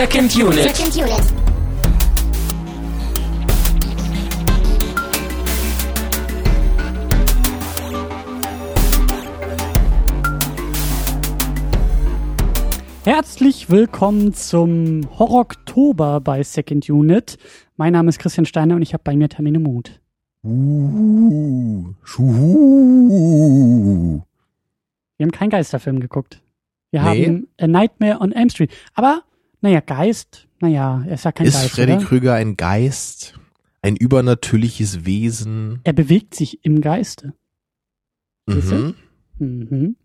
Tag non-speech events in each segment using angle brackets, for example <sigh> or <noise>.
Second Unit. Second Unit. Herzlich willkommen zum Horror-Oktober bei Second Unit. Mein Name ist Christian Steiner und ich habe bei mir Termine Mut. Uh, schuhu. Wir haben keinen Geisterfilm geguckt. Wir Nee. haben A Nightmare on Elm Street. Aber, naja, Geist, naja, er ist ja kein Ist Geist. Freddy oder? Krüger ein Geist? Ein übernatürliches Wesen? Er bewegt sich im Geiste. Mhm. Mhm.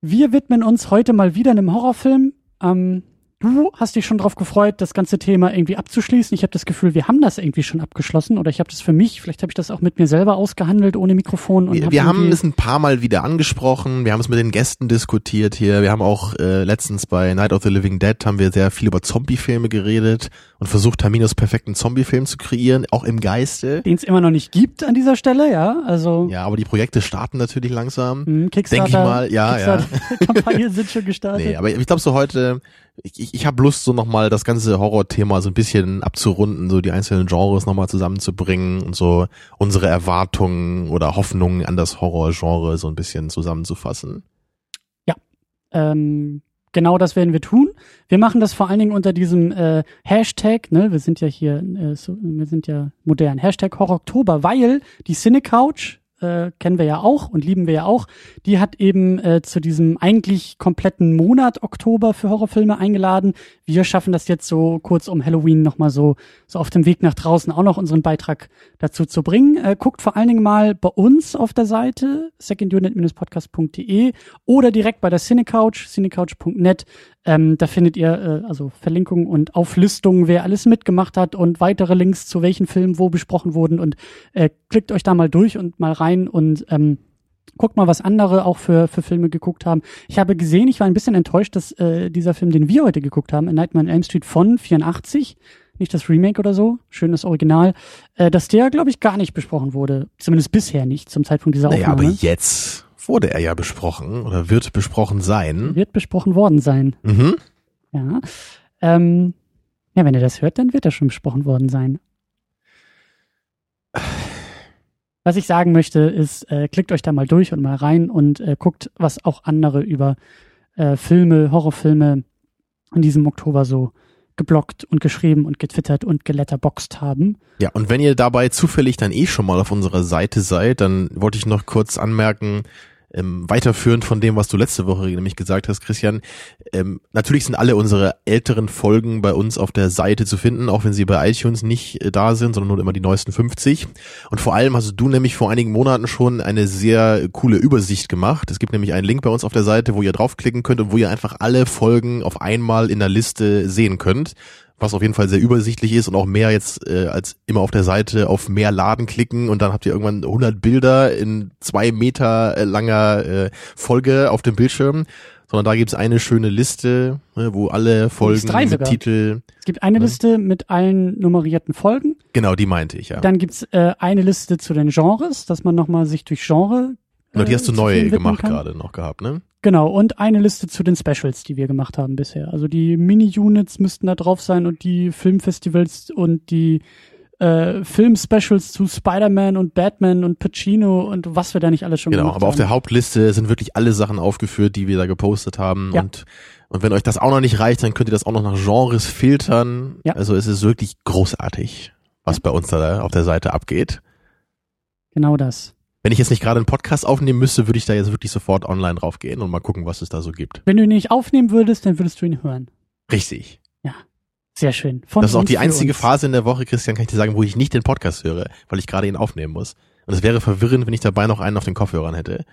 Wir widmen uns heute mal wieder einem Horrorfilm. Ähm, du hast dich schon drauf gefreut, das ganze Thema irgendwie abzuschließen. Ich habe das Gefühl, wir haben das irgendwie schon abgeschlossen oder ich habe das für mich, vielleicht habe ich das auch mit mir selber ausgehandelt ohne Mikrofon. Und Wir, hab wir haben es ein paar Mal wieder angesprochen, wir haben es mit den Gästen diskutiert hier, wir haben auch äh, letztens bei Night of the Living Dead haben wir sehr viel über Zombie-Filme geredet und versucht, Terminus perfekten Zombie-Film zu kreieren, auch im Geiste. den es immer noch nicht gibt an dieser Stelle, ja. Also Ja, aber die Projekte starten natürlich langsam. mh, Kickstarter, Denk ich mal, ja, Kickstarter-Kampagnen sind schon <laughs> gestartet. Nee, aber ich glaube so heute, ich, ich, ich habe Lust, so nochmal das ganze Horrorthema so ein bisschen abzurunden, so die einzelnen Genres nochmal zusammenzubringen und so unsere Erwartungen oder Hoffnungen an das Horrorgenre so ein bisschen zusammenzufassen. Ähm, genau das werden wir tun. Wir machen das vor allen Dingen unter diesem äh, Hashtag, ne, wir sind ja hier, äh, so, wir sind ja modern, Hashtag Horror-Oktober, weil die Cinecouch, äh, kennen wir ja auch und lieben wir ja auch, die hat eben äh, zu diesem eigentlich kompletten Monat Oktober für Horrorfilme eingeladen. Wir schaffen das jetzt so kurz um Halloween nochmal so, so auf dem Weg nach draußen auch noch unseren Beitrag dazu zu bringen. Äh, guckt vor allen Dingen mal bei uns auf der Seite secondunit-podcast.de oder direkt bei der Cinecouch, cinecouch.net. Ähm, da findet ihr äh, also Verlinkungen und Auflistungen, wer alles mitgemacht hat und weitere Links zu welchen Filmen wo besprochen wurden und äh, klickt euch da mal durch und mal rein und ähm, guckt mal, was andere auch für, für Filme geguckt haben. Ich habe gesehen, ich war ein bisschen enttäuscht, dass äh, dieser Film, den wir heute geguckt haben, A Nightmare on Elm Street von 84, nicht das Remake oder so, schönes Original, äh, dass der, glaube ich, gar nicht besprochen wurde. Zumindest bisher nicht, zum Zeitpunkt dieser Naja, aber Aufnahme. jetzt wurde er ja besprochen oder wird besprochen sein. Wird besprochen worden sein. Mhm. Ja. Ähm, ja, wenn ihr das hört, dann wird er schon besprochen worden sein. Was ich sagen möchte, ist, äh, klickt euch da mal durch und mal rein und äh, guckt, was auch andere über äh, Filme, Horrorfilme in diesem Oktober so geblockt und geschrieben und getwittert und geletterboxt haben. Ja, und wenn ihr dabei zufällig dann eh schon mal auf unserer Seite seid, dann wollte ich noch kurz anmerken, ähm, weiterführend von dem, was du letzte Woche nämlich gesagt hast, Christian, ähm, natürlich sind alle unsere älteren Folgen bei uns auf der Seite zu finden, auch wenn sie bei iTunes nicht äh, da sind, sondern nur immer die neuesten 50. Und vor allem hast du nämlich vor einigen Monaten schon eine sehr coole Übersicht gemacht. Es gibt nämlich einen Link bei uns auf der Seite, wo ihr draufklicken könnt und wo ihr einfach alle Folgen auf einmal in der Liste sehen könnt was auf jeden Fall sehr übersichtlich ist und auch mehr jetzt äh, als immer auf der Seite auf mehr Laden klicken und dann habt ihr irgendwann 100 Bilder in zwei Meter äh, langer äh, Folge auf dem Bildschirm, sondern da gibt's eine schöne Liste, ne, wo alle Folgen drei mit sogar. Titel, Es gibt eine Ja. Liste mit allen nummerierten Folgen. genau die meinte ich, ja. Dann gibt's äh, eine Liste zu den Genres, dass man nochmal sich durch Genre. Genau, die hast du äh, neu gemacht gerade noch gehabt, ne? Genau, und eine Liste zu den Specials, die wir gemacht haben bisher. Also die Mini-Units müssten da drauf sein und die Filmfestivals und die äh, Film-Specials zu Spider-Man und Batman und Pacino und was wir da nicht alles schon Genau, gemacht aber auf haben. der Hauptliste sind wirklich alle Sachen aufgeführt, die wir da gepostet haben Ja. und und wenn euch das auch noch nicht reicht, dann könnt ihr das auch noch nach Genres filtern. Ja. Also es ist wirklich großartig, was bei uns da auf der Seite abgeht. Genau das. Wenn ich jetzt nicht gerade einen Podcast aufnehmen müsste, würde ich da jetzt wirklich sofort online drauf gehen und mal gucken, was es da so gibt. Wenn du ihn nicht aufnehmen würdest, dann würdest du ihn hören. Richtig. Sehr schön. Von das ist auch die einzige uns. Phase in der Woche, Christian, kann ich dir sagen, wo ich nicht den Podcast höre, weil ich gerade ihn aufnehmen muss. Und es wäre verwirrend, wenn ich dabei noch einen auf den Kopfhörern hätte.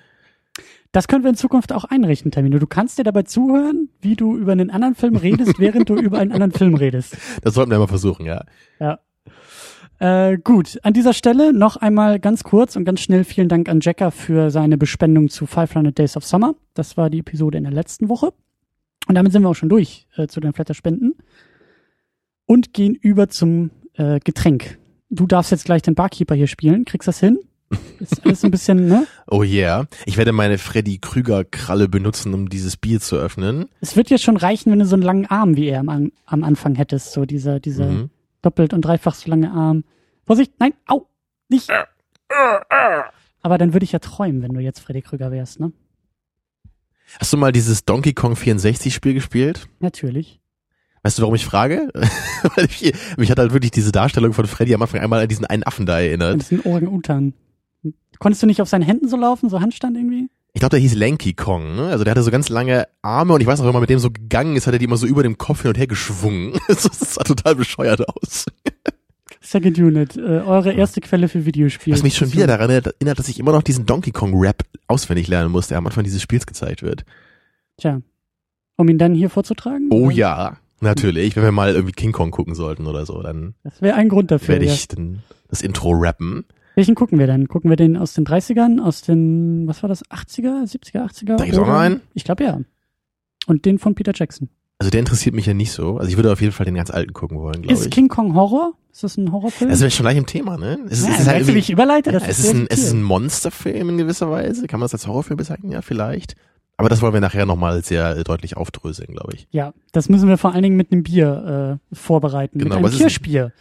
Das können wir in Zukunft auch einrichten, Termino. Du kannst dir dabei zuhören, wie du über einen anderen Film redest, <laughs> während du über einen anderen Film redest. Das sollten wir mal versuchen, ja. Ja. Äh, gut, an dieser Stelle noch einmal ganz kurz und ganz schnell vielen Dank an Jacker für seine Bespendung zu 500 Days of Summer. Das war die Episode in der letzten Woche. Und damit sind wir auch schon durch äh, zu den Flatterspenden und gehen über zum äh, Getränk. Du darfst jetzt gleich den Barkeeper hier spielen. Kriegst das hin? Ist alles ein bisschen, ne? <laughs> Oh yeah. Ich werde meine Freddy Krüger Kralle benutzen, um dieses Bier zu öffnen. Es wird jetzt schon reichen, wenn du so einen langen Arm wie er am, am Anfang hättest. So dieser, dieser Mhm. Doppelt und dreifach so lange Arm. Vorsicht, nein, au, nicht. Aber dann würde ich ja träumen, wenn du jetzt Freddy Krüger wärst, ne? Hast du mal dieses Donkey Kong 64 Spiel gespielt? Natürlich. Weißt du, warum ich frage? <laughs> Weil ich, mich hat halt wirklich diese Darstellung von Freddy am Anfang einmal an diesen einen Affen da erinnert. ist ein Orang-Utan. Konntest du nicht auf seinen Händen so laufen, so Handstand irgendwie? Ich glaube, der hieß Lanky Kong, ne? Also der hatte so ganz lange Arme und ich weiß auch, wenn man mit dem so gegangen ist, hat er die immer so über dem Kopf hin und her geschwungen. <laughs> Das sah total bescheuert aus. Second Unit, äh, eure erste Quelle für Videospiele. Was mich schon wieder daran erinnert, dass ich immer noch diesen Donkey Kong Rap auswendig lernen muss, der am Anfang dieses Spiels gezeigt wird. Tja. Um ihn dann hier vorzutragen? Oh Oder? ja, natürlich. Wenn wir mal irgendwie King Kong gucken sollten oder so, dann Das wäre ein Grund dafür. werde ja. ich dann das Intro rappen. Welchen gucken wir denn? Gucken wir den aus den 30ern, aus den, was war das, 80er, 70er, 80er? Da gibt's auch noch einen? Ich glaube ja. Und den von Peter Jackson. Also der interessiert mich ja nicht so. Also ich würde auf jeden Fall den ganz alten gucken wollen, glaube Ist ich. King Kong Horror? Ist das ein Horrorfilm? Also wir sind schon gleich im Thema, ne? Es ist, ja, es ist halt ich überleite? Das ja, es ist ist sehr ein, es ist ein Monsterfilm in gewisser Weise. Kann man das als Horrorfilm bezeichnen? Ja, vielleicht. Aber das wollen wir nachher nochmal sehr äh, deutlich aufdröseln, glaube ich. Ja, das müssen wir vor allen Dingen mit einem Bier äh, vorbereiten. Genau, mit einem ist- Kirschbier.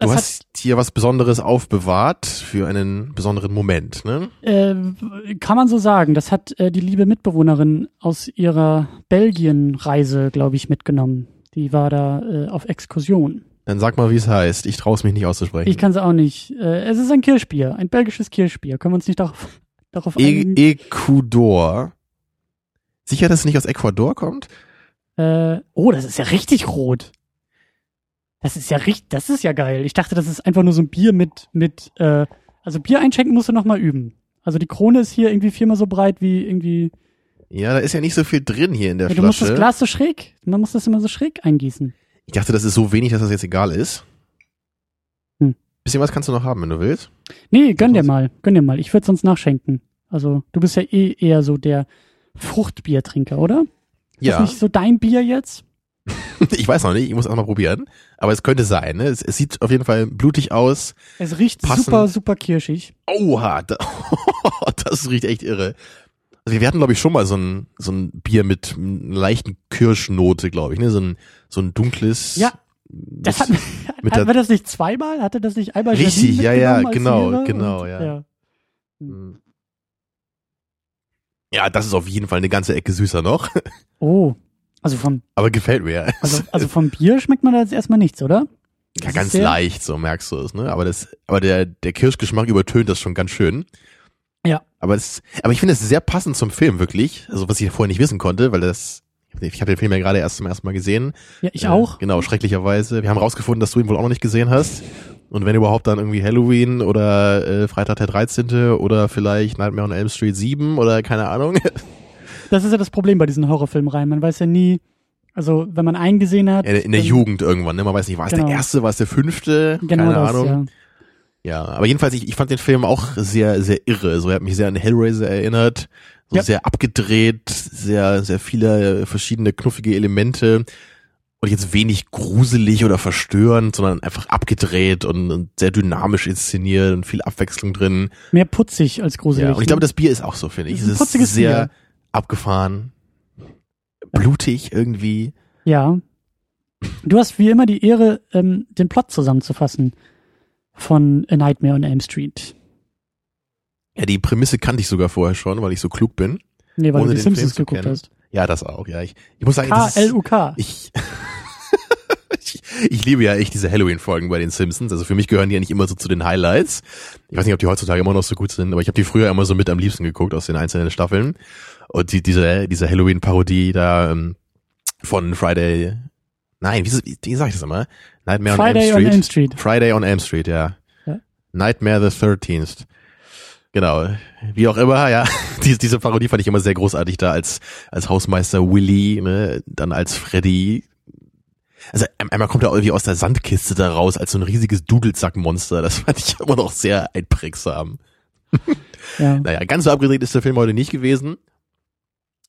Du hast hier was Besonderes aufbewahrt für einen besonderen Moment, ne? Äh, kann man so sagen. Das hat äh, die liebe Mitbewohnerin aus ihrer Belgien-Reise, glaube ich, mitgenommen. Die war da äh, auf Exkursion. Dann sag mal, wie es heißt. Ich traue es mich nicht auszusprechen. Ich kann es auch nicht. Äh, es ist ein Kirschbier, ein belgisches Kirschbier. Können wir uns nicht darauf, <laughs> darauf e einigen? Ecuador. Sicher, dass es nicht aus Ecuador kommt? Äh, oh, das ist ja richtig rot. Das ist ja richtig, das ist ja geil. Ich dachte, das ist einfach nur so ein Bier mit, mit, äh, also Bier einschenken musst du noch mal üben. Also die Krone ist hier irgendwie viermal so breit wie irgendwie. Ja, da ist ja nicht so viel drin hier in der Ja, du musst das Flasche. Glas so schräg, man muss das immer so schräg eingießen. Ich dachte, das ist so wenig, dass das jetzt egal ist. Hm. Bisschen was kannst du noch haben, wenn du willst. Nee, gönn dir mal, gönn dir mal. Ich würde sonst nachschenken. Also du bist ja eh eher so der Fruchtbiertrinker, oder? Ist Ja, das nicht so dein Bier jetzt? <laughs> ich weiß noch nicht, ich muss auch mal probieren. Aber es könnte sein, ne? Es, es sieht auf jeden Fall blutig aus. Es riecht Passend. super, super kirschig. Oha, da, <laughs> das riecht echt irre. Also wir hatten, glaube ich, schon mal so ein, so ein Bier mit einer leichten Kirschnote, glaube ich, ne? So ein, so ein dunkles. Ja, Das hat, mit hatten <laughs> der- wir das nicht zweimal? Hatte das nicht einmal Richtig, ja, ja, genau, genau, Und- ja. Hm. Ja, das ist auf jeden Fall eine ganze Ecke süßer noch. Oh, also vom, Aber gefällt mir. also, <laughs> also vom Bier schmeckt man da jetzt erstmal nichts, oder? ja, das ganz leicht, so merkst du es, ne? Aber das, aber der, der Kirschgeschmack übertönt das schon ganz schön. Ja. Aber es, aber ich finde es sehr passend zum Film, wirklich. Also, was ich vorher nicht wissen konnte, weil das, ich habe den Film ja gerade erst zum ersten Mal gesehen. Ja, ich Äh, auch. Genau, schrecklicherweise. Wir haben rausgefunden, dass du ihn wohl auch noch nicht gesehen hast. Und wenn überhaupt dann irgendwie Halloween oder äh, Freitag der 13. oder vielleicht Nightmare on Elm Street 7 oder keine Ahnung. <laughs> Das ist ja das Problem bei diesen Horrorfilmreihen. Man weiß ja nie, also wenn man einen gesehen hat. In, in der Jugend irgendwann, ne? Man weiß nicht, war es Genau. der erste, war es der fünfte? Genau keine das, Ahnung. ja. Ja, aber jedenfalls, ich, ich fand den Film auch sehr, sehr irre. So, er hat mich sehr an Hellraiser erinnert. So Ja. sehr abgedreht, sehr, sehr viele verschiedene knuffige Elemente. Und jetzt wenig gruselig oder verstörend, sondern einfach abgedreht und, und sehr dynamisch inszeniert und viel Abwechslung drin. Mehr putzig als gruselig. Ja, und ich glaube, das Bier ist auch so, finde ich. Ist Es putziges ist sehr Bier. Abgefahren, blutig irgendwie. Ja. Du hast wie immer die Ehre, ähm, den Plot zusammenzufassen von A Nightmare on Elm Street. Ja, die Prämisse kannte ich sogar vorher schon, weil ich so klug bin. Nee, weil Ohne du die Film Simpsons geguckt hast. Ja, das auch, ja. Ich, ich muss sagen, K-L-U-K. ich, <laughs> ich, ich liebe ja echt diese Halloween-Folgen bei den Simpsons. Also für mich gehören die ja nicht immer so zu den Highlights. Ich weiß nicht, ob die heutzutage immer noch so gut sind, aber ich habe die früher immer so mit am liebsten geguckt aus den einzelnen Staffeln. Und die, diese, diese Halloween-Parodie da ähm, von Friday, nein, wie, wie, wie sag ich das immer? Nightmare Friday on on Elm Elm Street. Street. Friday on Elm Street, ja. Ja. Nightmare the 13th. Genau. Wie auch immer, ja. <laughs> Diese, diese Parodie fand ich immer sehr großartig da als, als Hausmeister Willy, ne, dann als Freddy. Also ein- einmal kommt er irgendwie aus der Sandkiste da raus als so ein riesiges Dudelsackmonster. Das fand ich immer noch sehr einprägsam. Ja. <laughs> Naja, ganz so abgedreht ist der Film heute nicht gewesen.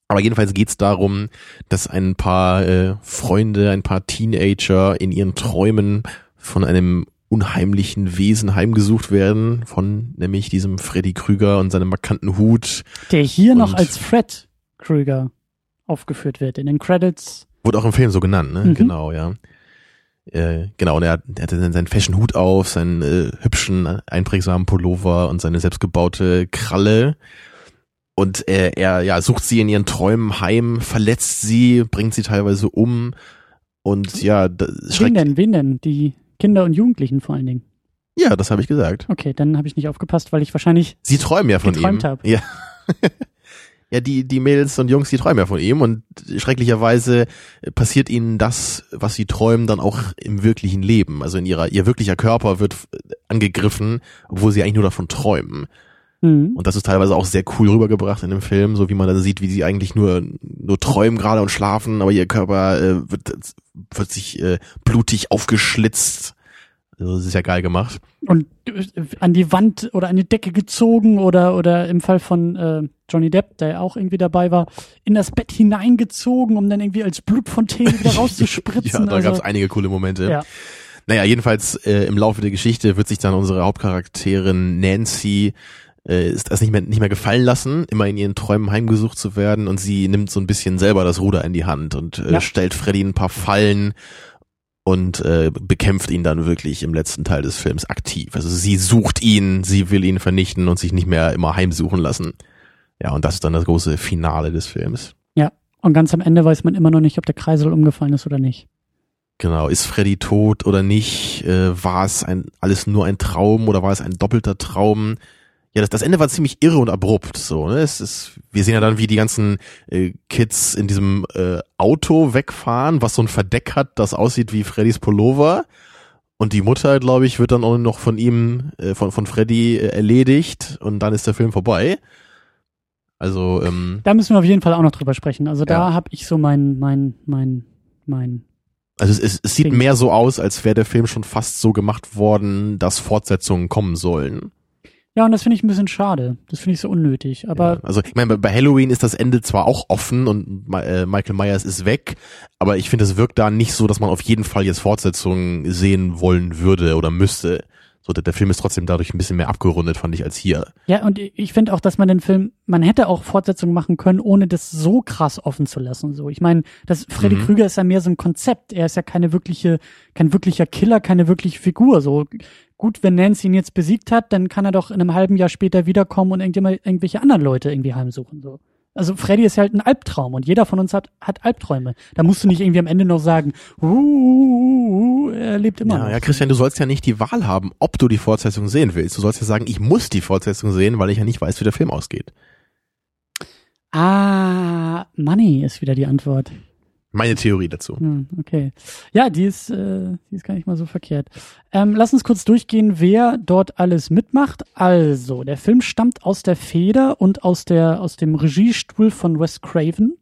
Aber jedenfalls geht's darum, dass ein paar äh, Freunde, ein paar Teenager in ihren Träumen von einem unheimlichen Wesen heimgesucht werden von nämlich diesem Freddy Krüger und seinem markanten Hut. Der hier noch als Fred Krüger aufgeführt wird in den Credits. Wurde auch im Film so genannt, ne? Mhm. Genau, ja. Äh, genau, und er, hat- er hatte dann seinen Fashion Hut auf, seinen äh, hübschen, einprägsamen Pullover und seine selbstgebaute Kralle. Und er, er ja, sucht sie in ihren Träumen heim, verletzt sie, bringt sie teilweise um. Und ja, da, Wen schreckt, denn? Wen denn? Die Kinder und Jugendlichen vor allen Dingen. ja, das habe ich gesagt. Okay, dann habe ich nicht aufgepasst, weil ich wahrscheinlich Sie träumen ja von Geträumt ihm. hab. Ja. Ja, die, die Mädels und Jungs, die träumen ja von ihm und schrecklicherweise passiert ihnen das, was sie träumen, dann auch im wirklichen Leben. Also in ihrer, ihr wirklicher Körper wird angegriffen, obwohl sie eigentlich nur davon träumen. hm, Und das ist teilweise auch sehr cool rübergebracht in dem Film, so wie man dann sieht, wie sie eigentlich nur, nur träumen gerade und schlafen, aber ihr Körper äh, wird, wird sich äh, blutig aufgeschlitzt. Also das ist ja geil gemacht. und äh, an die Wand oder an die Decke gezogen oder oder im Fall von äh, Johnny Depp, der ja auch irgendwie dabei war, in das Bett hineingezogen, um dann irgendwie als Blutfontäne wieder <laughs> rauszuspritzen. ja, da also, gab's einige coole Momente. Ja. Naja, jedenfalls äh, im Laufe der Geschichte wird sich dann unsere Hauptcharakterin Nancy äh, ist das nicht mehr nicht mehr gefallen lassen, immer in ihren Träumen heimgesucht zu werden und sie nimmt so ein bisschen selber das Ruder in die Hand und äh, Ja. stellt Freddy ein paar Fallen und äh, bekämpft ihn dann wirklich im letzten Teil des Films aktiv. Also sie sucht ihn, sie will ihn vernichten und sich nicht mehr immer heimsuchen lassen. Ja, und das ist dann das große Finale des Films. Und ganz am Ende weiß man immer noch nicht, ob der Kreisel umgefallen ist oder nicht. Genau, ist Freddy tot oder nicht? Äh, war es ein alles nur ein Traum oder war es ein doppelter Traum? Ja, das, das Ende war ziemlich irre und abrupt. So, ne? Es ist, wir sehen ja dann, wie die ganzen äh, Kids in diesem äh, Auto wegfahren, was so ein Verdeck hat, das aussieht wie Freddys Pullover. Und die Mutter, glaube ich, wird dann auch noch von ihm, äh, von von Freddy äh, erledigt und dann ist der Film vorbei. Also ähm, Da müssen wir auf jeden Fall auch noch drüber sprechen. Also da Ja. habe ich so mein, mein, mein, mein. Also es, es, es sieht Ding. mehr so aus, als wäre der Film schon fast so gemacht worden, dass Fortsetzungen kommen sollen. Ja, und das finde ich ein bisschen schade. Das finde ich so unnötig. Aber ja, also ich meine, bei Halloween ist das Ende zwar auch offen und äh, Michael Myers ist weg, aber ich finde, es wirkt da nicht so, dass man auf jeden Fall jetzt Fortsetzungen sehen wollen würde oder müsste. So, der, der Film ist trotzdem dadurch ein bisschen mehr abgerundet, fand ich, als hier. Ja, und ich finde auch, dass man den Film, man hätte auch Fortsetzungen machen können, ohne das so krass offen zu lassen. So, ich meine, das Freddy Mhm. Krüger ist ja mehr so ein Konzept. Er ist ja keine wirkliche, kein wirklicher Killer, keine wirkliche Figur. So gut, wenn Nancy ihn jetzt besiegt hat, dann kann er doch in einem halben Jahr später wiederkommen und irgendwelche anderen Leute irgendwie heimsuchen. So. Also Freddy ist ja halt ein Albtraum und jeder von uns hat, hat Albträume. Da musst du nicht irgendwie am Ende noch sagen, uh, uh, uh, er lebt immer Ja, noch. ja, Christian, du sollst ja nicht die Wahl haben, ob du die Fortsetzung sehen willst. Du sollst ja sagen, ich muss die Fortsetzung sehen, weil ich ja nicht weiß, wie der Film ausgeht. Ah, Money ist wieder die Antwort. Meine Theorie dazu. Hm, okay. Ja, die ist, äh, die ist gar nicht mal so verkehrt. Ähm, lass uns kurz durchgehen, wer dort alles mitmacht. Also, der Film stammt aus der Feder und aus der, aus dem Regiestuhl von Wes Craven,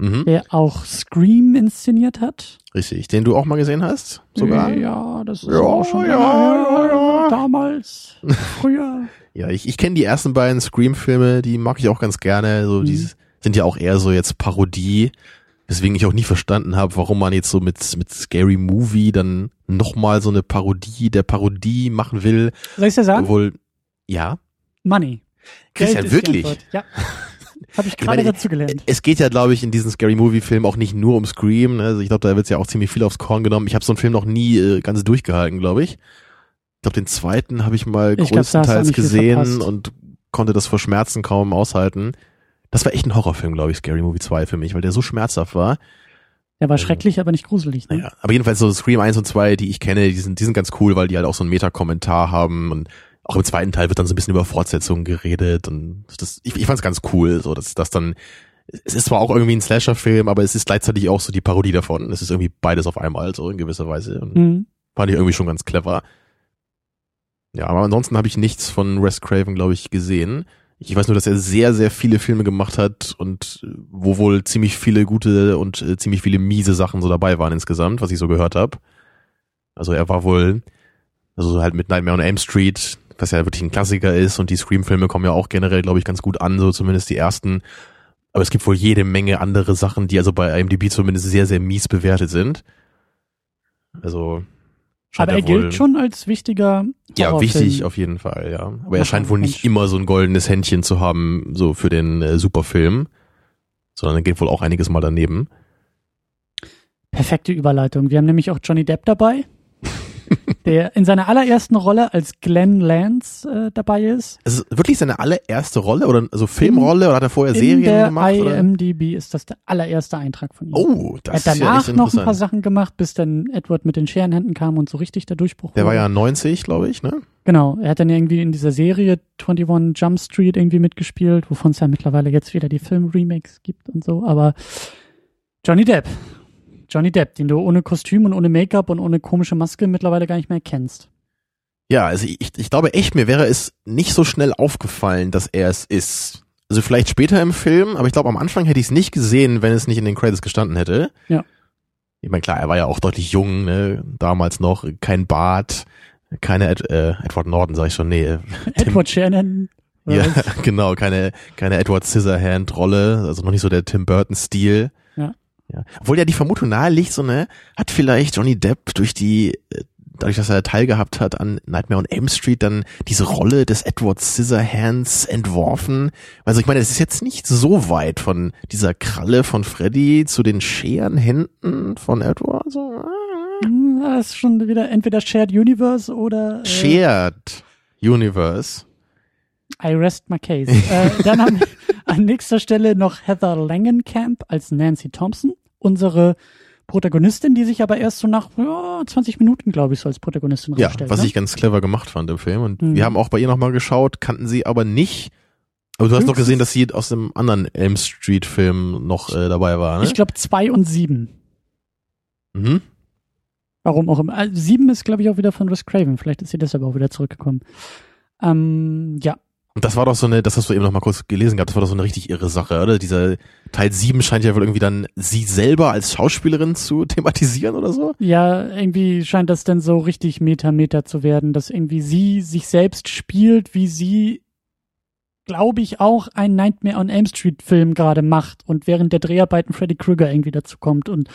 Mhm. der auch Scream inszeniert hat. Richtig. Den du auch mal gesehen hast? Sogar? Ja, das ist Ja, auch schon ja, ja, ja. damals, <laughs> früher. Ja, ich, ich kenne die ersten beiden Scream-Filme, die mag ich auch ganz gerne. So, die Mhm. sind ja auch eher so jetzt Parodie, weswegen ich auch nie verstanden habe, warum man jetzt so mit mit Scary Movie dann nochmal so eine Parodie der Parodie machen will. Soll ich dir sagen? Obwohl, ja. Money. Christian, Geld wirklich? Ja. <laughs> Habe ich gerade dazu gelernt. Es geht ja, glaube ich, in diesen Scary Movie Filmen auch nicht nur um Scream. ne? Also ich glaube, da wird's ja auch ziemlich viel aufs Korn genommen. Ich habe so einen Film noch nie äh, ganz durchgehalten, glaube ich. Ich glaube, den zweiten habe ich mal Ich glaub, größtenteils viel gesehen und konnte das vor Schmerzen kaum aushalten. Das war echt ein Horrorfilm, glaube ich, Scary Movie 2 für mich, weil der so schmerzhaft war. Der war also- schrecklich, aber nicht gruselig. Ne? Naja, aber jedenfalls so Scream 1 und 2, die ich kenne, die sind, die sind ganz cool, weil die halt auch so einen Meta-Kommentar haben und auch im zweiten Teil wird dann so ein bisschen über Fortsetzungen geredet und das, ich, ich fand's ganz cool, so dass das dann, es ist zwar auch irgendwie ein Slasher-Film, aber es ist gleichzeitig auch so die Parodie davon. Es ist irgendwie beides auf einmal, so in gewisser Weise. Und Mhm. fand ich irgendwie schon ganz clever. Ja, aber ansonsten habe ich nichts von Wes Craven, glaube ich, gesehen. Ich weiß nur, dass er sehr, sehr viele Filme gemacht hat und äh, wo wohl ziemlich viele gute und äh, ziemlich viele miese Sachen so dabei waren insgesamt, was ich so gehört habe. Also er war wohl, also so halt mit Nightmare on Elm Street, was ja wirklich ein Klassiker ist und die Scream-Filme kommen ja auch generell, glaube ich, ganz gut an, so zumindest die ersten. Aber es gibt wohl jede Menge andere Sachen, die also bei IMDb zumindest sehr, sehr mies bewertet sind. Also Aber er gilt schon als wichtiger Ja, wichtig auf jeden Fall, ja. Aber er scheint wohl nicht immer so ein goldenes Händchen zu haben, so für den äh, Superfilm, sondern er geht wohl auch einiges mal daneben. Perfekte Überleitung. Wir haben nämlich auch Johnny Depp dabei der in seiner allerersten Rolle als Glenn Lance äh, dabei ist. Es ist wirklich seine allererste Rolle oder so also Filmrolle in, oder hat er vorher Serien der gemacht? Oder? IMDb ist das der allererste Eintrag von ihm. Oh, das er hat danach ist ja noch ein paar Sachen gemacht, bis dann Edward mit den Scherenhänden kam und so richtig der Durchbruch Der war ja 90, glaube ich, ne? Genau, er hat dann irgendwie in dieser Serie 21 Jump Street irgendwie mitgespielt, wovon es ja mittlerweile jetzt wieder die Film-Remakes gibt und so, aber Johnny Depp Johnny Depp, den du ohne Kostüm und ohne Make-up und ohne komische Maske mittlerweile gar nicht mehr kennst. Ja, also ich, ich glaube echt, mir wäre es nicht so schnell aufgefallen, dass er es ist. Also vielleicht später im Film, aber ich glaube am Anfang hätte ich es nicht gesehen, wenn es nicht in den Credits gestanden hätte. Ja. Ich meine, klar, er war ja auch deutlich jung, ne? damals noch, kein Bart, keine Ed, äh, Edward Norton, sag ich schon, nee. <laughs> Edward Shannon. Ja, <laughs> genau, keine, keine Edward Scissorhand-Rolle, also noch nicht so der Tim Burton-Stil. Ja. Obwohl ja die Vermutung nahe liegt, so ne, hat vielleicht Johnny Depp durch die, äh, dadurch, dass er teilgehabt hat an Nightmare on Elm Street, dann diese Rolle des Edward Scissorhands entworfen. Also ich meine, es ist jetzt nicht so weit von dieser Kralle von Freddy zu den Scherenhänden von Edward. So. Hm, das ist schon wieder entweder Shared Universe oder äh, Shared Universe. I rest my case. äh, dann haben wir <laughs> an nächster Stelle noch Heather Langenkamp als Nancy Thompson, unsere Protagonistin, die sich aber erst so nach ja, 20 Minuten, glaube ich, so als Protagonistin ja, was ne? ich ganz clever gemacht fand im Film. Und mhm. wir haben auch bei ihr nochmal geschaut, kannten sie aber nicht. Aber du hast doch gesehen, dass sie aus dem anderen Elm Street Film noch äh, dabei war, ne? Ich glaube zwei und sieben. Mhm. Warum auch immer. Also, sieben ist, glaube ich, auch wieder von Wes Craven. Vielleicht ist sie deshalb auch wieder zurückgekommen. Ähm, ja, und das war doch so eine, das hast du eben noch mal kurz gelesen gehabt, das war doch so eine richtig irre Sache, oder? Dieser Teil 7 scheint ja wohl irgendwie dann sie selber als Schauspielerin zu <laughs> thematisieren oder so? Ja, irgendwie scheint das dann so richtig Meta-Meta zu werden, dass irgendwie sie sich selbst spielt, wie sie, glaube ich, auch einen Nightmare on Elm Street Film gerade macht und während der Dreharbeiten Freddy Krueger irgendwie dazu kommt und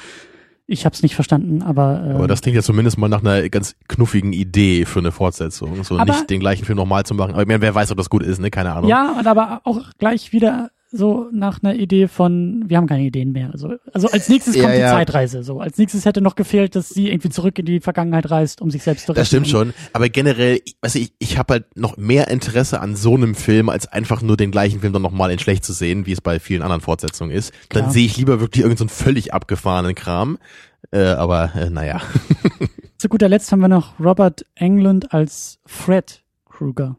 ich habe es nicht verstanden, aber. Äh, aber das klingt ja zumindest mal nach einer ganz knuffigen Idee für eine Fortsetzung. So aber, nicht den gleichen Film nochmal zu machen. Aber ich meine, wer weiß, ob das gut ist, ne? Keine Ahnung. Ja, und aber auch gleich wieder so nach einer Idee von, wir haben keine Ideen mehr. Also, also als nächstes kommt ja, ja. die Zeitreise. So als nächstes hätte noch gefehlt, dass sie irgendwie zurück in die Vergangenheit reist, um sich selbst zu retten. Das stimmt schon. Aber generell, also ich, ich habe halt noch mehr Interesse an so einem Film, als einfach nur den gleichen Film dann nochmal in schlecht zu sehen, wie es bei vielen anderen Fortsetzungen ist. Dann sehe ich lieber wirklich irgendeinen so völlig abgefahrenen Kram. Äh, aber äh, naja. <laughs> Zu guter Letzt haben wir noch Robert Englund als Fred Krueger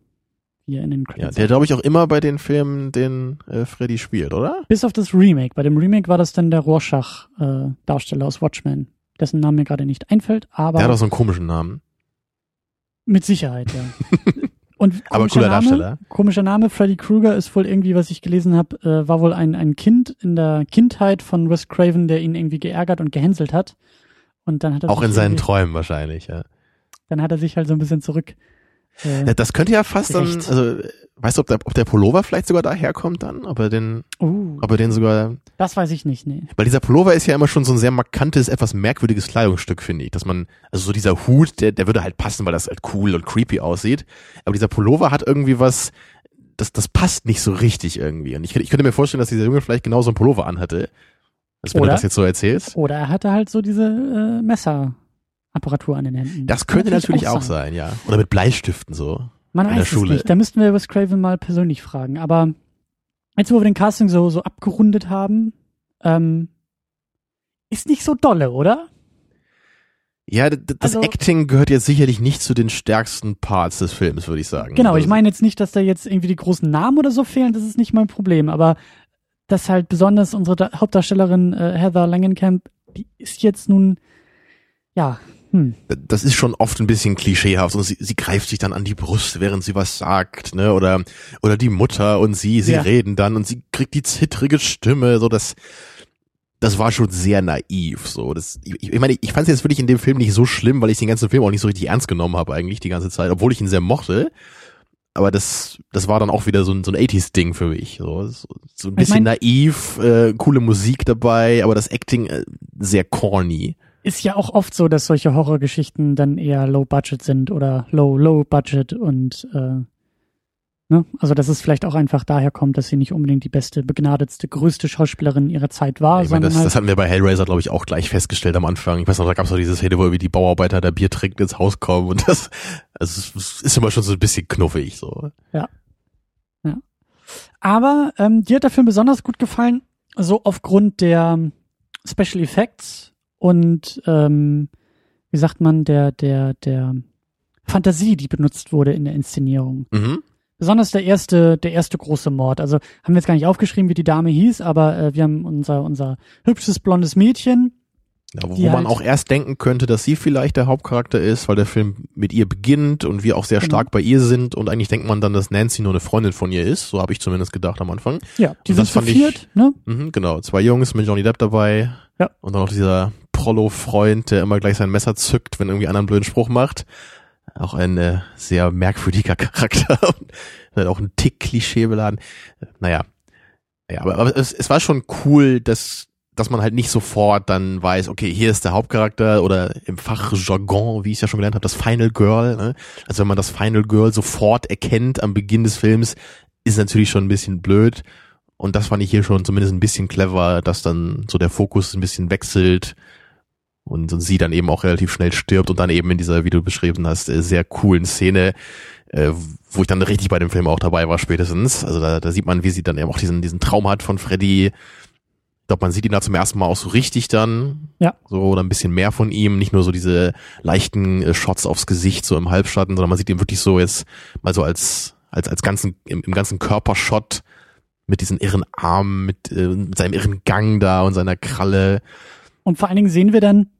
hier in den Credits. Ja, der glaube ich auch immer bei den Filmen, den äh, Freddy spielt, oder? Bis auf das Remake. Bei dem Remake war das dann der Rorschach-Darsteller äh, aus Watchmen, dessen Name mir gerade nicht einfällt, aber. Der hat auch so einen komischen Namen. Mit Sicherheit, ja. <laughs> Und aber cooler Name, Darsteller. Komischer Name, Freddy Krueger ist wohl irgendwie, was ich gelesen habe, äh, war wohl ein, ein Kind in der Kindheit von Wes Craven, der ihn irgendwie geärgert und gehänselt hat. Und dann hat er Auch in seinen Träumen wahrscheinlich, ja. Dann hat er sich halt so ein bisschen zurück ja, das könnte ja fast dann, also weißt du, ob der, ob der Pullover vielleicht sogar daherkommt dann? Ob er den, uh, ob er den sogar. Das weiß ich nicht, nee. Weil dieser Pullover ist ja immer schon so ein sehr markantes, etwas merkwürdiges Kleidungsstück, finde ich. Dass man, also so dieser Hut, der, der würde halt passen, weil das halt cool und creepy aussieht. Aber dieser Pullover hat irgendwie was, das, das passt nicht so richtig irgendwie. Und ich, ich könnte mir vorstellen, dass dieser Junge vielleicht genau so ein Pullover anhatte. Als wenn du das jetzt so erzählst. Oder er hatte halt so diese äh, Messer. Apparatur an den Händen. Das könnte natürlich, natürlich auch, sein. sein. ja. Oder mit Bleistiften so. Man weiß es nicht. Da müssten wir Wes Craven mal persönlich fragen. Aber jetzt, wo wir den Casting so, so abgerundet haben, ähm, ist nicht so dolle, oder? Ja, das also, Acting gehört jetzt sicherlich nicht zu den stärksten Parts des Films, würde ich sagen. Genau, ich also meine jetzt nicht, dass da jetzt irgendwie die großen Namen oder so fehlen, das ist nicht mein Problem, aber dass halt besonders unsere Hauptdarstellerin äh, Heather Langenkamp, die ist jetzt nun, ja, hm. Das ist schon oft ein bisschen klischeehaft und sie, sie greift sich dann an die Brust, während sie was sagt, ne? Oder oder die Mutter und sie, sie ja. reden dann und sie kriegt die zittrige Stimme, so das das war schon sehr naiv. So, das, ich, ich meine, ich fand es jetzt wirklich in dem Film nicht so schlimm, weil ich den ganzen Film auch nicht so richtig ernst genommen habe eigentlich die ganze Zeit, obwohl ich ihn sehr mochte. Aber das, das war dann auch wieder so ein, so ein 80s-Ding für mich. So, so, ein bisschen ich mein, naiv, äh, coole Musik dabei, aber das Acting äh, sehr corny. Ist ja auch oft so, dass solche Horrorgeschichten dann eher low budget sind oder low, low budget und äh, ne? Also dass es vielleicht auch einfach daher kommt, dass sie nicht unbedingt die beste, begnadetste, größte Schauspielerin ihrer Zeit war. Ich meine, das, halt, das hatten wir bei Hellraiser, glaube ich, auch gleich festgestellt am Anfang. Ich weiß noch, da gab es noch diese Szene, wo irgendwie die Bauarbeiter der Bier trinken ins Haus kommen und das, also es ist immer schon so ein bisschen knuffig so. Aber ähm, dir hat der Film besonders gut gefallen, so aufgrund der Special Effects und ähm, wie sagt man, der, der, der Fantasie, die benutzt wurde in der Inszenierung. Mhm. Besonders der erste, der erste große Mord. Also haben wir jetzt gar nicht aufgeschrieben, wie die Dame hieß, aber äh, wir haben unser, unser hübsches blondes Mädchen. Ja, wo Die man halt- auch erst denken könnte, dass sie vielleicht der Hauptcharakter ist, weil der Film mit ihr beginnt und wir auch sehr Genau. stark bei ihr sind und eigentlich denkt man dann, dass Nancy nur eine Freundin von ihr ist. So habe ich zumindest gedacht am Anfang. Ja, die Und sind das fand ich- viert, ne? Mhm, genau, zwei Jungs mit Johnny Depp dabei. Ja. Und dann noch dieser Prollo-Freund, der immer gleich sein Messer zückt, wenn irgendwie einer einen blöden Spruch macht. Auch ein äh, sehr merkwürdiger <laughs> Charakter. halt auch ein Tick Klischee beladen. Naja. Ja, aber, aber es, es war schon cool, dass dass man halt nicht sofort dann weiß, okay, hier ist der Hauptcharakter oder im Fachjargon, wie ich es ja schon gelernt habe, das Final Girl. Ne? Also wenn man das Final Girl sofort erkennt am Beginn des Films, ist natürlich schon ein bisschen blöd. Und das fand ich hier schon zumindest ein bisschen clever, dass dann so der Fokus ein bisschen wechselt und, und sie dann eben auch relativ schnell stirbt und dann eben in dieser, wie du beschrieben hast, äh, sehr coolen Szene, äh, wo ich dann richtig bei dem Film auch dabei war spätestens. Also da, da sieht man, wie sie dann eben auch diesen, diesen Traum hat von Freddy. Ich glaube, man sieht ihn da zum ersten Mal auch so richtig dann. Ja. So oder ein bisschen mehr von ihm, nicht nur so diese leichten äh, Shots aufs Gesicht so im Halbschatten, sondern man sieht ihn wirklich so jetzt mal so als als als ganzen im, im ganzen Körpershot mit diesen irren Armen, mit, äh, mit seinem irren Gang da und seiner Kralle. Und vor allen Dingen sehen wir dann,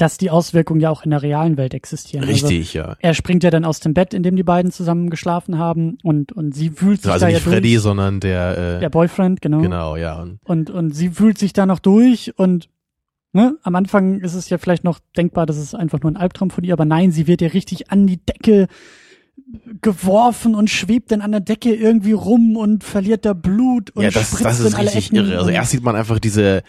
dass die Auswirkungen ja auch in der realen Welt existieren. Also, Richtig, ja. er springt ja dann aus dem Bett, in dem die beiden zusammen geschlafen haben und, und sie wühlt sich Also da nicht ja Freddy, durch. sondern der, äh, Der Boyfriend, genau. genau, ja. Und Und, und sie wühlt sich da noch durch und ne, am Anfang ist es ja vielleicht noch denkbar, dass es einfach nur ein Albtraum von ihr, aber nein, sie wird ja richtig an die Decke geworfen und schwebt dann an der Decke irgendwie rum und verliert da Blut und ja, das, spritzt das in ist alle richtig Ecken irre. Also erst sieht man einfach diese,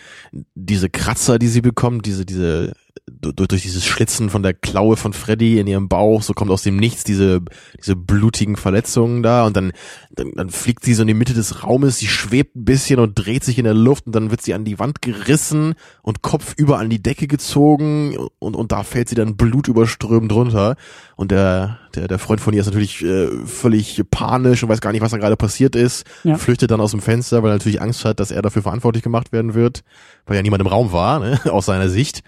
diese Kratzer, die sie bekommt, diese, diese, durch, durch dieses Schlitzen von der Klaue von Freddy in ihrem Bauch, so kommt aus dem Nichts diese, diese blutigen Verletzungen da und dann, dann, dann fliegt sie so in die Mitte des Raumes, sie schwebt ein bisschen und dreht sich in der Luft und dann wird sie an die Wand gerissen und Kopf über an die Decke gezogen und, und da fällt sie dann blutüberströmend runter und der, der, der Freund von ihr ist natürlich äh, völlig panisch und weiß gar nicht, was da gerade passiert ist, Ja. flüchtet dann aus dem Fenster, weil er natürlich Angst hat, dass er dafür verantwortlich gemacht werden wird, weil ja niemand im Raum war, ne, <laughs> aus seiner Sicht.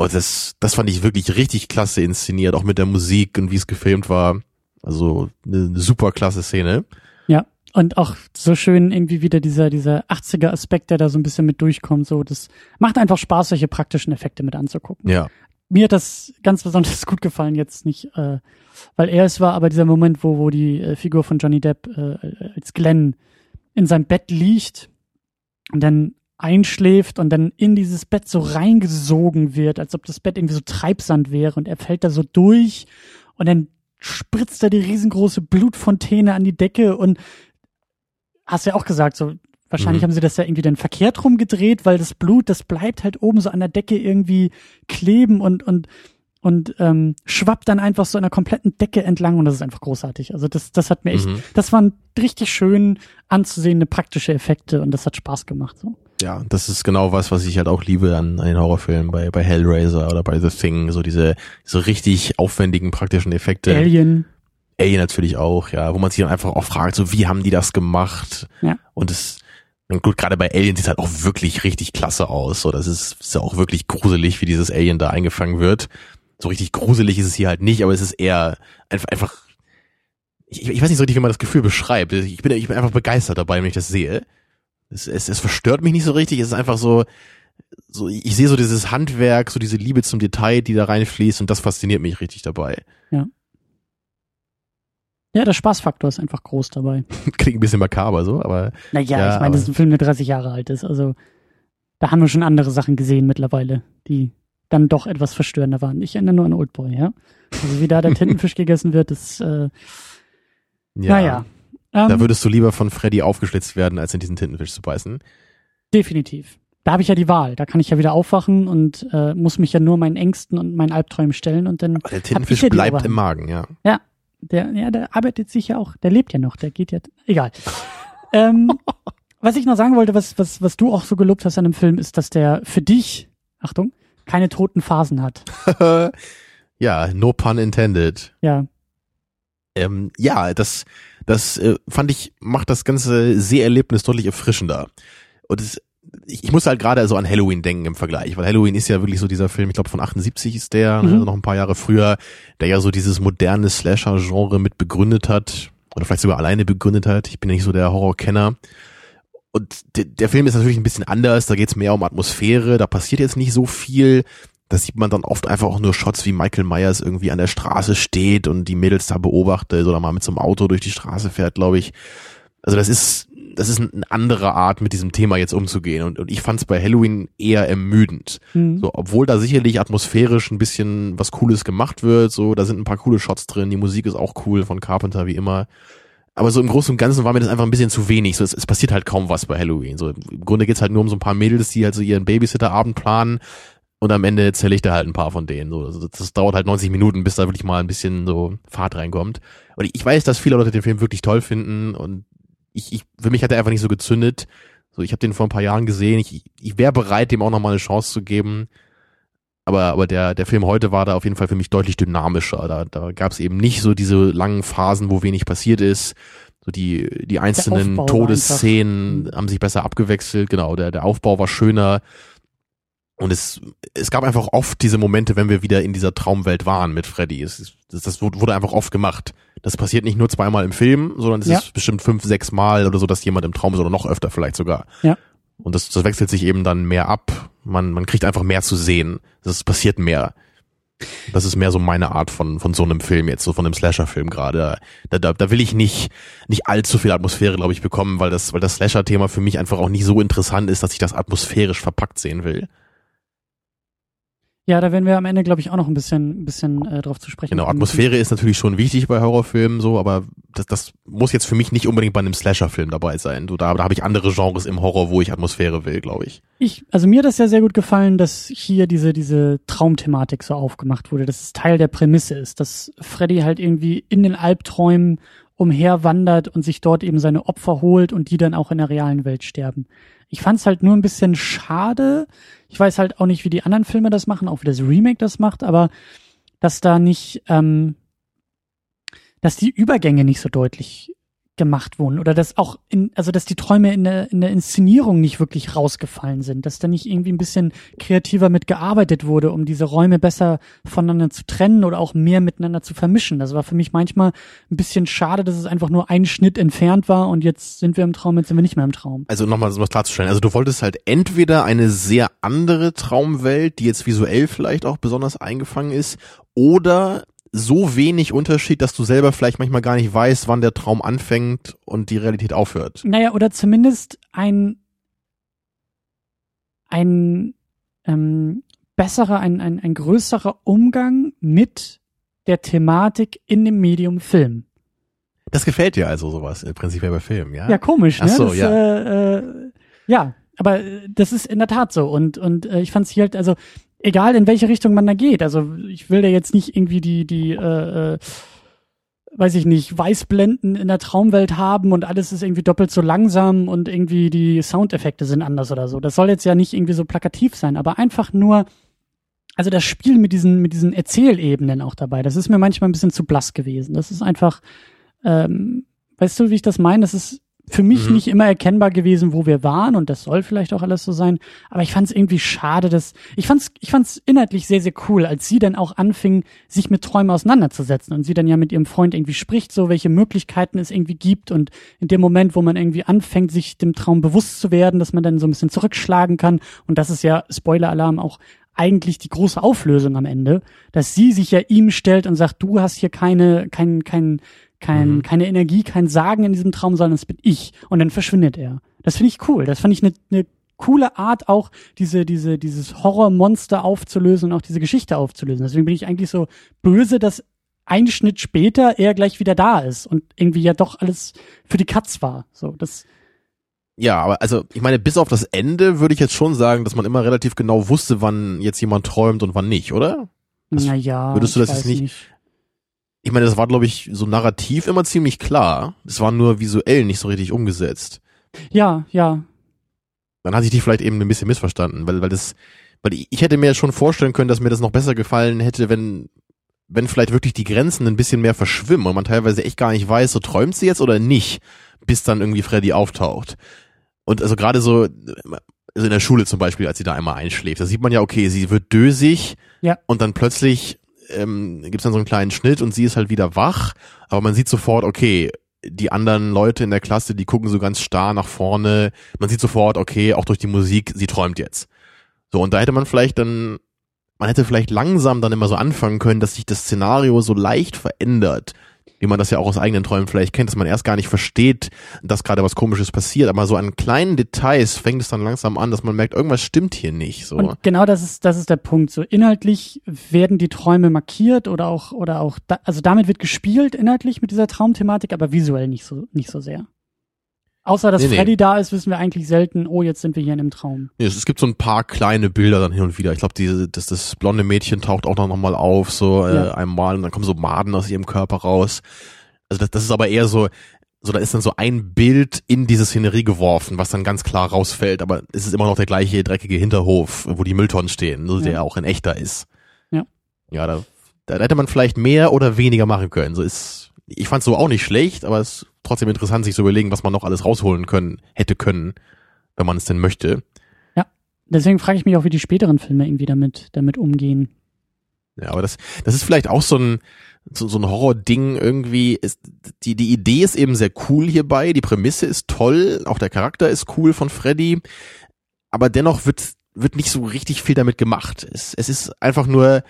Und das, das fand ich wirklich richtig klasse inszeniert, auch mit der Musik und wie es gefilmt war. Also eine, eine super klasse Szene. Ja, und auch so schön irgendwie wieder dieser, dieser 80er Aspekt, der da so ein bisschen mit durchkommt. So, das macht einfach Spaß, solche praktischen Effekte mit anzugucken. Ja. Mir hat das ganz besonders <laughs> gut gefallen, jetzt nicht, äh, weil er es war, aber dieser Moment, wo, wo die äh, Figur von Johnny Depp äh, als Glenn in seinem Bett liegt und dann einschläft und dann in dieses Bett so reingesogen wird, als ob das Bett irgendwie so Treibsand wäre und er fällt da so durch und dann spritzt da die riesengroße Blutfontäne an die Decke und hast ja auch gesagt, so wahrscheinlich Mhm. haben sie das ja irgendwie dann verkehrt rumgedreht, weil das Blut, das bleibt halt oben so an der Decke irgendwie kleben und und und ähm, schwappt dann einfach so der kompletten Decke entlang und das ist einfach großartig. Also das das hat mir echt, Mhm. das waren richtig schön anzusehende praktische Effekte und das hat Spaß gemacht so. Ja, das ist genau was, was ich halt auch liebe an, an den Horrorfilmen bei, bei Hellraiser oder bei The Thing, so diese, so richtig aufwendigen praktischen Effekte. Alien, Alien natürlich auch, ja, wo man sich dann einfach auch fragt, so wie haben die das gemacht? Ja. Und es, und gut, gerade bei Alien sieht halt auch wirklich richtig klasse aus. So, das ist, ist ja auch wirklich gruselig, wie dieses Alien da eingefangen wird. So richtig gruselig ist es hier halt nicht, aber es ist eher einfach, einfach ich, ich weiß nicht so richtig, wie man das Gefühl beschreibt. Ich bin, ich bin einfach begeistert dabei, wenn ich das sehe. Es, es, es verstört mich nicht so richtig. Es ist einfach so, so, ich sehe so dieses Handwerk, so diese Liebe zum Detail, die da reinfließt und das fasziniert mich richtig dabei. ja, der Spaßfaktor ist einfach groß dabei. <laughs> Klingt ein bisschen makaber so, aber Naja, Ja, ich meine, das ist ein Film, der 30 Jahre alt ist. Also da haben wir schon andere Sachen gesehen mittlerweile, die dann doch etwas verstörender waren. Ich erinnere nur an Oldboy, ja. Also wie da der <laughs> Tintenfisch gegessen wird, ist, äh, ja. naja. Ähm, Da würdest du lieber von Freddy aufgeschlitzt werden, als in diesen Tintenfisch zu beißen. definitiv. da habe ich ja die Wahl. Da kann ich ja wieder aufwachen und äh, muss mich ja nur meinen Ängsten und meinen Albträumen stellen und dann. Aber der Tintenfisch ja bleibt im Magen, ja. Ja, der, ja, der arbeitet sich ja auch. Der lebt ja noch. Der geht ja. Egal. <laughs> ähm, was ich noch sagen wollte, was, was, was du auch so gelobt hast an dem Film, ist, dass der für dich, Achtung, keine toten Phasen hat. <laughs> ja, no pun intended. Ja. Ähm, ja, das, das äh, fand ich, macht das ganze Seherlebnis deutlich erfrischender. Und es, ich, ich muss halt gerade so an Halloween denken im Vergleich, weil Halloween ist ja wirklich so dieser Film, ich glaube von 78 ist der, mhm. also noch ein paar Jahre früher, der ja so dieses moderne Slasher-Genre mit begründet hat oder vielleicht sogar alleine begründet hat. Ich bin ja nicht so der Horrorkenner. Und der, Film ist natürlich ein bisschen anders, da geht's mehr um Atmosphäre, da passiert jetzt nicht so viel. Da sieht man dann oft einfach auch nur Shots, wie Michael Myers irgendwie an der Straße steht und die Mädels da beobachtet oder mal mit so einem Auto durch die Straße fährt, glaube ich. Also das ist das ist eine andere Art, mit diesem Thema jetzt umzugehen. Und, und ich fand es bei Halloween eher ermüdend. Mhm. So, obwohl da sicherlich atmosphärisch ein bisschen was Cooles gemacht wird, so, da sind ein paar coole Shots drin, die Musik ist auch cool von Carpenter wie immer. Aber so im Großen und Ganzen war mir das einfach ein bisschen zu wenig. So, es, es passiert halt kaum was bei Halloween. So, im Grunde geht's halt nur um so ein paar Mädels, die halt so ihren Babysitterabend planen. Und am Ende zähle ich da halt ein paar von denen. So, das, das dauert halt 90 Minuten, bis da wirklich mal ein bisschen so Fahrt reinkommt. Und ich weiß, dass viele Leute den Film wirklich toll finden und ich, ich, für mich hat er einfach nicht so gezündet. So, ich habe den vor ein paar Jahren gesehen. Ich, ich wäre bereit, dem auch noch mal eine Chance zu geben. Aber, aber der, der Film heute war da auf jeden Fall für mich deutlich dynamischer. Da, da gab es eben nicht so diese langen Phasen, wo wenig passiert ist. So die, die einzelnen Todesszenen haben sich besser abgewechselt. Genau, der, der Aufbau war schöner. Und es, es gab einfach oft diese Momente, wenn wir wieder in dieser Traumwelt waren mit Freddy. Es, das, das wurde einfach oft gemacht. Das passiert nicht nur zweimal im Film, sondern es ja. ist bestimmt fünf, sechs Mal oder so, dass jemand im Traum ist oder noch öfter vielleicht sogar. Ja. Und das, das wechselt sich eben dann mehr ab. Man, man kriegt einfach mehr zu sehen. Das passiert mehr. Das ist mehr so meine Art von, von so einem Film jetzt, so von einem Slasher-Film gerade. Da, da, da will ich nicht, nicht allzu viel Atmosphäre, glaube ich, bekommen, weil das, weil das Slasher-Thema für mich einfach auch nicht so interessant ist, dass ich das atmosphärisch verpackt sehen will. Ja, da werden wir am Ende, glaube ich, auch noch ein bisschen, ein bisschen äh, drauf zu sprechen. Genau, Atmosphäre ist natürlich schon wichtig bei Horrorfilmen, so, aber das, das muss jetzt für mich nicht unbedingt bei einem Slasher-Film dabei sein. So, da, da habe ich andere Genres im Horror, wo ich Atmosphäre will, glaube ich. Ich, also mir hat das ja sehr gut gefallen, dass hier diese, diese Traumthematik so aufgemacht wurde, dass es Teil der Prämisse ist, dass Freddy halt irgendwie in den Albträumen umherwandert und sich dort eben seine Opfer holt und die dann auch in der realen Welt sterben. Ich fand es halt nur ein bisschen schade. Ich weiß halt auch nicht, wie die anderen Filme das machen, auch wie das Remake das macht, aber dass da nicht, ähm, dass die Übergänge nicht so deutlich gemacht wurden oder dass auch in, also dass die Träume in der, in der Inszenierung nicht wirklich rausgefallen sind, dass da nicht irgendwie ein bisschen kreativer mit gearbeitet wurde, um diese Räume besser voneinander zu trennen oder auch mehr miteinander zu vermischen. Das war für mich manchmal ein bisschen schade, dass es einfach nur ein Schnitt entfernt war und jetzt sind wir im Traum, jetzt sind wir nicht mehr im Traum. Also nochmal um das klarzustellen, also du wolltest halt entweder eine sehr andere Traumwelt, die jetzt visuell vielleicht auch besonders eingefangen ist, oder so wenig Unterschied, dass du selber vielleicht manchmal gar nicht weißt, wann der Traum anfängt und die Realität aufhört. Naja, oder zumindest ein, ein ähm, besserer, ein, ein, ein größerer Umgang mit der Thematik in dem Medium Film. Das gefällt dir also sowas, im Prinzip bei Film, ja? Ja, komisch, ne? Ach so, das, ja. Äh, äh, ja, aber äh, das ist in der Tat so. Und, und äh, ich fand es hier halt, also egal in welche Richtung man da geht. Also ich will da jetzt nicht irgendwie die, die, äh, äh, weiß ich nicht, Weißblenden in der Traumwelt haben und alles ist irgendwie doppelt so langsam und irgendwie die Soundeffekte sind anders oder so. Das soll jetzt ja nicht irgendwie so plakativ sein, aber einfach nur, also das Spiel mit diesen, mit diesen Erzählebenen auch dabei, das ist mir manchmal ein bisschen zu blass gewesen. Das ist einfach, ähm, weißt du, wie ich das meine? Das ist für mich mhm. nicht immer erkennbar gewesen, wo wir waren und das soll vielleicht auch alles so sein. Aber ich fand es irgendwie schade, dass ich fand's, ich fand's inhaltlich sehr, sehr cool, als sie dann auch anfing, sich mit Träumen auseinanderzusetzen und sie dann ja mit ihrem Freund irgendwie spricht, so welche Möglichkeiten es irgendwie gibt und in dem Moment, wo man irgendwie anfängt, sich dem Traum bewusst zu werden, dass man dann so ein bisschen zurückschlagen kann und das ist ja Spoiler-Alarm auch eigentlich die große Auflösung am Ende, dass sie sich ja ihm stellt und sagt, du hast hier keine, kein, kein, kein, mhm. keine Energie, kein Sagen in diesem Traum, sondern es bin ich. Und dann verschwindet er. Das finde ich cool. Das fand ich eine ne coole Art, auch diese, diese, dieses Horrormonster aufzulösen und auch diese Geschichte aufzulösen. Deswegen bin ich eigentlich so böse, dass ein Schnitt später er gleich wieder da ist und irgendwie ja doch alles für die Katz war. So, das Ja, aber also ich meine, bis auf das Ende würde ich jetzt schon sagen, dass man immer relativ genau wusste, wann jetzt jemand träumt und wann nicht, oder? Das naja, würdest du das jetzt nicht- Ich meine, das war, glaube ich, so narrativ immer ziemlich klar. Es war nur visuell nicht so richtig umgesetzt. Ja, ja. Dann hatte ich dich vielleicht eben ein bisschen missverstanden, weil, weil das, weil ich hätte mir schon vorstellen können, dass mir das noch besser gefallen hätte, wenn, wenn vielleicht wirklich die Grenzen ein bisschen mehr verschwimmen und man teilweise echt gar nicht weiß, so träumt sie jetzt oder nicht, bis dann irgendwie Freddy auftaucht. Und also gerade so, also in der Schule zum Beispiel, als sie da einmal einschläft, da sieht man ja, okay, sie wird dösig Ja. und dann plötzlich ähm, gibt's dann so einen kleinen Schnitt und sie ist halt wieder wach, aber man sieht sofort, okay, die anderen Leute in der Klasse, die gucken so ganz starr nach vorne. Man sieht sofort, okay, auch durch die Musik, sie träumt jetzt. So, und da hätte man vielleicht dann, man hätte vielleicht langsam dann immer so anfangen können, dass sich das Szenario so leicht verändert, wie man das ja auch aus eigenen Träumen vielleicht kennt, dass man erst gar nicht versteht, dass gerade was Komisches passiert, aber so an kleinen Details fängt es dann langsam an, dass man merkt, irgendwas stimmt hier nicht. So. Und genau das ist, das ist der Punkt. So inhaltlich werden die Träume markiert oder auch, oder auch, da, also damit wird gespielt inhaltlich mit dieser Traumthematik, aber visuell nicht so, nicht so sehr. Außer dass Nee, nee. Freddy da ist, wissen wir eigentlich selten, oh, jetzt sind wir hier in einem Traum. Ja, Es, es gibt so ein paar kleine Bilder dann hin und wieder. Ich glaube, diese, das, das blonde Mädchen taucht auch noch mal auf, so äh, Ja. einmal und dann kommen so Maden aus ihrem Körper raus. Also das, das ist aber eher so, so da ist dann so ein Bild in diese Szenerie geworfen, was dann ganz klar rausfällt, aber es ist immer noch der gleiche dreckige Hinterhof, wo die Mülltonnen stehen, der Ja. auch in echter ist. Ja. Ja, da, da hätte man vielleicht mehr oder weniger machen können. So ist, ich fand so auch nicht schlecht, aber es ist trotzdem interessant, sich zu überlegen, was man noch alles rausholen können, hätte können, wenn man es denn möchte. Deswegen frage ich mich auch, wie die späteren Filme irgendwie damit, damit umgehen. Ja, aber das, das ist vielleicht auch so ein, so, so ein Horror-Ding irgendwie. Ist, die, die Idee ist eben sehr cool hierbei, die Prämisse ist toll, auch der Charakter ist cool von Freddy, aber dennoch wird, wird nicht so richtig viel damit gemacht. Es, es ist einfach nur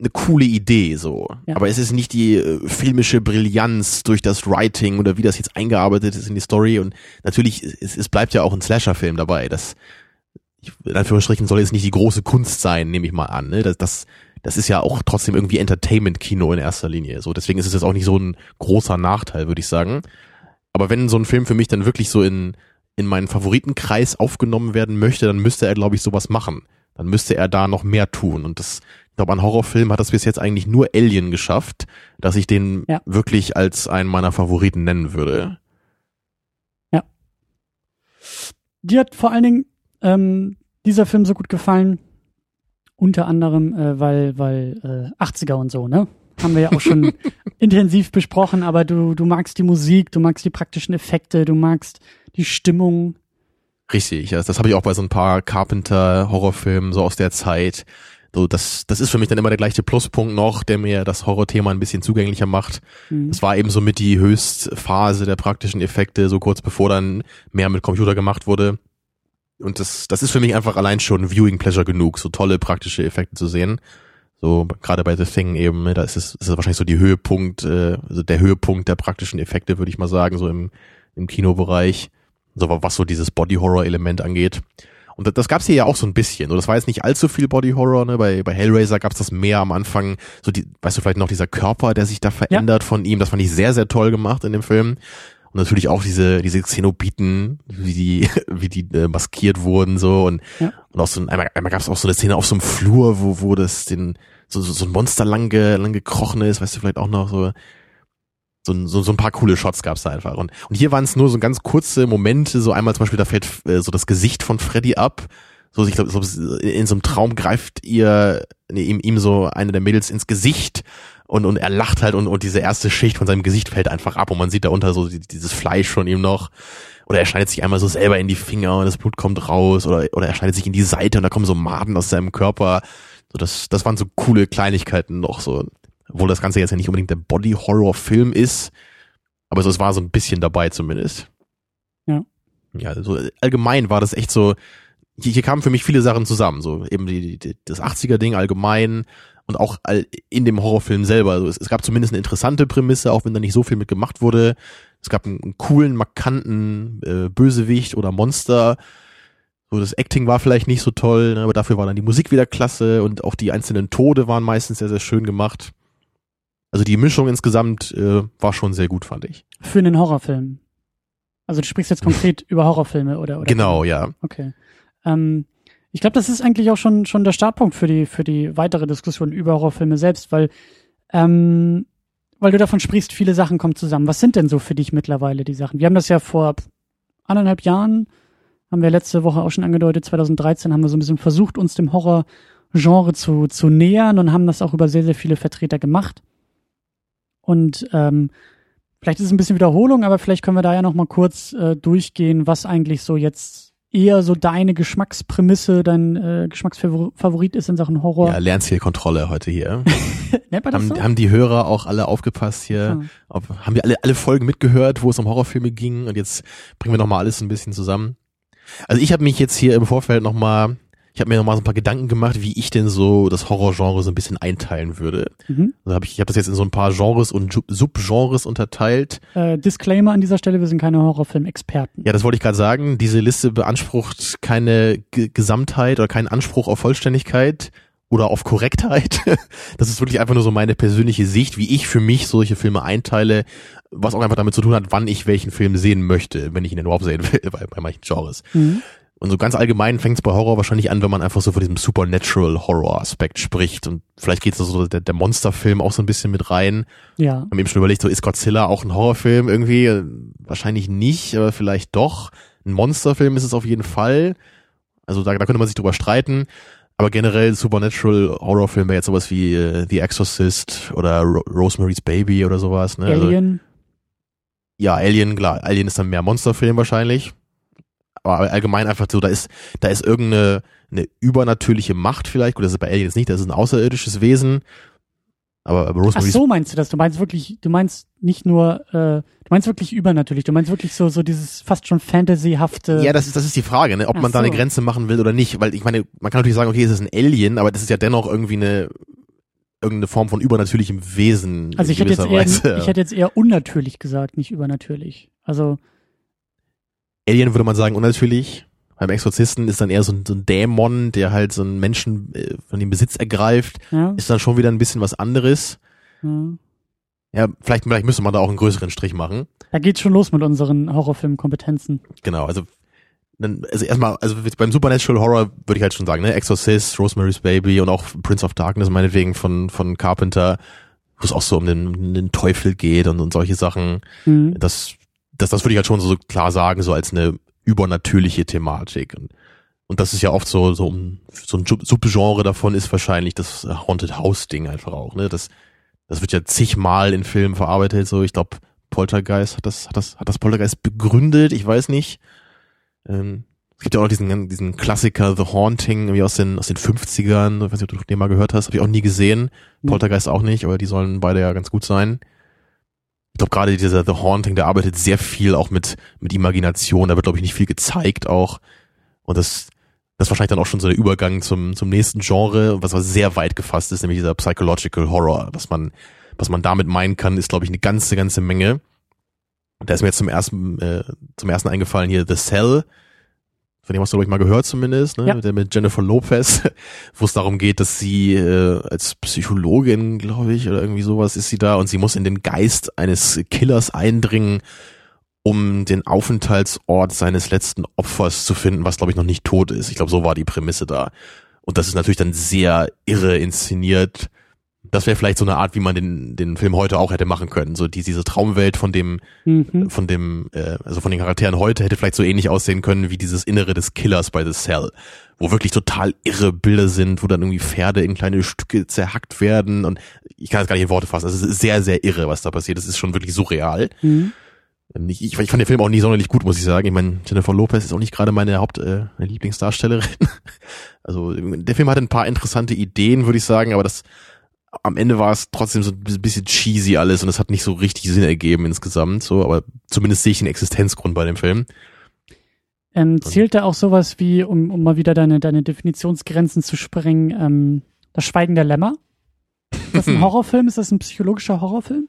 eine coole Idee so. Ja. Aber es ist nicht die äh, filmische Brillanz durch das Writing oder wie das jetzt eingearbeitet ist in die Story. Und natürlich, es, es bleibt ja auch ein Slasher-Film dabei. Das, in Anführungsstrichen soll jetzt nicht die große Kunst sein, nehme ich mal an. Ne? Das, das, das ist ja auch trotzdem irgendwie Entertainment-Kino in erster Linie. So, deswegen ist es jetzt auch nicht so ein großer Nachteil, würde ich sagen. Aber wenn so ein Film für mich dann wirklich so in, in meinen Favoritenkreis aufgenommen werden möchte, dann müsste er, glaube ich, sowas machen. Dann müsste er da noch mehr tun. Und das, glaube, an Horrorfilm hat das bis jetzt eigentlich nur Alien geschafft, dass ich den Ja. wirklich als einen meiner Favoriten nennen würde. Dir hat vor allen Dingen ähm, dieser Film so gut gefallen, unter anderem, äh, weil, weil äh, 80er und so, ne? Haben wir ja auch schon <laughs> intensiv besprochen, aber du, du magst die Musik, du magst die praktischen Effekte, du magst die Stimmung. Richtig, ja, das habe ich auch bei so ein paar Carpenter-Horrorfilmen so aus der Zeit. So, das, das ist für mich dann immer der gleiche Pluspunkt noch, der mir das Horrorthema ein bisschen zugänglicher macht. Mhm. Das war eben so mit die Höchstphase der praktischen Effekte, so kurz bevor dann mehr mit Computer gemacht wurde. Und das, das ist für mich einfach allein schon Viewing Pleasure genug, so tolle praktische Effekte zu sehen. So gerade bei The Thing eben, ne, da ist es, ist es wahrscheinlich so die Höhepunkt, äh, also der Höhepunkt der praktischen Effekte, würde ich mal sagen, so im, im Kinobereich. So was so dieses Body Horror Element angeht. Und das, gab's hier ja auch so ein bisschen. Das war jetzt nicht allzu viel Body Horror, ne? Bei, bei Hellraiser gab's das mehr am Anfang. So die, weißt du, vielleicht noch dieser Körper, der sich da verändert von ihm. Das fand ich sehr, sehr toll gemacht in dem Film. Und natürlich auch diese, diese Xenobiten, wie die, <laughs> wie die äh, maskiert wurden, so. Und, Ja. und auch so ein, einmal, einmal gab's auch so eine Szene auf so einem Flur, wo, wo das den, so, so, so ein Monster lang, ge, lang gekrochen ist, weißt du, vielleicht auch noch so, so, ein- so, so ein paar coole Shots gab's da einfach. Und, und hier waren es nur so ganz kurze Momente, so einmal zum Beispiel, da fällt äh, so das Gesicht von Freddy ab. So, ich glaube, so, in so einem Traum greift ihr, nee, ihm, ihm so eine der Mädels ins Gesicht und, und er lacht halt und, und diese erste Schicht von seinem Gesicht fällt einfach ab und man sieht darunter so die- dieses Fleisch von ihm noch. Oder er schneidet sich einmal so selber in die Finger und das Blut kommt raus oder, oder er schneidet sich in die Seite und da kommen so Maden aus seinem Körper. So, das, das waren so coole Kleinigkeiten noch so. Obwohl das Ganze jetzt ja nicht unbedingt der Body-Horror-Film ist, aber so, es war so ein bisschen dabei zumindest. Ja. Ja, also allgemein war das echt so, hier, hier kamen für mich viele Sachen zusammen, so eben die, die, das 80er-Ding allgemein und auch all, in dem Horrorfilm selber. Also es, es gab zumindest eine interessante Prämisse, auch wenn da nicht so viel mit gemacht wurde. Es gab einen, einen coolen, markanten äh, Bösewicht oder Monster. So, das Acting war vielleicht nicht so toll, ne, aber dafür war dann die Musik wieder klasse und auch die einzelnen Tode waren meistens sehr, sehr schön gemacht. Also die Mischung insgesamt äh, war schon sehr gut, fand ich. Für einen Horrorfilm. Also du sprichst jetzt <laughs> konkret über Horrorfilme oder, oder? Genau, ja. Okay. Ähm, ich glaube, das ist eigentlich auch schon, schon der Startpunkt für die, für die weitere Diskussion über Horrorfilme selbst, weil, ähm, weil du davon sprichst, viele Sachen kommen zusammen. Was sind denn so für dich mittlerweile die Sachen? Wir haben das ja vor anderthalb Jahren, haben wir letzte Woche auch schon angedeutet, 2013 haben wir so ein bisschen versucht, uns dem Horrorgenre zu, zu nähern und haben das auch über sehr, sehr viele Vertreter gemacht. Und ähm, vielleicht ist es ein bisschen Wiederholung, aber vielleicht können wir da ja noch mal kurz äh, durchgehen, was eigentlich so jetzt eher so deine Geschmacksprämisse, dein äh, Geschmacksfavorit ist in Sachen Horror. Ja, Lernzielkontrolle heute hier. <laughs> Haben, so? haben die Hörer auch alle aufgepasst hier? Ah. Ob, haben wir alle, alle Folgen mitgehört, wo es um Horrorfilme ging? Und jetzt bringen wir nochmal alles ein bisschen zusammen. Also ich habe mich jetzt hier im Vorfeld nochmal, ich habe mir nochmal so ein paar Gedanken gemacht, wie ich denn so das Horrorgenre so ein bisschen einteilen würde. Mhm. Also hab ich, ich habe das jetzt in so ein paar Genres und Subgenres unterteilt. Äh, Disclaimer an dieser Stelle, wir sind keine Horrorfilm-Experten. Ja, das wollte ich gerade sagen. Diese Liste beansprucht keine G Gesamtheit oder keinen Anspruch auf Vollständigkeit oder auf Korrektheit. <laughs> Das ist wirklich einfach nur so meine persönliche Sicht, wie ich für mich solche Filme einteile, was auch einfach damit zu tun hat, wann ich welchen Film sehen möchte, wenn ich ihn denn überhaupt sehen will, <laughs> bei, bei manchen Genres. Mhm. Und so ganz allgemein fängt es bei Horror wahrscheinlich an, wenn man einfach so von diesem Supernatural Horror Aspekt spricht. Und vielleicht geht so der, der Monsterfilm auch so ein bisschen mit rein. Ja. haben eben schon überlegt, so ist Godzilla auch ein Horrorfilm irgendwie? Äh, Wahrscheinlich nicht, aber vielleicht doch. Ein Monsterfilm ist es auf jeden Fall. Also da, da könnte man sich drüber streiten. Aber generell Supernatural Horrorfilme jetzt sowas wie äh, The Exorcist oder Ro Rosemary's Baby oder sowas. Ne? Also, Alien. ja, Alien, klar. Alien ist dann mehr Monsterfilm wahrscheinlich. Aber allgemein einfach so, da ist, da ist irgendeine eine übernatürliche Macht vielleicht. Gut, das ist bei Alien jetzt nicht, das ist ein außerirdisches Wesen. Aber, aber Ach Rosemary's so meinst du das? Du meinst wirklich, du meinst nicht nur, äh, du meinst wirklich übernatürlich. Du meinst wirklich so, so dieses fast schon Fantasyhafte. Ja, das ist, das ist die Frage, ne? ob Ach man da eine. Grenze machen will oder nicht. Weil ich meine, man kann natürlich sagen, okay, es ist ein Alien, aber das ist ja dennoch irgendwie eine irgendeine Form von übernatürlichem Wesen. also ich hätte jetzt gewisser eher, Weise. ich hätte jetzt eher unnatürlich gesagt, nicht übernatürlich. Also, Alien würde man sagen unnatürlich. Beim Exorzisten ist dann eher so ein, so ein Dämon, der halt so einen Menschen äh, von dem Besitz ergreift. ja. Ist dann schon wieder ein bisschen was anderes. ja. Ja, vielleicht, vielleicht müsste man da auch einen größeren Strich machen. Da geht's schon los mit unseren Horrorfilmkompetenzen. Genau, also dann, also erstmal, also beim Supernatural Horror würde ich halt schon sagen, ne, Exorcist, Rosemary's Baby und auch Prince of Darkness meinetwegen von von Carpenter, wo es auch so um den, um den Teufel geht und, und solche Sachen. Mhm. Das, das, das würde ich halt schon so klar sagen, so als eine übernatürliche Thematik. Und, und das ist ja oft so, so so ein Sub- Subgenre davon ist wahrscheinlich das Haunted House Ding einfach auch, ne? Das, das wird ja zigmal in Filmen verarbeitet, so ich glaube Poltergeist hat das, hat das, hat das Poltergeist begründet, ich weiß nicht. Ähm, es gibt ja auch noch diesen, diesen Klassiker The Haunting, irgendwie aus den, aus den 50ern, ich weiß nicht, ob du den mal gehört hast, habe ich auch nie gesehen. Poltergeist auch nicht, aber die sollen beide ja ganz gut sein. Ich glaube gerade dieser The Haunting, der arbeitet sehr viel auch mit, mit Imagination, da wird glaube ich nicht viel gezeigt auch. Und das, das ist wahrscheinlich dann auch schon so der Übergang zum, zum nächsten Genre, was sehr weit gefasst ist, nämlich dieser Psychological Horror. Was man, was man damit meinen kann, ist glaube ich eine ganze, ganze Menge. Da ist mir jetzt zum ersten, äh, zum ersten eingefallen hier The Cell. Von dem hast du, glaube ich, mal gehört zumindest, ne? Ja. Mit, der, mit Jennifer Lopez, <laughs> wo es darum geht, dass sie äh, als Psychologin, glaube ich, oder irgendwie sowas ist sie da und sie muss in den Geist eines Killers eindringen, um den Aufenthaltsort seines letzten Opfers zu finden, was, glaube ich, noch nicht tot ist. Ich glaube, so war die Prämisse da. Und das ist natürlich dann sehr irre inszeniert. Das wäre vielleicht so eine Art, wie man den, den Film heute auch hätte machen können. So die, diese Traumwelt von dem, Mhm. von dem, äh, also von den Charakteren heute hätte vielleicht so ähnlich aussehen können wie dieses Innere des Killers bei The Cell, wo wirklich total irre Bilder sind, wo dann irgendwie Pferde in kleine Stücke zerhackt werden und ich kann das gar nicht in Worte fassen. Es ist sehr, sehr irre, was da passiert. Es ist schon wirklich surreal. Mhm. Ähm, Ich, ich, ich fand den Film auch nie sonderlich gut, muss ich sagen. Ich meine, Jennifer Lopez ist auch nicht gerade meine Haupt äh, Lieblingsdarstellerin. <laughs> Also der Film hatte ein paar interessante Ideen, würde ich sagen, aber das am Ende war es trotzdem so ein bisschen cheesy alles und es hat nicht so richtig Sinn ergeben insgesamt. So, aber zumindest sehe ich den Existenzgrund bei dem Film. Ähm, zählt da auch sowas wie, um, um mal wieder deine, deine Definitionsgrenzen zu sprengen, ähm, das Schweigen der Lämmer? Ist das ein <laughs> Horrorfilm? Ist das ein psychologischer Horrorfilm?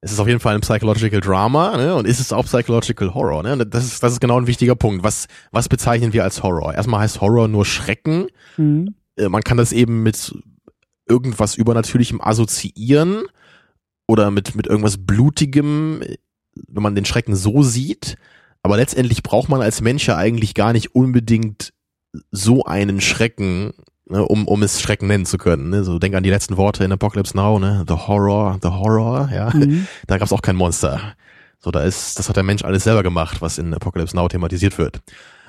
Es ist auf jeden Fall ein Psychological Drama, ne? Und ist es auch Psychological Horror, ne? Und das ist, das ist genau ein wichtiger Punkt. Was, was bezeichnen wir als Horror? Erstmal heißt Horror nur Schrecken. Mhm. Äh, Man kann das eben mit irgendwas Übernatürlichem assoziieren oder mit, mit irgendwas Blutigem. wenn man den Schrecken so sieht, aber letztendlich braucht man als Mensch ja eigentlich gar nicht unbedingt so einen Schrecken, ne, um, um es Schrecken nennen zu können. Ne? So denk an die letzten Worte in Apocalypse Now, ne? The Horror, the Horror, ja. Mhm. <laughs> Da gab es auch kein Monster. So, da ist, das hat der Mensch alles selber gemacht, was in Apocalypse Now thematisiert wird.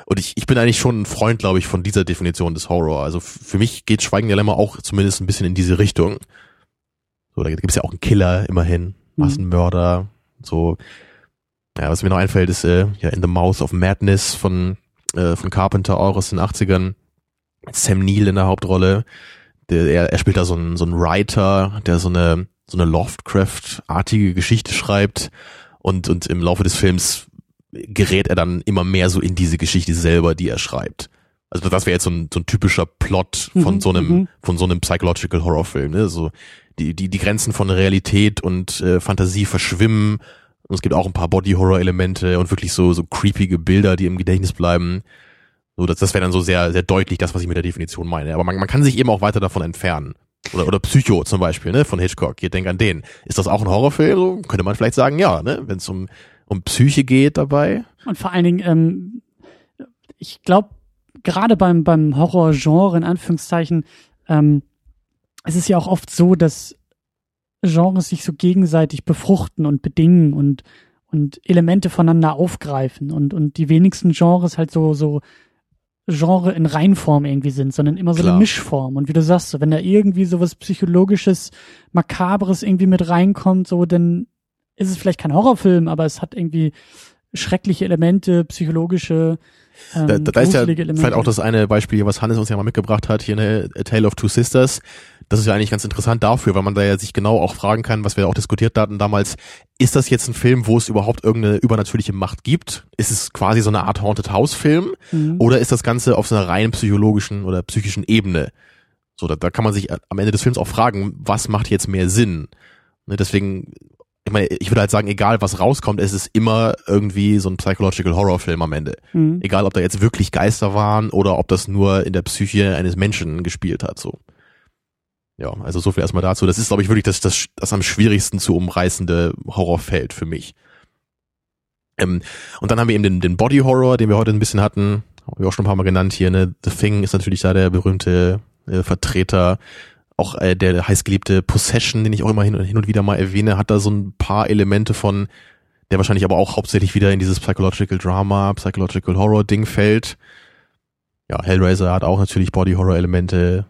Und ich, ich bin eigentlich schon ein Freund, glaube ich, von dieser Definition des Horror. Also für mich geht Schweigen der Lämmer auch zumindest ein bisschen in diese Richtung. So, da gibt's ja auch einen Killer immerhin, mhm. Massenmörder, so. Ja, was mir noch einfällt, ist äh, ja In the Mouth of Madness von, äh, von Carpenter auch aus den 80ern. Sam Neill in der Hauptrolle. Der, er, er spielt da so einen, so einen Writer, der so eine, so eine Lovecraft-artige Geschichte schreibt und, und im Laufe des Films gerät er dann immer mehr so in diese Geschichte selber, die er schreibt. Also das wäre jetzt so ein, so ein typischer Plot von mhm, so einem, mhm. von so einem Psychological Horror-Film, ne? So die, die, die Grenzen von Realität und äh, Fantasie verschwimmen. Und es gibt auch ein paar Body-Horror-Elemente und wirklich so, so creepige Bilder, die im Gedächtnis bleiben. So, das, das wäre dann so sehr, sehr deutlich das, was ich mit der Definition meine. Aber man, man kann sich eben auch weiter davon entfernen. Oder, oder Psycho zum Beispiel, ne, von Hitchcock. Ihr denkt an den. Ist das auch ein Horrorfilm? So könnte man vielleicht sagen, ja, ne, wenn es um, um Psyche geht dabei. Und vor allen Dingen, ähm, ich glaube, gerade beim, beim Horrorgenre, in Anführungszeichen, ähm, es ist ja auch oft so, dass Genres sich so gegenseitig befruchten und bedingen und, und Elemente voneinander aufgreifen und, und die wenigsten Genres halt so, so Genre in Reinform irgendwie sind, sondern immer so Klar. eine Mischform. Und wie du sagst, so, wenn da irgendwie so was psychologisches, makabres irgendwie mit reinkommt, so, dann ist es vielleicht kein Horrorfilm, aber es hat irgendwie schreckliche Elemente, psychologische ähm, da, da ist ja Elemente. vielleicht auch das eine Beispiel, was Hannes uns ja mal mitgebracht hat, hier eine A Tale of Two Sisters. Das ist ja eigentlich ganz interessant dafür, weil man da ja sich genau auch fragen kann, was wir auch diskutiert hatten damals. Ist das jetzt ein Film, wo es überhaupt irgendeine übernatürliche Macht gibt? Ist es quasi so eine Art Haunted House Film? Mhm. Oder ist das Ganze auf so einer rein psychologischen oder psychischen Ebene? So, da, da kann man sich am Ende des Films auch fragen, was macht jetzt mehr Sinn? Ne, deswegen meine, ich würde halt sagen, egal was rauskommt, es ist immer irgendwie so ein Psychological Horror Film am Ende. Mhm. Egal, ob da jetzt wirklich Geister waren oder ob das nur in der Psyche eines Menschen gespielt hat, so. Ja, also so viel erstmal dazu. Das ist, glaube ich, wirklich das, das, das am schwierigsten zu umreißende Horrorfeld für mich. Ähm, und dann haben wir eben den, den Body Horror, den wir heute ein bisschen hatten, haben wir auch schon ein paar Mal genannt hier. Ne? The Thing ist natürlich da der berühmte äh, Vertreter auch äh, der heißgeliebte Possession, den ich auch immer hin, hin und wieder mal erwähne, hat da so ein paar Elemente von, der wahrscheinlich aber auch hauptsächlich wieder in dieses Psychological Drama, Psychological Horror Ding fällt. Ja, Hellraiser hat auch natürlich Body Horror Elemente,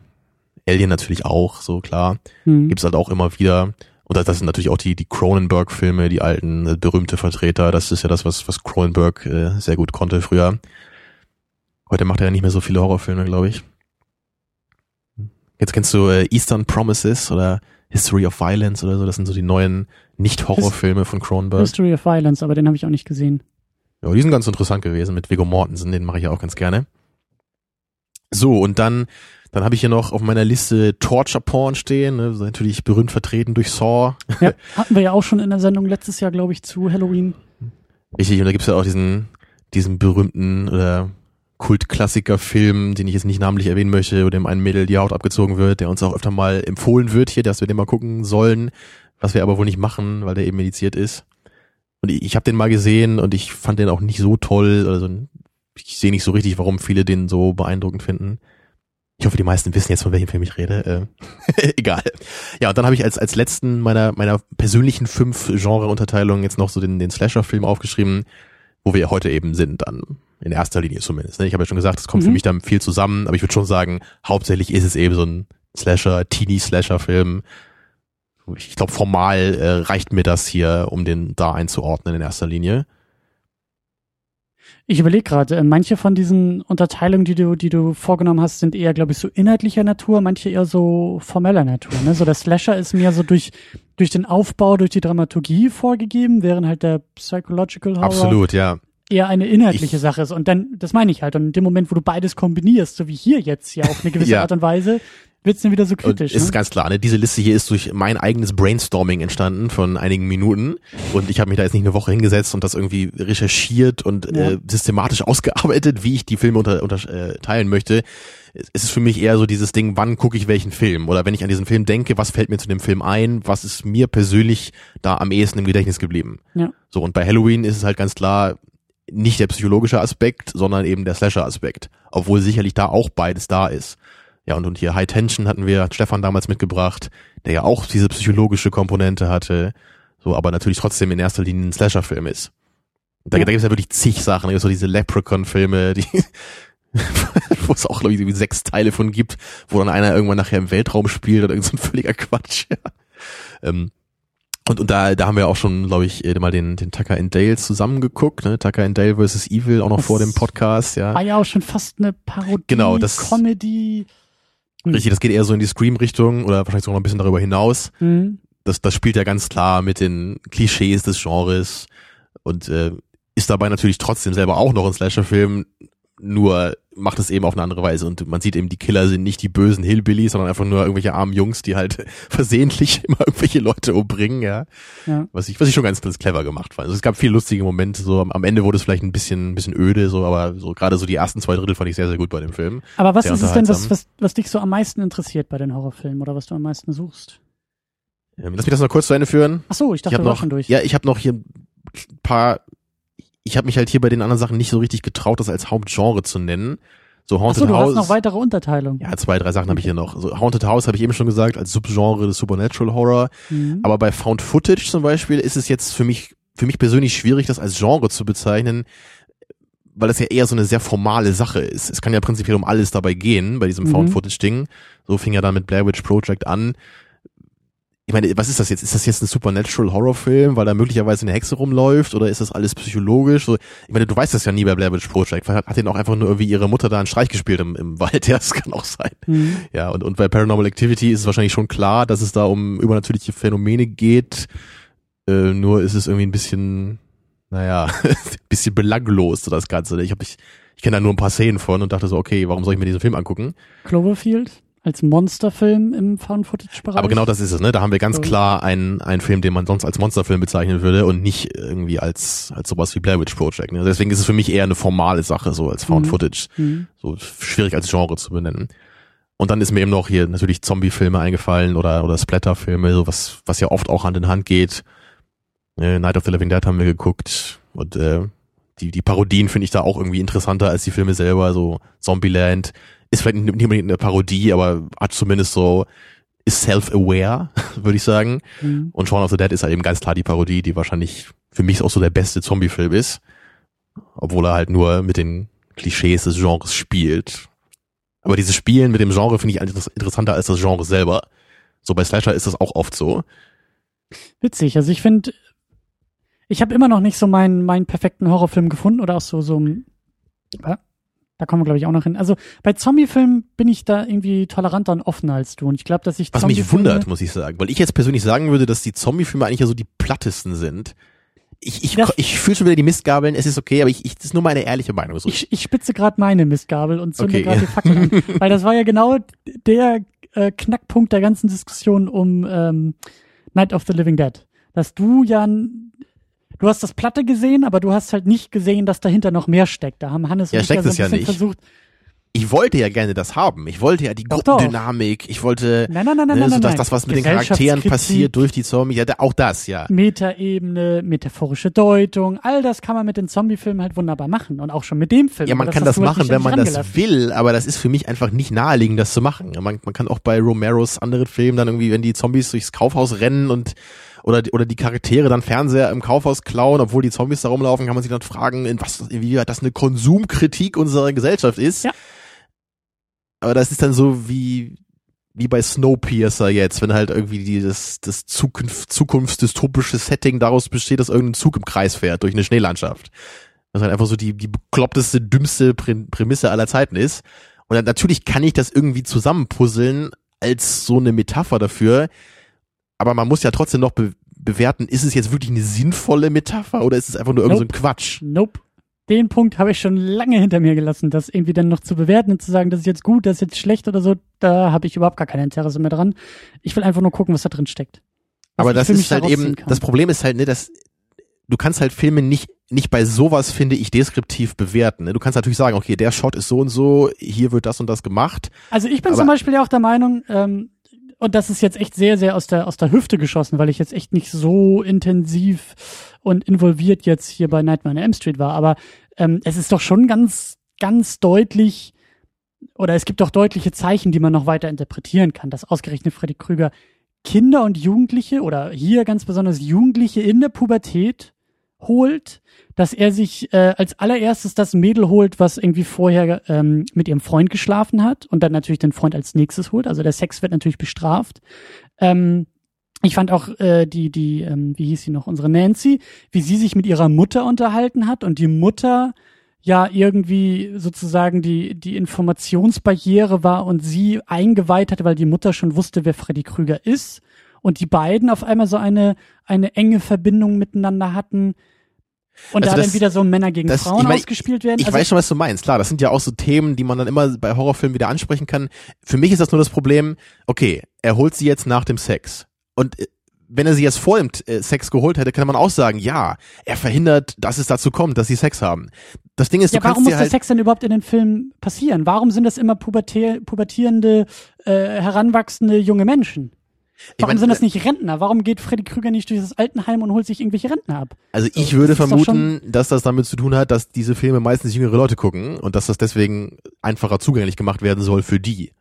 Alien natürlich auch, so klar. Mhm. Gibt's halt auch immer wieder. Und das, das sind natürlich auch die, die Cronenberg-Filme, die alten äh, berühmte Vertreter. Das ist ja das, was, was Cronenberg äh, sehr gut konnte früher. Heute macht er ja nicht mehr so viele Horrorfilme, glaube ich. Jetzt kennst du äh, Eastern Promises oder History of Violence oder so. Das sind so die neuen Nicht-Horrorfilme von Cronenberg. History of Violence, aber den habe ich auch nicht gesehen. Ja, die sind ganz interessant gewesen mit Viggo Mortensen. Den mache ich auch ganz gerne. So, und dann, dann habe ich hier noch auf meiner Liste Torture Porn stehen. Ne? Natürlich berühmt vertreten durch Saw. Ja, hatten wir ja auch schon in der Sendung letztes Jahr, glaube ich, zu Halloween. Richtig, und da gibt's ja auch diesen, diesen berühmten oder Kultklassiker-Film, den ich jetzt nicht namentlich erwähnen möchte, wo dem einen Mädel die Haut abgezogen wird, der uns auch öfter mal empfohlen wird hier, dass wir den mal gucken sollen, was wir aber wohl nicht machen, weil der eben mediziert ist. Und ich, ich habe den mal gesehen und ich fand den auch nicht so toll. Also ich sehe nicht so richtig, warum viele den so beeindruckend finden. Ich hoffe, die meisten wissen jetzt, von welchem Film ich rede. Äh, <laughs> egal. Ja, und dann habe ich als, als letzten meiner, meiner persönlichen fünf Genre-Unterteilungen jetzt noch so den, den Slasher-Film aufgeschrieben, wo wir heute eben sind dann. In erster Linie zumindest. Ne? Ich habe ja schon gesagt, es kommt mhm. für mich dann viel zusammen, aber ich würde schon sagen, hauptsächlich ist es eben so ein Slasher, Teenie-Slasher-Film. Ich glaube, formal äh, reicht mir das hier, um den da einzuordnen in erster Linie. Ich überlege gerade, äh, manche von diesen Unterteilungen, die du, die du vorgenommen hast, sind eher, glaube ich, so inhaltlicher Natur, manche eher so formeller Natur. Ne? So der Slasher ist mehr so durch, durch den Aufbau, durch die Dramaturgie vorgegeben, während halt der Psychological Horror Absolut, ja eher eine inhaltliche ich, Sache ist. Und dann, das meine ich halt. Und in dem Moment, wo du beides kombinierst, so wie hier jetzt ja auf eine gewisse ja. Art und Weise, wird's denn wieder so kritisch. ist ne? ganz klar, ne? diese Liste hier ist durch mein eigenes Brainstorming entstanden von einigen Minuten und ich habe mich da jetzt nicht eine Woche hingesetzt und das irgendwie recherchiert und Ja. äh, systematisch <laughs> ausgearbeitet, wie ich die Filme unter, unter, äh, teilen möchte. Es ist für mich eher so dieses Ding, wann gucke ich welchen Film oder wenn ich an diesen Film denke, was fällt mir zu dem Film ein, was ist mir persönlich da am ehesten im Gedächtnis geblieben. Ja. So und bei Halloween ist es halt ganz klar nicht der psychologische Aspekt, sondern eben der Slasher-Aspekt, obwohl sicherlich da auch beides da ist. Ja, und, und hier High Tension hatten wir, hat Stefan damals mitgebracht, der ja auch diese psychologische Komponente hatte, so, aber natürlich trotzdem in erster Linie ein Slasher-Film ist. Da, Ja. da gibt es ja wirklich zig Sachen, da gibt's so diese Leprechaun-Filme, die, <laughs> wo es auch, glaube ich, irgendwie sechs Teile von gibt, wo dann einer irgendwann nachher im Weltraum spielt oder irgend so ein völliger Quatsch, ja. Ähm, und, und da, da haben wir auch schon, glaube ich, äh, mal den, den Tucker and Dale zusammengeguckt, ne? Tucker and Dale vs. Evil, auch noch Das vor dem Podcast, ja. War ja auch schon fast eine Parodie, Genau, das- Comedy. Hm. Richtig, das geht eher so in die Scream-Richtung oder wahrscheinlich sogar noch ein bisschen darüber hinaus. Mhm. Das, das spielt ja ganz klar mit den Klischees des Genres und äh, ist dabei natürlich trotzdem selber auch noch ein Slasher-Film, nur macht es eben auf eine andere Weise und man sieht eben, die Killer sind nicht die bösen Hillbillies, sondern einfach nur irgendwelche armen Jungs, die halt <laughs> versehentlich <laughs> immer irgendwelche Leute umbringen, ja. Ja. Was ich, was ich schon ganz, ganz clever gemacht fand. Also es gab viele lustige Momente, so am, am Ende wurde es vielleicht ein bisschen, ein bisschen öde, so, aber so gerade so die ersten zwei Drittel fand ich sehr, sehr gut bei dem Film. Aber was Sehr ist es denn, was, was, was dich so am meisten interessiert bei den Horrorfilmen oder was du am meisten suchst? Ähm, lass mich das noch kurz zu Ende führen. Ach so, ich dachte, ich wir noch, schon durch. ja, ich habe noch hier ein paar. Ich habe mich halt hier bei den anderen Sachen nicht so richtig getraut, das als Hauptgenre zu nennen. So Haunted so, du House. hast noch weitere Unterteilungen. ja, zwei, drei Sachen habe ich hier noch. So Haunted House habe ich eben schon gesagt als Subgenre des Supernatural Horror. Mhm. Aber bei Found Footage zum Beispiel ist es jetzt für mich, für mich persönlich schwierig, das als Genre zu bezeichnen, weil das ja eher so eine sehr formale Sache ist. Es kann ja prinzipiell um alles dabei gehen, bei diesem Mhm. Found Footage Ding. So fing ja dann mit Blair Witch Project an. Ich meine, was ist das jetzt? Ist das jetzt ein Supernatural Horrorfilm, weil da möglicherweise eine Hexe rumläuft oder ist das alles psychologisch? So, ich meine, du weißt das ja nie bei Blair Witch Project. Vielleicht hat, denen auch einfach nur irgendwie ihre Mutter da einen Streich gespielt im, im <laughs> Wald. Ja, das kann auch sein. Mhm. Ja, und, und bei Paranormal Activity ist es wahrscheinlich schon klar, dass es da um übernatürliche Phänomene geht. Äh, nur ist es irgendwie ein bisschen, naja, <laughs> ein bisschen belanglos, so das Ganze. Ich, hab, ich, ich kenne da nur ein paar Szenen von und dachte so, okay, warum soll ich mir diesen Film angucken? Cloverfield als Monsterfilm im Found-Footage-Bereich. Aber genau das ist es, ne? Da haben wir ganz klar einen, einen Film, den man sonst als Monsterfilm bezeichnen würde und nicht irgendwie als, als sowas wie Blair Witch Project. Ne? Deswegen ist es für mich eher eine formale Sache, so als Found Mhm. Footage. Mhm. so schwierig als Genre zu benennen. Und dann ist mir eben noch hier natürlich Zombie-Filme eingefallen oder, oder Splatter-Filme, so was, was ja oft auch Hand in Hand geht. Äh, Night of the Living Dead haben wir geguckt und äh, die, die Parodien finde ich da auch irgendwie interessanter als die Filme selber, so Zombieland ist vielleicht nicht unbedingt eine Parodie, aber hat zumindest so, ist self-aware, <laughs> würde ich sagen. Mhm. Und Shaun of the Dead ist halt eben ganz klar die Parodie, die wahrscheinlich für mich auch so der beste Zombie-Film ist. Obwohl er halt nur mit den Klischees des Genres spielt. Aber dieses Spielen mit dem Genre finde ich eigentlich interessanter als das Genre selber. So bei Slasher ist das auch oft so. Witzig. Also ich finde, ich habe immer noch nicht so meinen meinen perfekten Horrorfilm gefunden oder auch so so ein- Ja, da kommen wir glaube ich auch noch hin. Also bei Zombiefilmen bin ich da irgendwie toleranter und offener als du und ich glaube, dass ich Was mich wundert, muss ich sagen. Weil ich jetzt persönlich sagen würde, dass die Zombie-Filme eigentlich ja so die plattesten sind. Ich, ich, Das- ich fühle schon wieder die Mistgabeln, es ist okay, aber ich, ich, das ist nur meine ehrliche Meinung. So. Ich, ich spitze gerade meine Mistgabel und zünde Okay. gerade die Fackel an. <laughs> Weil das war ja genau der äh, Knackpunkt der ganzen Diskussion um ähm, Night of the Living Dead. Dass du ja, du hast das Platte gesehen, aber du hast halt nicht gesehen, dass dahinter noch mehr steckt. Da haben Hannes Ja, und ich steckt so ein es ja bisschen nicht. versucht. ich wollte ja gerne das haben. Ich wollte ja die Doch, doch. Metaphorische Deutung, all das kann man mit den Zombie-Filmen halt wunderbar machen und auch schon mit dem Film. Ja, man aber kann das machen, wenn man das will, aber das ist für mich einfach nicht naheliegend, das zu machen. Man, man kann auch bei Romeros anderen Filmen dann irgendwie, wenn die Zombies durchs Kaufhaus rennen und oder, oder die Charaktere dann Fernseher im Kaufhaus klauen, obwohl die Zombies da rumlaufen, kann man sich dann fragen, in was, inwieweit das eine Konsumkritik unserer Gesellschaft ist. Ja. Aber das ist dann so wie, wie bei Snowpiercer jetzt, wenn halt irgendwie die, das, Zukunft, zukunftsdystopische Setting daraus besteht, dass irgendein Zug im Kreis fährt durch eine Schneelandschaft. Was halt einfach so die, die bekloppteste, dümmste Prä- Prämisse aller Zeiten ist. Und dann natürlich kann ich das irgendwie zusammenpuzzeln als so eine Metapher dafür. Aber man muss ja trotzdem noch be bewerten, ist es jetzt wirklich eine sinnvolle Metapher oder ist es einfach nur irgend so ein Nope. Quatsch? Nope. den Punkt habe ich schon lange hinter mir gelassen, das irgendwie dann noch zu bewerten und zu sagen, das ist jetzt gut, das ist jetzt schlecht oder so, da habe ich überhaupt gar kein Interesse mehr dran. Ich will einfach nur gucken, was da drin steckt. Aber das ist halt eben, kann. das Problem ist halt, ne, dass du kannst halt Filme nicht nicht bei sowas finde ich deskriptiv bewerten. Ne? Du kannst natürlich sagen, okay, der Shot ist so und so, hier wird das und das gemacht. Also ich bin zum Beispiel ja auch der Meinung, ähm, und das ist jetzt echt sehr, sehr aus der aus der Hüfte geschossen, weil ich jetzt echt nicht so intensiv und involviert jetzt hier bei Nightmare on Elm Street war. Aber ähm, es ist doch schon ganz, ganz deutlich, oder es gibt doch deutliche Zeichen, die man noch weiter interpretieren kann, dass ausgerechnet Freddy Krüger Kinder und Jugendliche oder hier ganz besonders Jugendliche in der Pubertät holt, dass er sich äh, als allererstes das Mädel holt, was irgendwie vorher ähm, mit ihrem Freund geschlafen hat und dann natürlich den Freund als nächstes holt. Also der Sex wird natürlich bestraft. Ähm, ich fand auch äh, die, die, ähm, wie hieß sie noch, unsere Nancy, wie sie sich mit ihrer Mutter unterhalten hat und die Mutter ja irgendwie sozusagen die, die Informationsbarriere war und sie eingeweiht hatte, weil die Mutter schon wusste, wer Freddy Krüger ist. Und die beiden auf einmal so eine, eine enge Verbindung miteinander hatten. Und also da das, dann wieder so Männer gegen das, Frauen ich mein, ausgespielt werden. Ich also, weiß schon, was du meinst. Klar, das sind ja auch so Themen, die man dann immer bei Horrorfilmen wieder ansprechen kann. Für mich ist das nur das Problem, okay, er holt sie jetzt nach dem Sex. Und äh, wenn er sie jetzt vor dem äh, Sex geholt hätte, kann man auch sagen, ja, er verhindert, dass es dazu kommt, dass sie Sex haben. Das Ding ist, ja, du warum muss der halt Sex denn überhaupt in den Filmen passieren? Warum sind das immer pubertär, pubertierende, äh, heranwachsende junge Menschen? Warum ich mein, sind das nicht Rentner? Warum geht Freddy Krüger nicht durch das Altenheim und holt sich irgendwelche Rentner ab? Also ich so, würde vermuten, dass das damit zu tun hat, dass diese Filme meistens jüngere Leute gucken und dass das deswegen einfacher zugänglich gemacht werden soll für die.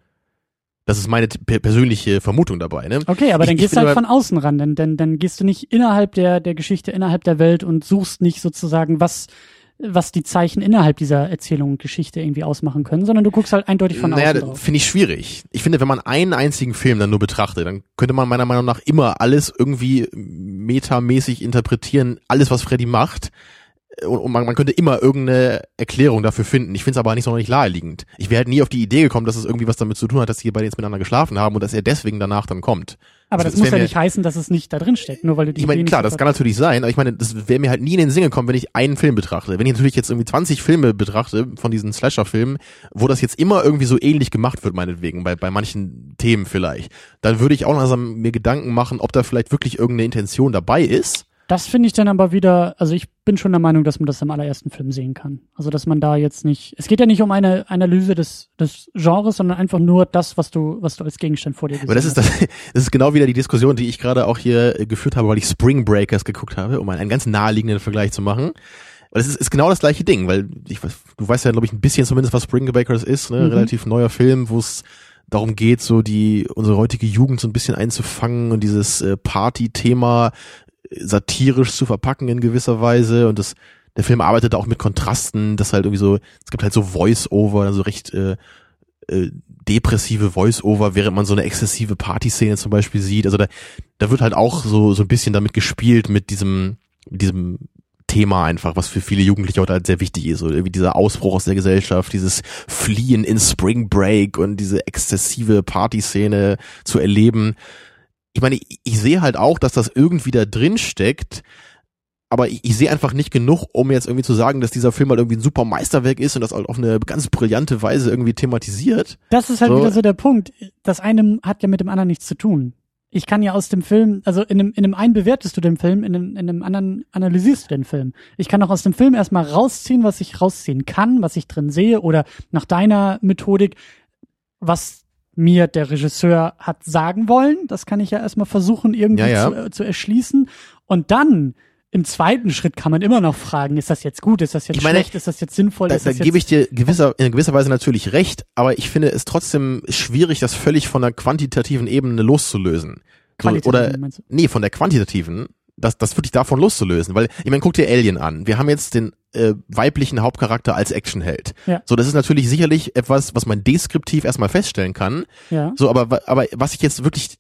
Das ist meine persönliche Vermutung dabei. Ne? Okay, aber ich, dann gehst du halt von außen ran, denn, denn dann gehst du nicht innerhalb der, der Geschichte, innerhalb der Welt und suchst nicht sozusagen, was was die Zeichen innerhalb dieser Erzählung und Geschichte irgendwie ausmachen können, sondern du guckst halt eindeutig von naja, außen drauf. finde ich schwierig. Ich finde, wenn man einen einzigen Film dann nur betrachtet, dann könnte man meiner Meinung nach immer alles irgendwie metamäßig interpretieren, alles was Freddy macht und, und man, man könnte immer irgendeine Erklärung dafür finden. Ich finde es aber nicht so nicht naheliegend. Ich wäre halt nie auf die Idee gekommen, dass es irgendwie was damit zu tun hat, dass die beide jetzt miteinander geschlafen haben und dass er deswegen danach dann kommt. Aber das, das muss ja nicht heißen, dass es nicht da drin steckt, nur weil du die Ich meine, klar, das kann natürlich sein, aber ich meine, das wäre mir halt nie in den Sinn gekommen, wenn ich einen Film betrachte. Wenn ich natürlich jetzt irgendwie 20 Filme betrachte von diesen Slasher-Filmen, wo das jetzt immer irgendwie so ähnlich gemacht wird, meinetwegen, bei, bei manchen Themen vielleicht, dann würde ich auch langsam mir Gedanken machen, ob da vielleicht wirklich irgendeine Intention dabei ist das finde ich dann aber wieder, also ich bin schon der Meinung, dass man das im allerersten Film sehen kann. Also dass man da jetzt nicht, es geht ja nicht um eine Analyse des, des Genres, sondern einfach nur das, was du, was du als Gegenstand vor dir gesehen aber das ist das, <laughs> das ist genau wieder die Diskussion, die ich gerade auch hier äh, geführt habe, weil ich Spring Breakers geguckt habe, um einen, einen ganz naheliegenden Vergleich zu machen. Weil es ist, ist genau das gleiche Ding, weil ich, du weißt ja, glaube ich, ein bisschen zumindest, was Spring Breakers ist, ne? Mhm. relativ neuer Film, wo es darum geht, so die unsere heutige Jugend so ein bisschen einzufangen und dieses äh, Party-Thema satirisch zu verpacken in gewisser Weise und das der Film arbeitet auch mit Kontrasten, das halt irgendwie so, es gibt halt so Voice-Over, also recht äh, äh, depressive Voice-Over, während man so eine exzessive Partyszene zum Beispiel sieht. Also da, da wird halt auch so, so ein bisschen damit gespielt mit diesem, mit diesem Thema einfach, was für viele Jugendliche heute halt sehr wichtig ist. Oder irgendwie dieser Ausbruch aus der Gesellschaft, dieses Fliehen in Spring Break und diese exzessive Partyszene zu erleben ich meine, ich, ich sehe halt auch, dass das irgendwie da drin steckt, aber ich, ich sehe einfach nicht genug, um jetzt irgendwie zu sagen, dass dieser Film halt irgendwie ein super Meisterwerk ist und das halt auf eine ganz brillante Weise irgendwie thematisiert. Das ist halt so. wieder so der Punkt. Das eine hat ja mit dem anderen nichts zu tun. Ich kann ja aus dem Film, also in einem, in einem einen bewertest du den Film, in einem, in einem anderen analysierst du den Film. Ich kann auch aus dem Film erstmal rausziehen, was ich rausziehen kann, was ich drin sehe oder nach deiner Methodik, was mir der Regisseur hat sagen wollen. Das kann ich ja erstmal versuchen, irgendwie ja, ja. Zu, äh, zu erschließen. Und dann im zweiten Schritt kann man immer noch fragen, ist das jetzt gut, ist das jetzt meine, schlecht, ist das jetzt sinnvoll? Da, da gebe ich dir gewisser, in gewisser Weise natürlich recht, aber ich finde es trotzdem schwierig, das völlig von der quantitativen Ebene loszulösen. So, oder, nee, von der quantitativen, das, das wirklich davon loszulösen, weil, ich meine, guck dir Alien an. Wir haben jetzt den äh, weiblichen Hauptcharakter als Actionheld. Ja. So, das ist natürlich sicherlich etwas, was man deskriptiv erstmal feststellen kann. Ja. So, aber, aber was ich jetzt wirklich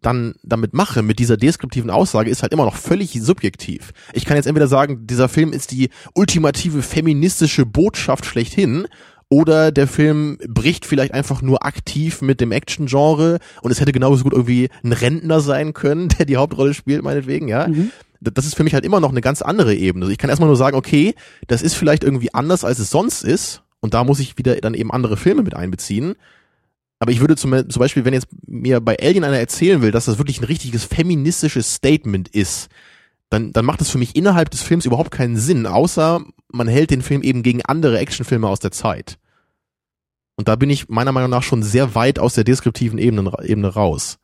dann damit mache, mit dieser deskriptiven Aussage, ist halt immer noch völlig subjektiv. Ich kann jetzt entweder sagen, dieser Film ist die ultimative feministische Botschaft schlechthin, oder der Film bricht vielleicht einfach nur aktiv mit dem Action-Genre und es hätte genauso gut irgendwie ein Rentner sein können, <laughs> der die Hauptrolle spielt, meinetwegen, ja. Mhm das ist für mich halt immer noch eine ganz andere Ebene. Also ich kann erstmal nur sagen, okay, das ist vielleicht irgendwie anders, als es sonst ist. Und da muss ich wieder dann eben andere Filme mit einbeziehen. Aber ich würde zum, zum Beispiel, wenn jetzt mir bei Alien einer erzählen will, dass das wirklich ein richtiges feministisches Statement ist, dann, dann macht es für mich innerhalb des Films überhaupt keinen Sinn, außer man hält den Film eben gegen andere Actionfilme aus der Zeit. Und da bin ich meiner Meinung nach schon sehr weit aus der deskriptiven Ebene, Ebene raus.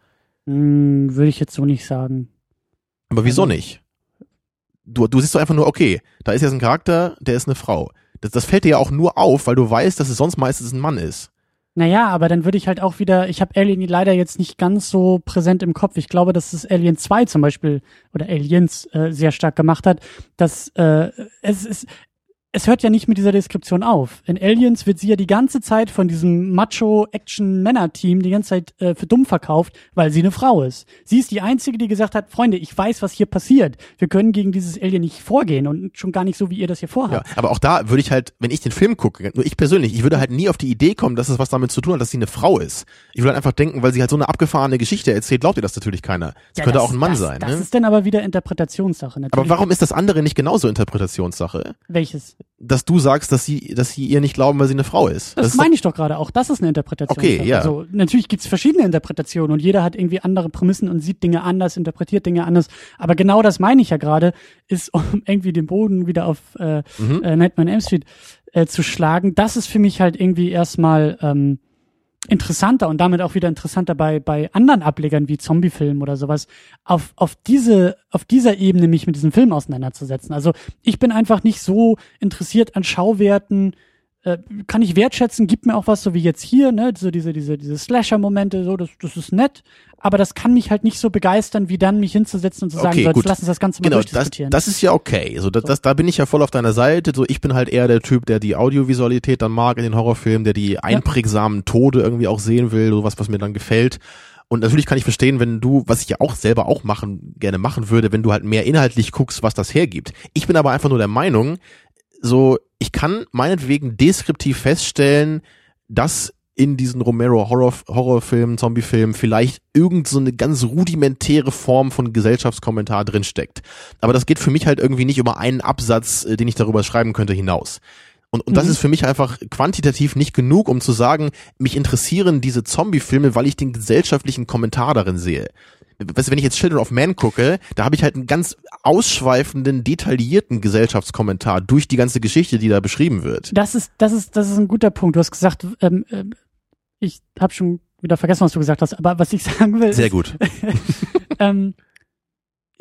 Hm, würde ich jetzt so nicht sagen. Aber wieso also, nicht? Du, du siehst doch einfach nur, okay, da ist jetzt ein Charakter, der ist eine Frau. Das, das fällt dir ja auch nur auf, weil du weißt, dass es sonst meistens ein Mann ist. Naja, aber dann würde ich halt auch wieder, ich habe Alien leider jetzt nicht ganz so präsent im Kopf. Ich glaube, dass es Alien 2 zum Beispiel oder Aliens äh, sehr stark gemacht hat, dass äh, es ist, es hört ja nicht mit dieser Deskription auf. In Aliens wird sie ja die ganze Zeit von diesem Macho-Action-Männer-Team die ganze Zeit äh, für dumm verkauft, weil sie eine Frau ist. Sie ist die Einzige, die gesagt hat, Freunde, ich weiß, was hier passiert. Wir können gegen dieses Alien nicht vorgehen und schon gar nicht so, wie ihr das hier vorhabt. Ja, aber auch da würde ich halt, wenn ich den Film gucke, nur ich persönlich, ich würde halt nie auf die Idee kommen, dass es was damit zu tun hat, dass sie eine Frau ist. Ich würde halt einfach denken, weil sie halt so eine abgefahrene Geschichte erzählt, glaubt ihr das natürlich keiner. Es ja, könnte das, auch ein Mann das, sein. Das ne? ist dann aber wieder Interpretationssache. Natürlich. Aber warum ist das andere nicht genauso Interpretationssache? Welches? Dass du sagst, dass sie, dass sie ihr nicht glauben, weil sie eine Frau ist. Das, das meine ich doch gerade auch. Das ist eine Interpretation. Okay, ja. Also natürlich gibt's verschiedene Interpretationen und jeder hat irgendwie andere Prämissen und sieht Dinge anders, interpretiert Dinge anders. Aber genau das meine ich ja gerade, ist <laughs> um irgendwie den Boden wieder auf äh, mhm. äh, Nightmare on Elm Street äh, zu schlagen. Das ist für mich halt irgendwie erstmal ähm, interessanter und damit auch wieder interessanter bei, bei anderen Ablegern wie Zombiefilmen oder sowas, auf, auf diese, auf dieser Ebene mich mit diesem Film auseinanderzusetzen. Also ich bin einfach nicht so interessiert an Schauwerten, äh, kann ich wertschätzen, gibt mir auch was, so wie jetzt hier, ne, so diese, diese, diese Slasher-Momente, so, das, das ist nett, aber das kann mich halt nicht so begeistern, wie dann mich hinzusetzen und zu sagen, okay, so, gut. lass uns das Ganze mal genau, durchdiskutieren. Das, das ist ja okay. So, das, so. Das, da bin ich ja voll auf deiner Seite. So, ich bin halt eher der Typ, der die Audiovisualität dann mag in den Horrorfilmen, der die einprägsamen Tode irgendwie auch sehen will, sowas, was mir dann gefällt. Und natürlich kann ich verstehen, wenn du, was ich ja auch selber auch machen, gerne machen würde, wenn du halt mehr inhaltlich guckst, was das hergibt. Ich bin aber einfach nur der Meinung, so, ich kann meinetwegen deskriptiv feststellen, dass in diesen Romero Horror Horrorfilmen, Zombiefilmen vielleicht irgend so eine ganz rudimentäre Form von Gesellschaftskommentar drinsteckt. Aber das geht für mich halt irgendwie nicht über einen Absatz, äh, den ich darüber schreiben könnte, hinaus. Und, und das mhm. ist für mich einfach quantitativ nicht genug, um zu sagen, mich interessieren diese Zombie-Filme, weil ich den gesellschaftlichen Kommentar darin sehe weißt du, wenn ich jetzt Children of Man gucke, da habe ich halt einen ganz ausschweifenden, detaillierten Gesellschaftskommentar durch die ganze Geschichte, die da beschrieben wird. Das ist, das ist, das ist ein guter Punkt. Du hast gesagt, ähm, äh, ich habe schon wieder vergessen, was du gesagt hast, aber was ich <laughs> sagen will. Sehr gut. <laughs> ähm,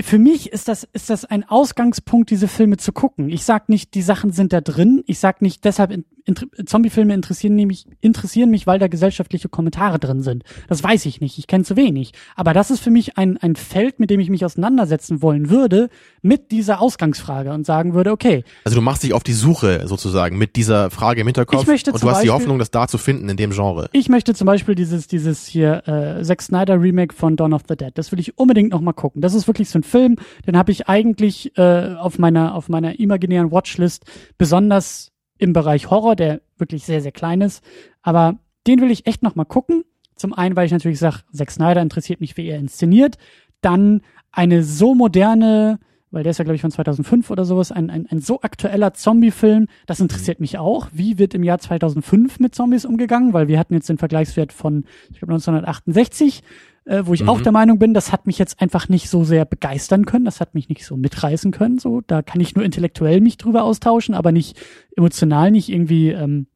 für mich ist das, ist das ein Ausgangspunkt, diese Filme zu gucken. Ich sag nicht, die Sachen sind da drin. Ich sag nicht, deshalb in, in, Zombiefilme interessieren mich, interessieren mich, weil da gesellschaftliche Kommentare drin sind. Das weiß ich nicht. Ich kenne zu wenig. Aber das ist für mich ein, ein Feld, mit dem ich mich auseinandersetzen wollen würde, mit dieser Ausgangsfrage und sagen würde, okay. Also du machst dich auf die Suche sozusagen mit dieser Frage im Hinterkopf ich möchte und du hast Beispiel, die Hoffnung, das da zu finden in dem Genre. Ich möchte zum Beispiel dieses, dieses hier äh, Zack Snyder Remake von Dawn of the Dead. Das will ich unbedingt noch mal gucken. Das ist wirklich so ein Film, den habe ich eigentlich äh, auf meiner auf meiner imaginären Watchlist besonders im Bereich Horror, der wirklich sehr sehr klein ist, aber den will ich echt noch mal gucken. Zum einen, weil ich natürlich sage, Zack Snyder interessiert mich, wie er inszeniert. Dann eine so moderne, weil der ist ja, glaube ich, von 2005 oder sowas, ein, ein, ein so aktueller Zombie-Film, das interessiert mich auch. Wie wird im Jahr 2005 mit Zombies umgegangen? Weil wir hatten jetzt den Vergleichswert von, ich glaube, 1968 äh, wo ich mhm. auch der Meinung bin, das hat mich jetzt einfach nicht so sehr begeistern können, das hat mich nicht so mitreißen können. So, da kann ich nur intellektuell mich drüber austauschen, aber nicht emotional, nicht irgendwie ähm,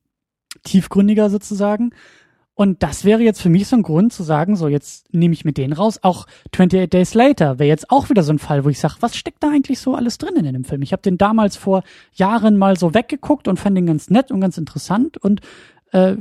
tiefgründiger sozusagen. Und das wäre jetzt für mich so ein Grund zu sagen, so jetzt nehme ich mir den raus. Auch 28 Days Later wäre jetzt auch wieder so ein Fall, wo ich sage, was steckt da eigentlich so alles drin in dem Film? Ich habe den damals vor Jahren mal so weggeguckt und fand den ganz nett und ganz interessant und äh,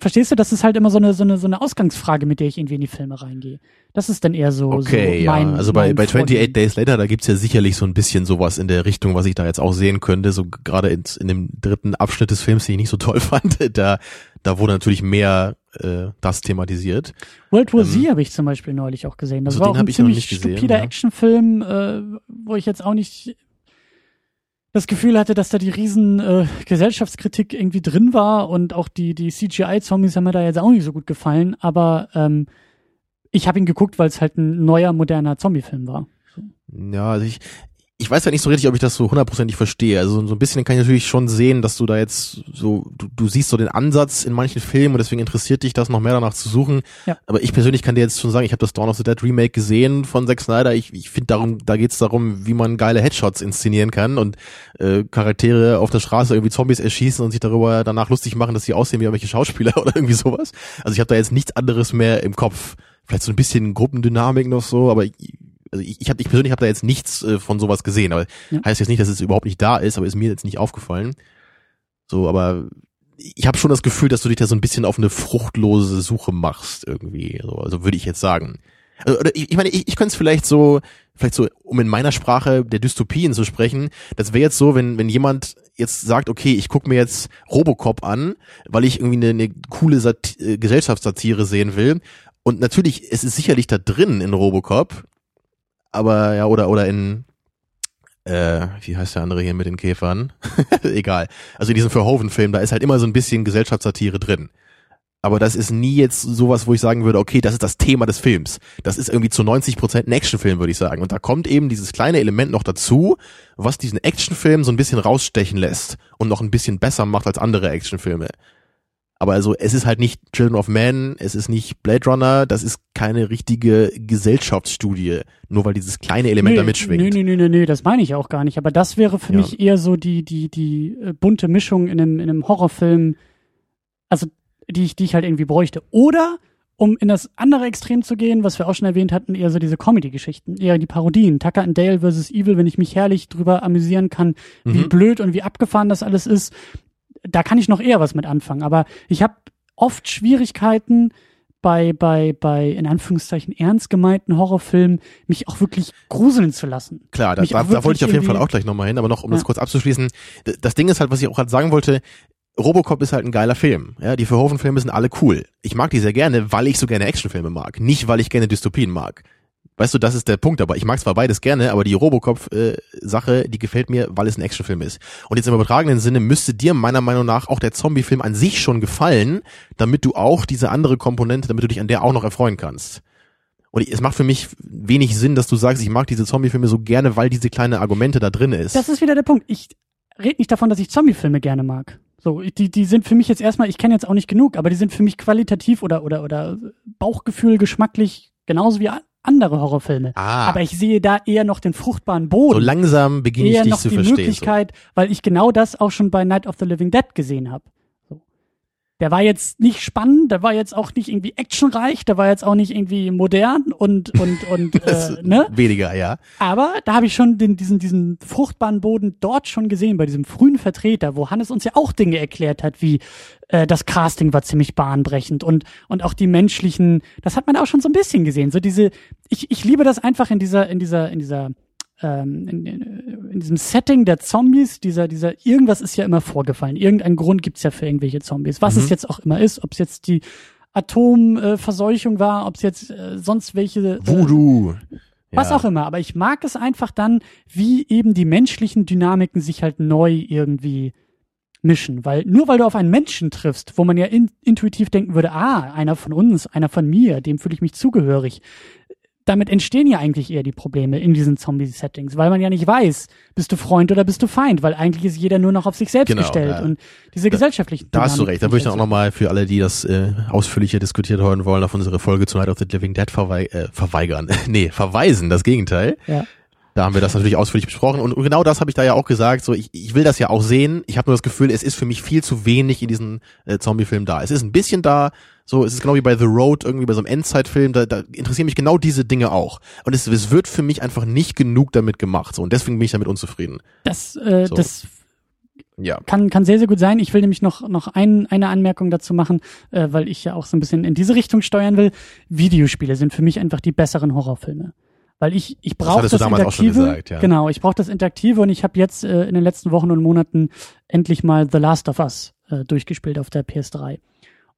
Verstehst du, das ist halt immer so eine, so eine, so eine Ausgangsfrage, mit der ich irgendwie in die Filme reingehe. Das ist dann eher so, okay, so mein, ja. Also bei, bei 28 Days Later, da gibt's ja sicherlich so ein bisschen sowas in der Richtung, was ich da jetzt auch sehen könnte. So gerade in, in dem dritten Abschnitt des Films, den ich nicht so toll <laughs> fand, da, da wurde natürlich mehr äh, das thematisiert. World War ähm, Z habe ich zum Beispiel neulich auch gesehen. Das also war auch ein ziemlich stupider ja. Actionfilm, äh, wo ich jetzt auch nicht das Gefühl hatte, dass da die riesen äh, Gesellschaftskritik irgendwie drin war und auch die, die CGI-Zombies haben mir da jetzt auch nicht so gut gefallen, aber ähm, ich habe ihn geguckt, weil es halt ein neuer, moderner Zombie-Film war. Ja, also ich, ich weiß ja nicht so richtig, ob ich das so hundertprozentig verstehe. Also so ein bisschen kann ich natürlich schon sehen, dass du da jetzt so, du, du siehst so den Ansatz in manchen Filmen und deswegen interessiert dich das noch mehr danach zu suchen. Ja. Aber ich persönlich kann dir jetzt schon sagen, ich habe das Dawn of the Dead Remake gesehen von Zack Snyder. Ich, ich finde darum, da geht's darum, wie man geile Headshots inszenieren kann und äh, Charaktere auf der Straße irgendwie Zombies erschießen und sich darüber danach lustig machen, dass sie aussehen wie irgendwelche Schauspieler <laughs> oder irgendwie sowas. Also ich habe da jetzt nichts anderes mehr im Kopf. Vielleicht so ein bisschen Gruppendynamik noch so, aber ich, also ich, ich, hab, ich persönlich habe da jetzt nichts äh, von sowas gesehen, aber ja. heißt jetzt nicht, dass es überhaupt nicht da ist, aber ist mir jetzt nicht aufgefallen. So, aber ich habe schon das Gefühl, dass du dich da so ein bisschen auf eine fruchtlose Suche machst irgendwie. So, also würde ich jetzt sagen. Also, oder ich, ich meine, ich, ich könnte es vielleicht so, vielleicht so, um in meiner Sprache der Dystopien zu sprechen, das wäre jetzt so, wenn, wenn jemand jetzt sagt, okay, ich gucke mir jetzt Robocop an, weil ich irgendwie eine, eine coole Sat äh, Gesellschaftssatire sehen will. Und natürlich, es ist sicherlich da drin in Robocop, aber ja, oder, oder in, äh, wie heißt der andere hier mit den Käfern? <laughs> Egal. Also in diesem Verhoeven-Film, da ist halt immer so ein bisschen Gesellschaftssatire drin. Aber das ist nie jetzt sowas, wo ich sagen würde, okay, das ist das Thema des Films. Das ist irgendwie zu 90 Prozent ein Actionfilm, würde ich sagen. Und da kommt eben dieses kleine Element noch dazu, was diesen Actionfilm so ein bisschen rausstechen lässt und noch ein bisschen besser macht als andere Actionfilme. Aber also es ist halt nicht Children of Men, es ist nicht Blade Runner, das ist keine richtige Gesellschaftsstudie, nur weil dieses kleine Element nee, da mitschwingt. Nee, nee, nee, nee, nee, das meine ich auch gar nicht. Aber das wäre für ja. mich eher so die, die, die äh, bunte Mischung in einem, in einem Horrorfilm, also die ich, die ich halt irgendwie bräuchte. Oder um in das andere Extrem zu gehen, was wir auch schon erwähnt hatten, eher so diese Comedy-Geschichten, eher die Parodien. Tucker and Dale versus Evil, wenn ich mich herrlich drüber amüsieren kann, mhm. wie blöd und wie abgefahren das alles ist da kann ich noch eher was mit anfangen. Aber ich habe oft Schwierigkeiten bei, bei, bei, in Anführungszeichen, ernst gemeinten Horrorfilmen, mich auch wirklich gruseln zu lassen. Klar, da, da, da wollte ich auf jeden Fall auch gleich nochmal hin, aber noch, um ja. das kurz abzuschließen, das Ding ist halt, was ich auch gerade sagen wollte, Robocop ist halt ein geiler Film. Ja, die Verhoeven-Filme sind alle cool. Ich mag die sehr gerne, weil ich so gerne Actionfilme mag, nicht weil ich gerne Dystopien mag. Weißt du, das ist der Punkt, aber ich mag zwar beides gerne, aber die Robocop-Sache, äh, die gefällt mir, weil es ein Actionfilm ist. Und jetzt im übertragenen Sinne müsste dir meiner Meinung nach auch der Zombie-Film an sich schon gefallen, damit du auch diese andere Komponente, damit du dich an der auch noch erfreuen kannst. Und es macht für mich wenig Sinn, dass du sagst, ich mag diese Zombie-Filme so gerne, weil diese kleine Argumente da drin ist. Das ist wieder der Punkt. Ich rede nicht davon, dass ich Zombie-Filme gerne mag. So, die, die sind für mich jetzt erstmal, ich kenne jetzt auch nicht genug, aber die sind für mich qualitativ oder, oder, oder Bauchgefühl, geschmacklich genauso wie andere Horrorfilme. Ah. Aber ich sehe da eher noch den fruchtbaren Boden. So langsam beginne ich dich zu verstehen. Eher noch die Möglichkeit, so. weil ich genau das auch schon bei Night of the Living Dead gesehen habe. Der war jetzt nicht spannend, der war jetzt auch nicht irgendwie actionreich, der war jetzt auch nicht irgendwie modern und und <laughs> und äh, ne? Weniger, ja. Aber da habe ich schon den, diesen diesen fruchtbaren Boden dort schon gesehen bei diesem frühen Vertreter, wo Hannes uns ja auch Dinge erklärt hat, wie äh, das Casting war ziemlich bahnbrechend und und auch die menschlichen, das hat man auch schon so ein bisschen gesehen, so diese ich ich liebe das einfach in dieser in dieser in dieser ähm, in, in, diesem Setting der Zombies, dieser, dieser, irgendwas ist ja immer vorgefallen. Irgendein Grund gibt's ja für irgendwelche Zombies. Was mhm. es jetzt auch immer ist, ob es jetzt die Atomverseuchung äh, war, ob es jetzt äh, sonst welche. Äh, Voodoo. Was ja. auch immer. Aber ich mag es einfach dann, wie eben die menschlichen Dynamiken sich halt neu irgendwie mischen. Weil nur weil du auf einen Menschen triffst, wo man ja in, intuitiv denken würde, ah, einer von uns, einer von mir, dem fühle ich mich zugehörig, damit entstehen ja eigentlich eher die Probleme in diesen Zombie-Settings, weil man ja nicht weiß, bist du Freund oder bist du Feind, weil eigentlich ist jeder nur noch auf sich selbst genau, gestellt ja. und diese gesellschaftlichen Da, da hast du recht, da würde ich dann auch nochmal für alle, die das äh, ausführlicher diskutiert hören wollen, auf unsere Folge zu Night of the Living Dead verwei äh, verweigern, <laughs> nee, verweisen, das Gegenteil. Ja. Da haben wir das natürlich ausführlich besprochen und genau das habe ich da ja auch gesagt. So, ich, ich will das ja auch sehen. Ich habe nur das Gefühl, es ist für mich viel zu wenig in diesem äh, Zombie-Film da. Es ist ein bisschen da, so, es ist genau wie bei The Road, irgendwie bei so einem Endzeitfilm, da, da interessieren mich genau diese Dinge auch. Und es, es wird für mich einfach nicht genug damit gemacht. So, und deswegen bin ich damit unzufrieden. Das, äh, so. das ja. Kann, kann sehr, sehr gut sein. Ich will nämlich noch, noch ein, eine Anmerkung dazu machen, äh, weil ich ja auch so ein bisschen in diese Richtung steuern will. Videospiele sind für mich einfach die besseren Horrorfilme. Weil ich, ich brauche das, das Interaktive. Gesagt, ja. Genau, ich brauche das Interaktive und ich habe jetzt äh, in den letzten Wochen und Monaten endlich mal The Last of Us äh, durchgespielt auf der PS3.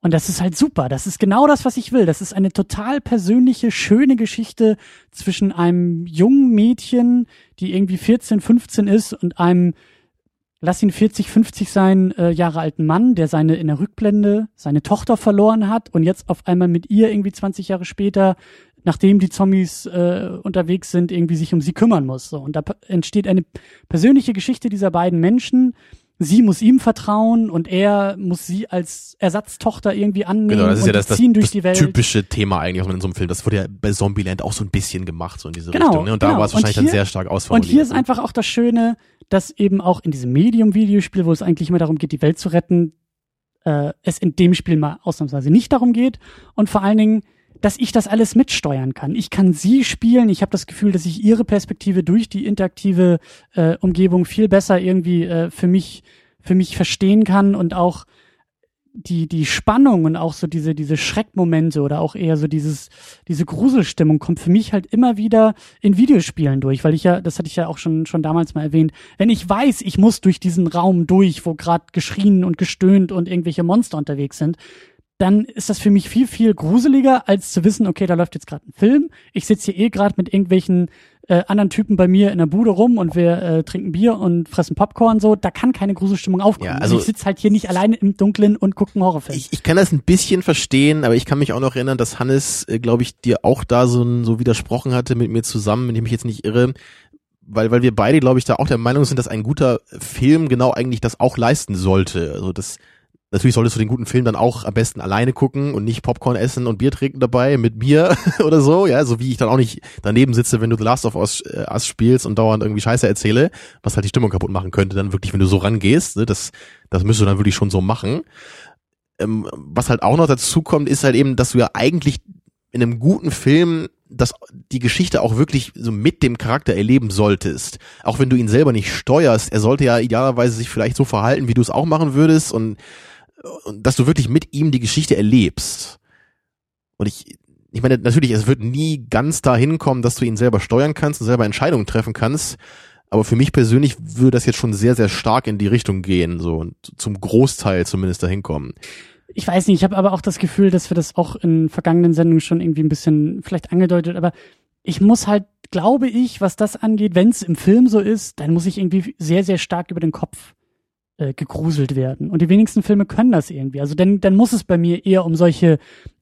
Und das ist halt super. Das ist genau das, was ich will. Das ist eine total persönliche, schöne Geschichte zwischen einem jungen Mädchen, die irgendwie 14, 15 ist und einem, lass ihn 40, 50 sein, äh, Jahre alten Mann, der seine in der Rückblende seine Tochter verloren hat und jetzt auf einmal mit ihr irgendwie 20 Jahre später nachdem die Zombies äh, unterwegs sind, irgendwie sich um sie kümmern muss. So. Und da entsteht eine persönliche Geschichte dieser beiden Menschen. Sie muss ihm vertrauen und er muss sie als Ersatztochter irgendwie annehmen Genau, das ist und ja das, das, ziehen durch das die Welt. typische Thema eigentlich, was man in so einem Film, das wurde ja bei Zombieland auch so ein bisschen gemacht, so in diese Genau, Richtung. Ne? Und da genau. war es Und wahrscheinlich hier- dann sehr stark Und ausformuliert. hier ist ne? einfach auch das Schöne, dass eben auch in diesem Medium-Videospiel, wo es eigentlich immer darum geht, die Welt zu retten, äh, es in dem Spiel mal ausnahmsweise nicht darum geht. Und vor allen Dingen, dass ich das alles mitsteuern kann. Ich kann sie spielen. Ich habe das Gefühl, dass ich ihre Perspektive durch die interaktive äh, Umgebung viel besser irgendwie äh, für mich für mich verstehen kann und auch die, die Spannung und auch so diese, diese Schreckmomente oder auch eher so dieses, diese Gruselstimmung kommt für mich halt immer wieder in Videospielen durch, weil ich ja, das hatte ich ja auch schon, schon damals mal erwähnt, wenn ich weiß, ich muss durch diesen Raum durch, wo gerade geschrien und gestöhnt und irgendwelche Monster unterwegs sind, dann ist das für mich viel, viel gruseliger, als zu wissen, okay, da läuft jetzt gerade ein Film. Ich sitze hier eh gerade mit irgendwelchen äh, anderen Typen bei mir in der Bude rum und wir äh, trinken Bier und fressen Popcorn so. Da kann keine Gruselstimmung aufkommen. Ja, Und also- ich sitze halt hier nicht alleine im Dunkeln und gucke einen Horrorfilm. Ich, ich kann das ein bisschen verstehen, aber ich kann mich auch noch erinnern, dass Hannes, äh, glaube ich, dir auch da so, ein- so widersprochen hatte mit mir zusammen, wenn ich mich jetzt nicht irre. Weil, weil wir beide, glaube ich, da auch der Meinung sind, dass ein guter Film genau eigentlich das auch leisten sollte. Also das, natürlich solltest du den guten Film dann auch am besten alleine gucken und nicht Popcorn essen und Bier trinken dabei mit Bier <laughs> oder so, ja, so wie ich dann auch nicht daneben sitze, wenn du The Last of Us, äh, Us spielst und dauernd irgendwie Scheiße erzähle, was halt die Stimmung kaputt machen könnte, dann wirklich, wenn du so rangehst, ne, das, das müsstest du dann wirklich schon so machen ähm, was halt auch noch dazu kommt, ist halt eben, dass du ja eigentlich in einem guten Film das, die Geschichte auch wirklich so mit dem Charakter erleben solltest. Auch wenn du ihn selber nicht steuerst, er sollte ja idealerweise sich vielleicht so verhalten, wie du es auch machen würdest und dass du wirklich mit ihm die Geschichte erlebst. Und ich, ich meine, natürlich, es wird nie ganz dahin kommen, dass du ihn selber steuern kannst und selber Entscheidungen treffen kannst. Aber für mich persönlich würde das jetzt schon sehr, sehr stark in die Richtung gehen, so und zum Großteil zumindest dahin kommen. ich weiß nicht, ich habe aber auch das Gefühl, dass wir das auch in vergangenen Sendungen schon irgendwie ein bisschen vielleicht angedeutet, aber ich muss halt, glaube ich, was das angeht, wenn es im Film so ist, dann muss ich irgendwie sehr, sehr stark über den Kopf äh, gegruselt werden. Und die wenigsten Filme können das irgendwie. Also dann, dann muss es bei mir eher um solche,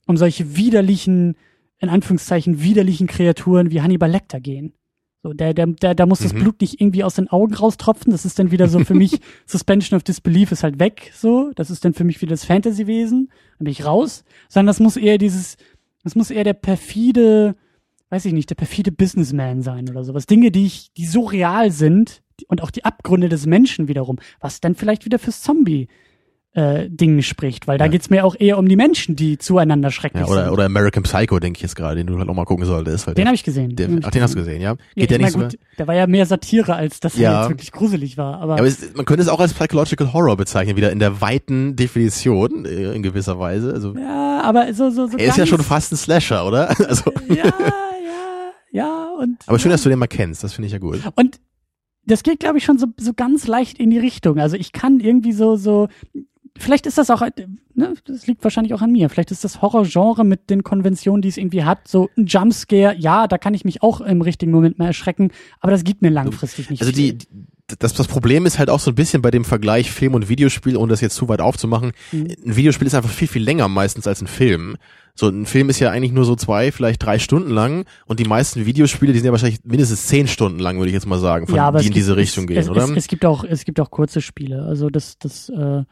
um solche widerlichen, in Anführungszeichen, widerlichen Kreaturen wie Hannibal Lecter gehen. So, der, der, der, da muss das Mhm. Blut nicht irgendwie aus den Augen raustropfen. Das ist dann wieder so für mich, <laughs> Suspension of Disbelief ist halt weg, so. Das ist dann für mich wieder das Fantasy-Wesen. Dann bin ich raus. Sondern das muss eher dieses, das muss eher der perfide, weiß ich nicht, der perfide Businessman sein oder sowas. Dinge, die ich, die so real sind und auch die Abgründe des Menschen wiederum, was dann vielleicht wieder fürs Zombie äh, Ding spricht, weil da Ja. geht's mir auch eher um die Menschen, die zueinander schrecklich Ja, oder, sind. oder American Psycho, denke ich jetzt gerade, den du halt auch mal gucken solltest. Weil den habe ich gesehen. der, ach, den hast du gesehen, ja? Ja, Geht ich der nicht gut, der war ja mehr Satire, als dass er Ja. jetzt wirklich gruselig war. Aber, Ja, aber es, man könnte es auch als Psychological Horror bezeichnen, wieder in der weiten Definition, äh, in gewisser Weise. Also, ja, aber so, so, so er ist ja schon fast ein Slasher, oder? <laughs> Also, Ja, ja, ja, und. aber schön, dass du den mal kennst, das finde ich ja gut. Und das geht, glaube ich, schon so, so ganz leicht in die Richtung. Also ich kann irgendwie so, so, vielleicht ist das auch, ne, das liegt wahrscheinlich auch an mir. Vielleicht ist das Horrorgenre mit den Konventionen, die es irgendwie hat, so ein Jumpscare, ja, da kann ich mich auch im richtigen Moment mal erschrecken, aber das gibt mir langfristig nicht Also die, die das, das Problem ist halt auch so ein bisschen bei dem Vergleich Film und Videospiel, ohne das jetzt zu weit aufzumachen. Mhm. Ein Videospiel ist einfach viel, viel länger meistens als ein Film. So ein Film ist ja eigentlich nur so zwei, vielleicht drei Stunden lang und die meisten Videospiele, die sind ja wahrscheinlich mindestens zehn Stunden lang, würde ich jetzt mal sagen, von, ja, aber die in gibt, diese Richtung es, gehen, es, oder? Es, es gibt auch, es gibt auch kurze Spiele. Also das, das, äh,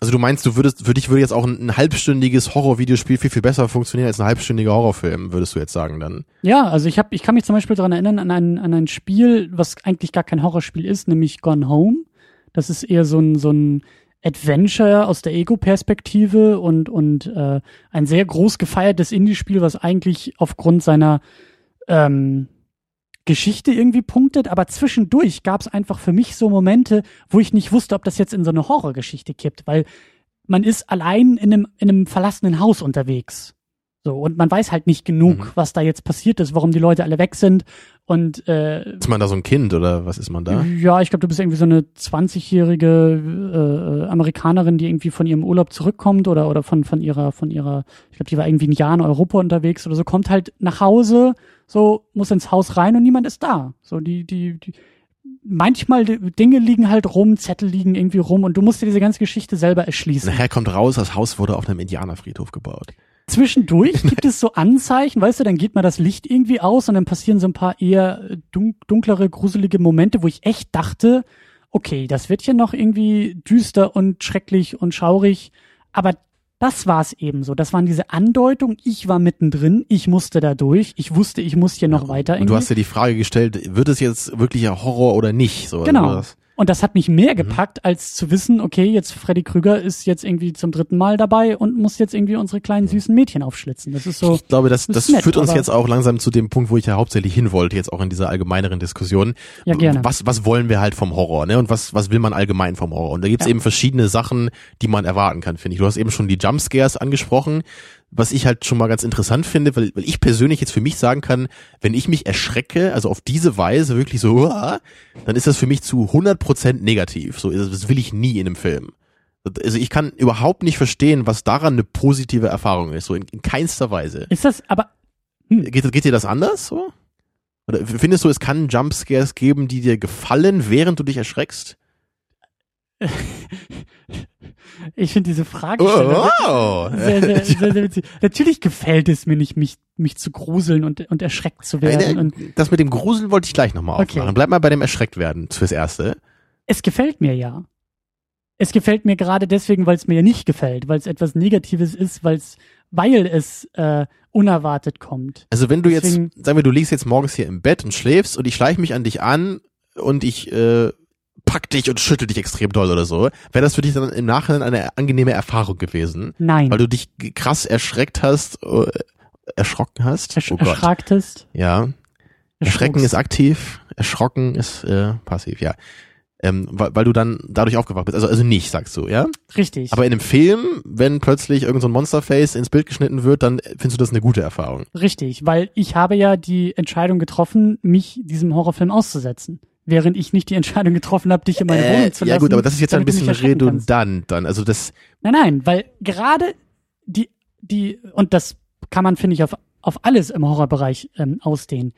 Also du meinst, du würdest, für dich würde jetzt auch ein, ein halbstündiges Horror-Videospiel viel, viel besser funktionieren als ein halbstündiger Horrorfilm, würdest du jetzt sagen dann? Ja, also ich habe, ich kann mich zum Beispiel daran erinnern an ein, an ein Spiel, was eigentlich gar kein Horrorspiel ist, nämlich Gone Home. Das ist eher so ein so ein Adventure aus der Ego-Perspektive und und äh, ein sehr groß gefeiertes Indie-Spiel, was eigentlich aufgrund seiner ähm, Geschichte irgendwie punktet, aber zwischendurch gab es einfach für mich so Momente, wo ich nicht wusste, ob das jetzt in so eine Horrorgeschichte kippt, weil man ist allein in einem, in einem verlassenen Haus unterwegs. So, und man weiß halt nicht genug, Mhm. was da jetzt passiert ist, warum die Leute alle weg sind. Und äh, Ist man da so ein Kind oder was ist man da? ja, ich glaube, du bist irgendwie so eine 20-jährige äh, Amerikanerin, die irgendwie von ihrem Urlaub zurückkommt oder oder von von ihrer von ihrer, ich glaube, die war irgendwie ein Jahr in Europa unterwegs oder so, kommt halt nach Hause, so muss ins Haus rein und niemand ist da. So die die die manchmal Dinge liegen halt rum, Zettel liegen irgendwie rum und du musst dir diese ganze Geschichte selber erschließen. Nachher kommt raus, das Haus wurde auf einem Indianerfriedhof gebaut. Zwischendurch gibt es so Anzeichen, weißt du, dann geht mal das Licht irgendwie aus und dann passieren so ein paar eher äh, dun dunklere, gruselige Momente, wo ich echt dachte, okay, das wird hier noch irgendwie düster und schrecklich und schaurig, aber das war es eben so. Das waren diese Andeutungen. Ich war mittendrin. Ich musste da durch. Ich wusste, ich muss hier noch weiter. Und du hast dir die Frage gestellt, wird es jetzt wirklich ein Horror oder nicht? So, genau. oder was? Und das hat mich mehr Mhm. gepackt, als zu wissen, okay, jetzt Freddy Krüger ist jetzt irgendwie zum dritten Mal dabei und muss jetzt irgendwie unsere kleinen süßen Mädchen aufschlitzen. Das ist so. Ich glaube, das, das nett, führt uns jetzt auch langsam zu dem Punkt, wo ich ja hauptsächlich hin wollte, jetzt auch in dieser allgemeineren Diskussion. Ja, gerne. Was, was wollen wir halt vom Horror, ne? Und was, was will man allgemein vom Horror? Und da gibt's Ja. eben verschiedene Sachen, die man erwarten kann, finde ich. Du hast eben schon die Jumpscares angesprochen, was ich halt schon mal ganz interessant finde, weil, weil ich persönlich jetzt für mich sagen kann, wenn ich mich erschrecke, also auf diese Weise wirklich so, "Uah", dann ist das für mich zu 100% negativ. So, das will ich nie in einem Film. Also ich kann überhaupt nicht verstehen, was daran eine positive Erfahrung ist, so in, in keinster Weise. Ist das, aber Geht, geht dir das anders so? Oder findest du, es kann Jumpscares geben, die dir gefallen, während du dich erschreckst? <laughs> ich finde diese Fragestellung wow. sehr, sehr, <laughs> sehr, sehr witzig. Natürlich gefällt es mir nicht, mich, mich zu gruseln und, und erschreckt zu werden. Und Das mit dem Gruseln wollte ich gleich nochmal Okay. aufmachen. Bleib mal bei dem erschreckt werden fürs Erste. es gefällt mir ja. Es gefällt mir gerade deswegen, weil es mir ja nicht gefällt, weil es etwas Negatives ist, weil es, weil es äh, unerwartet kommt. Also wenn du Deswegen- jetzt, sagen wir, du liegst jetzt morgens hier im Bett und schläfst und ich schleiche mich an dich an und ich äh, pack dich und schüttel dich extrem doll oder so, wäre das für dich dann im Nachhinein eine angenehme Erfahrung gewesen? Nein. Weil du dich krass erschreckt hast, äh, erschrocken hast? Ersch oh Gott. erschracktest. Ja. Erschrecken ist aktiv, erschrocken ist äh, passiv, ja. Ähm, weil, weil du dann dadurch aufgewacht bist. Also, also nicht, sagst du, ja? Richtig. Aber in einem Film, wenn plötzlich irgend so ein Monsterface ins Bild geschnitten wird, dann findest du das eine gute Erfahrung. Richtig, weil ich habe ja die Entscheidung getroffen, mich diesem Horrorfilm auszusetzen. Während ich nicht die Entscheidung getroffen habe, dich in meine Wohnung zu lassen. ja gut, aber das ist jetzt ein bisschen redundant dann. Also das, Nein, nein, weil gerade die, die, und das kann man, finde ich, auf, auf alles im Horrorbereich ähm, ausdehnen.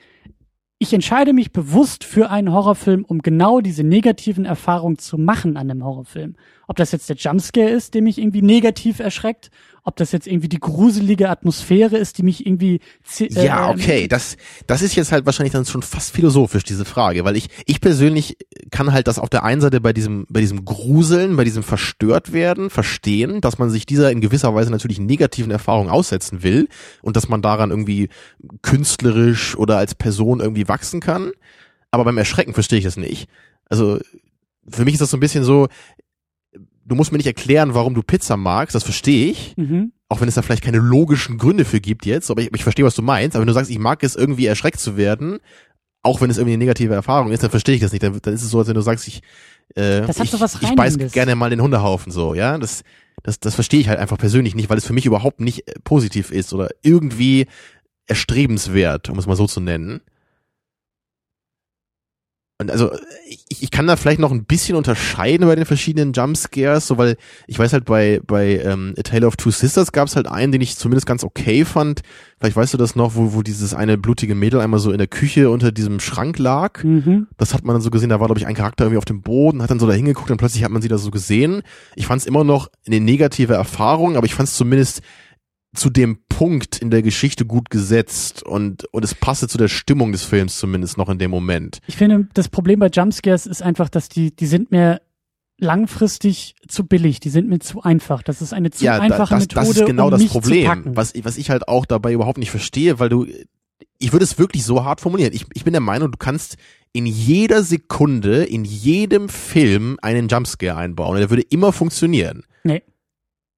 Ich entscheide mich bewusst für einen Horrorfilm, um genau diese negativen Erfahrungen zu machen an einem Horrorfilm. Ob das jetzt der Jumpscare ist, der mich irgendwie negativ erschreckt, ob das jetzt irgendwie die gruselige Atmosphäre ist, die mich irgendwie zi- ja, okay, das, das ist jetzt halt wahrscheinlich dann schon fast philosophisch, diese Frage, weil ich, ich persönlich kann halt das auf der einen Seite bei diesem, bei diesem Gruseln, bei diesem verstört werden, verstehen, dass man sich dieser in gewisser Weise natürlich negativen Erfahrung aussetzen will und dass man daran irgendwie künstlerisch oder als Person irgendwie wachsen kann. Aber beim Erschrecken verstehe ich das nicht. Also, für mich ist das so ein bisschen so, du musst mir nicht erklären, warum du Pizza magst, das verstehe ich Mhm. auch wenn es da vielleicht keine logischen Gründe für gibt jetzt, aber ich, ich verstehe, was du meinst, aber wenn du sagst, ich mag es irgendwie erschreckt zu werden, auch wenn es irgendwie eine negative Erfahrung ist, dann verstehe ich das nicht. Dann, dann ist es so, als wenn du sagst, ich, äh, Das hat ich, so was ich beiß gerne mal den Hundehaufen so, ja, das, das, das verstehe ich halt einfach persönlich nicht, weil es für mich überhaupt nicht äh, positiv ist oder irgendwie erstrebenswert, um es mal so zu nennen. Und also ich, ich kann da vielleicht noch ein bisschen unterscheiden bei den verschiedenen Jumpscares, so weil ich weiß halt bei bei ähm, A Tale of Two Sisters gab es halt einen, den ich zumindest ganz okay fand. Vielleicht weißt du das noch, wo wo dieses eine blutige Mädel einmal so in der Küche unter diesem Schrank lag. Mhm. Das hat man dann so gesehen, da war glaube ich ein Charakter irgendwie auf dem Boden, hat dann so da hingeguckt und plötzlich hat man sie da so gesehen. Ich fand es immer noch eine negative Erfahrung, aber ich fand es zumindest zu dem Punkt in der Geschichte gut gesetzt und und es passte zu der Stimmung des Films zumindest noch in dem Moment. Ich finde, das Problem bei Jumpscares ist einfach, dass die, die sind mir langfristig zu billig, die sind mir zu einfach. Das ist eine zu ja, einfache das, Methode, das ist genau um das Problem, was, was ich halt auch dabei überhaupt nicht verstehe, weil du, ich würde es wirklich so hart formulieren. Ich, ich bin der Meinung, du kannst in jeder Sekunde, in jedem Film einen Jumpscare einbauen. und Der würde immer funktionieren. Nee.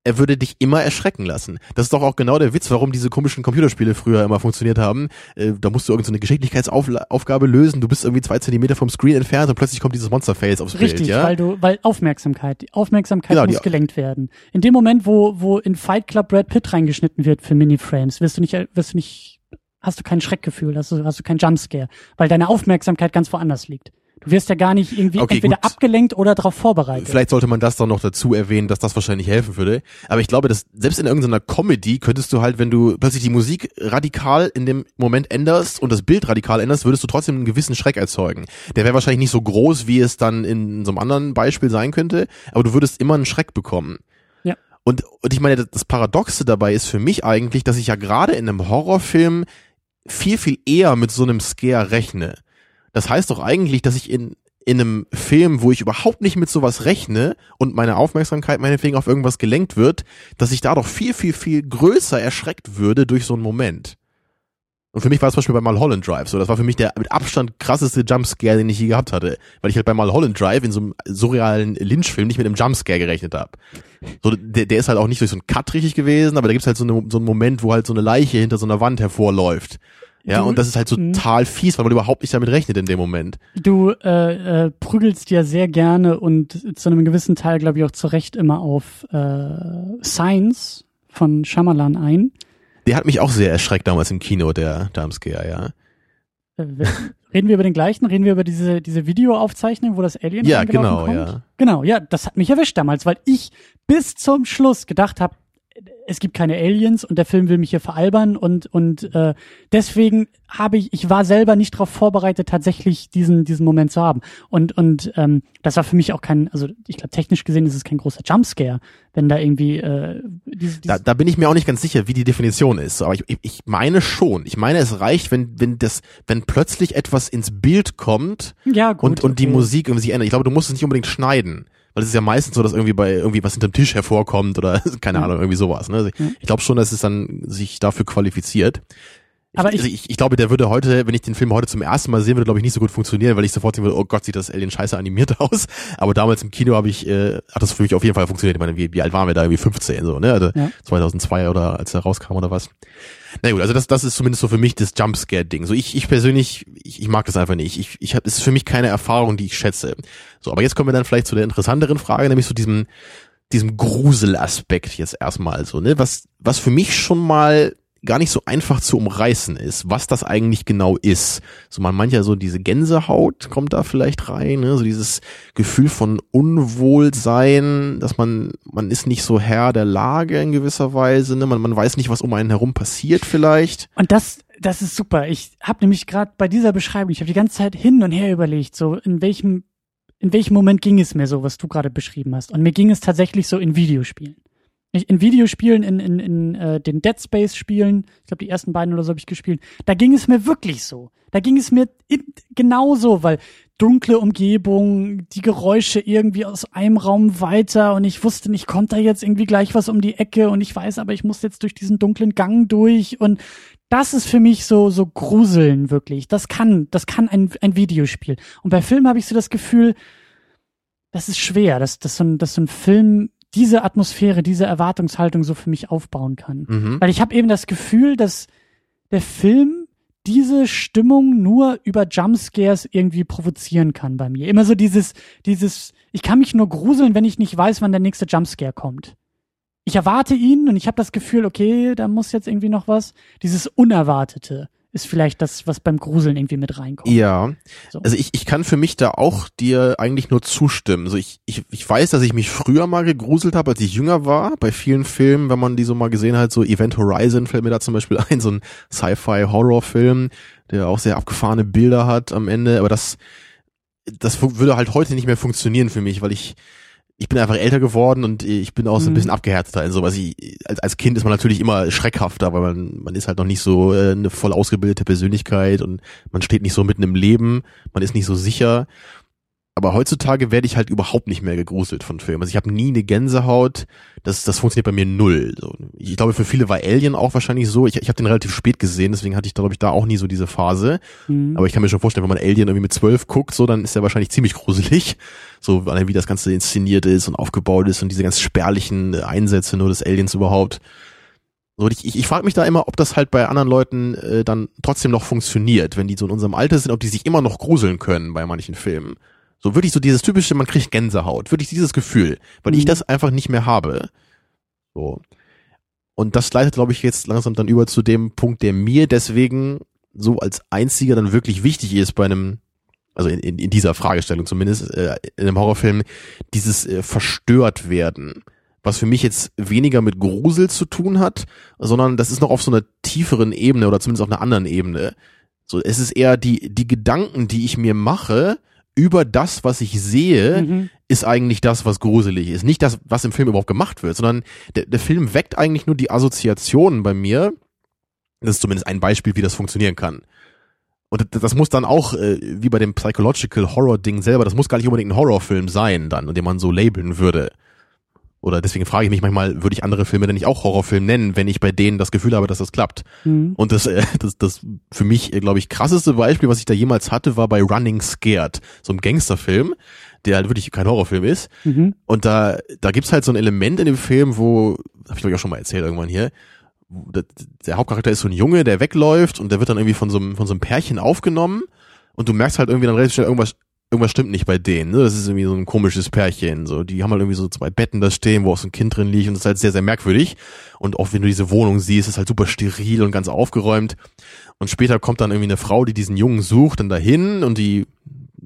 Er würde dich immer erschrecken lassen. Das ist doch auch genau der Witz, warum diese komischen Computerspiele früher immer funktioniert haben. Äh, da musst du irgendeine Geschicklichkeitsaufgabe lösen, du bist irgendwie zwei Zentimeter vom Screen entfernt und plötzlich kommt dieses Monsterface aufs Richtig, Bild, ja? weil du, weil Aufmerksamkeit, die Aufmerksamkeit Genau, muss die- gelenkt werden. In dem Moment, wo, wo in Fight Club Brad Pitt reingeschnitten wird für Miniframes, wirst du nicht, wirst du nicht, hast du kein Schreckgefühl, hast du, hast du kein Jumpscare, weil deine Aufmerksamkeit ganz woanders liegt. Du wirst ja gar nicht irgendwie Okay, entweder gut. abgelenkt oder darauf vorbereitet. Vielleicht sollte man das doch noch dazu erwähnen, dass das wahrscheinlich helfen würde. Aber ich glaube, dass selbst in irgendeiner Comedy könntest du halt, wenn du plötzlich die Musik radikal in dem Moment änderst und das Bild radikal änderst, würdest du trotzdem einen gewissen Schreck erzeugen. Der wäre wahrscheinlich nicht so groß, wie es dann in so einem anderen Beispiel sein könnte, aber du würdest immer einen Schreck bekommen. Ja. Und, und ich meine, das Paradoxe dabei ist für mich eigentlich, dass ich ja gerade in einem Horrorfilm viel, viel eher mit so einem Scare rechne. Das heißt doch eigentlich, dass ich in, in einem Film, wo ich überhaupt nicht mit sowas rechne und meine Aufmerksamkeit meinetwegen auf irgendwas gelenkt wird, dass ich da doch viel, viel, viel größer erschreckt würde durch so einen Moment. Und für mich war es zum Beispiel bei Mulholland Drive so. Das war für mich der mit Abstand krasseste Jumpscare, den ich je gehabt hatte. Weil ich halt bei Mulholland Drive in so einem surrealen Lynch-Film nicht mit einem Jumpscare gerechnet habe. So, der, der ist halt auch nicht durch so einen Cut richtig gewesen, aber da gibt's halt so, eine, so einen Moment, wo halt so eine Leiche hinter so einer Wand hervorläuft. Ja, Du- und das ist halt Mhm. total fies, weil man überhaupt nicht damit rechnet in dem Moment. Du äh, äh, prügelst ja sehr gerne und zu einem gewissen Teil, glaube ich, auch zu Recht immer auf äh, Science von Shyamalan ein. Der hat mich auch sehr erschreckt damals im Kino, der Jumpscare, ja. Äh, reden wir über den gleichen? Reden wir über diese, diese Videoaufzeichnung, wo das Alien Ja, genau, kommt? ja. Genau, ja, das hat mich erwischt damals, weil ich bis zum Schluss gedacht habe, es gibt keine Aliens und der Film will mich hier veralbern und und äh, deswegen habe ich ich war selber nicht darauf vorbereitet tatsächlich diesen diesen Moment zu haben und und ähm, das war für mich auch kein also ich glaube technisch gesehen ist es kein großer Jumpscare wenn da irgendwie äh, diese, Da, diese da bin ich mir auch nicht ganz sicher, wie die Definition ist. Aber ich, ich, meine schon. Ich meine, es reicht, wenn, wenn das, wenn plötzlich etwas ins Bild kommt ja gut und, und die okay. Musik irgendwie sich ändert. Ich glaube, du musst es nicht unbedingt schneiden. Weil es ist ja meistens so, dass irgendwie bei irgendwie was hinterm Tisch hervorkommt oder <laughs> keine Ja. Ahnung, irgendwie sowas. Ne? Also ich glaube schon, dass es dann sich dafür qualifiziert. Aber ich, ich- also ich, ich glaube, der würde heute, wenn ich den Film heute zum ersten Mal sehen würde, glaube ich nicht so gut funktionieren, weil ich sofort denken würde, oh Gott, sieht das Alien scheiße animiert <laughs> aus. Aber damals im Kino habe ich, äh, hat das für mich auf jeden Fall funktioniert. Ich meine, wie, wie alt waren wir da? Irgendwie 15 so, ne? Also Ja. 2002 oder als er rauskam oder was. Na gut, also das, das ist zumindest so für mich das Jumpscare-Ding. So ich, ich persönlich, ich, ich mag das einfach nicht. Ich, ich habe, es ist für mich keine Erfahrung, die ich schätze. So, aber jetzt kommen wir dann vielleicht zu der interessanteren Frage, nämlich zu diesem, diesem Gruselaspekt jetzt erstmal so, ne? Was, was für mich schon mal gar nicht so einfach zu umreißen ist, was das eigentlich genau ist. So man ja so diese Gänsehaut kommt da vielleicht rein, ne? so dieses Gefühl von Unwohlsein, dass man man ist nicht so Herr der Lage in gewisser Weise, ne? man man weiß nicht, was um einen herum passiert vielleicht. Und das, das ist super. Ich habe nämlich gerade bei dieser Beschreibung, ich habe die ganze Zeit hin und her überlegt, so in welchem, in welchem Moment ging es mir so, was du gerade beschrieben hast. Und mir ging es tatsächlich so in Videospielen. In Videospielen, in, in, in äh, den Dead Space Spielen, ich glaube die ersten beiden oder so habe ich gespielt, da ging es mir wirklich so. Da ging es mir in, genauso, weil dunkle Umgebung, die Geräusche irgendwie aus einem Raum weiter und ich wusste nicht, kommt da jetzt irgendwie gleich was um die Ecke und ich weiß, aber ich muss jetzt durch diesen dunklen Gang durch und das ist für mich so so Gruseln wirklich. Das kann das kann ein ein Videospiel. Und bei Filmen habe ich so das Gefühl, das ist schwer, dass dass so ein dass so ein Film diese Atmosphäre, diese Erwartungshaltung so für mich aufbauen kann. Mhm. Weil ich habe eben das Gefühl, dass der Film diese Stimmung nur über Jumpscares irgendwie provozieren kann bei mir. Immer so dieses, dieses, ich kann mich nur gruseln, wenn ich nicht weiß, wann der nächste Jumpscare kommt. Ich erwarte ihn und ich habe das Gefühl, okay, da muss jetzt irgendwie noch was. Dieses Unerwartete ist vielleicht das, was beim Gruseln irgendwie mit reinkommt. Ja, So. also ich, ich kann für mich da auch dir eigentlich nur zustimmen. Also ich, ich, ich weiß, dass ich mich früher mal gegruselt habe, als ich jünger war. Bei vielen Filmen, wenn man die so mal gesehen hat, so Event Horizon fällt mir da zum Beispiel <laughs> ein, so ein Sci-Fi-Horror-Film, der auch sehr abgefahrene Bilder hat am Ende. Aber das, das würde halt heute nicht mehr funktionieren für mich, weil ich ich bin einfach älter geworden und ich bin auch so ein Mhm. bisschen abgehärteter in sowas. Ich, als, als Kind ist man natürlich immer schreckhafter, weil man, man ist halt noch nicht so äh, eine voll ausgebildete Persönlichkeit und man steht nicht so mitten im Leben, man ist nicht so sicher. Aber heutzutage werde ich halt überhaupt nicht mehr gegruselt von Filmen. Also ich habe nie eine Gänsehaut. Das, das funktioniert bei mir null. So. Ich glaube, für viele war Alien auch wahrscheinlich so. Ich, ich habe den relativ spät gesehen, deswegen hatte ich, glaube ich, da auch nie so diese Phase. Mhm. Aber ich kann mir schon vorstellen, wenn man Alien irgendwie mit zwölf guckt, so, dann ist er wahrscheinlich ziemlich gruselig. <laughs> So, wie das Ganze inszeniert ist und aufgebaut ist und diese ganz spärlichen äh, Einsätze nur des Aliens überhaupt. So, ich, ich, ich frage mich da immer, ob das halt bei anderen Leuten äh, dann trotzdem noch funktioniert, wenn die so in unserem Alter sind, ob die sich immer noch gruseln können bei manchen Filmen. So wirklich so dieses typische, man kriegt Gänsehaut, wirklich dieses Gefühl, weil ich Mhm. das einfach nicht mehr habe. So. Und das leitet, glaube ich, jetzt langsam dann über zu dem Punkt, der mir deswegen so als einziger dann wirklich wichtig ist bei einem, also in, in, in dieser Fragestellung zumindest, äh, in einem Horrorfilm, dieses äh, verstört werden. Was für mich jetzt weniger mit Grusel zu tun hat, sondern das ist noch auf so einer tieferen Ebene oder zumindest auf einer anderen Ebene. So, es ist eher die, die Gedanken, die ich mir mache über das, was ich sehe, Mhm. ist eigentlich das, was gruselig ist. Nicht das, was im Film überhaupt gemacht wird, sondern der, der Film weckt eigentlich nur die Assoziationen bei mir. Das ist zumindest ein Beispiel, wie das funktionieren kann. Und das, muss dann auch, äh, wie bei dem Psychological Horror Ding selber, das muss gar nicht unbedingt ein Horrorfilm sein dann, den man so labeln würde. Oder deswegen frage ich mich manchmal, würde ich andere Filme denn nicht auch Horrorfilm nennen, wenn ich bei denen das Gefühl habe, dass das klappt? Mhm. Und das, äh, das, das für mich, glaube ich, krasseste Beispiel, was ich da jemals hatte, war bei Running Scared, so ein Gangsterfilm, der halt wirklich kein Horrorfilm ist. Mhm. Und da, da gibt's halt so ein Element in dem Film, wo, habe ich glaube ich auch schon mal erzählt irgendwann hier, der Hauptcharakter ist so ein Junge, der wegläuft und der wird dann irgendwie von so einem, von so einem Pärchen aufgenommen und du merkst halt irgendwie dann relativ schnell irgendwas, irgendwas stimmt nicht bei denen. Ne? Das ist irgendwie so ein komisches Pärchen. So, die haben halt irgendwie so zwei Betten da stehen, wo auch so ein Kind drin liegt und das ist halt sehr, sehr merkwürdig. Und auch wenn du diese Wohnung siehst, ist halt super steril und ganz aufgeräumt. Und später kommt dann irgendwie eine Frau, die diesen Jungen sucht, dann dahin und die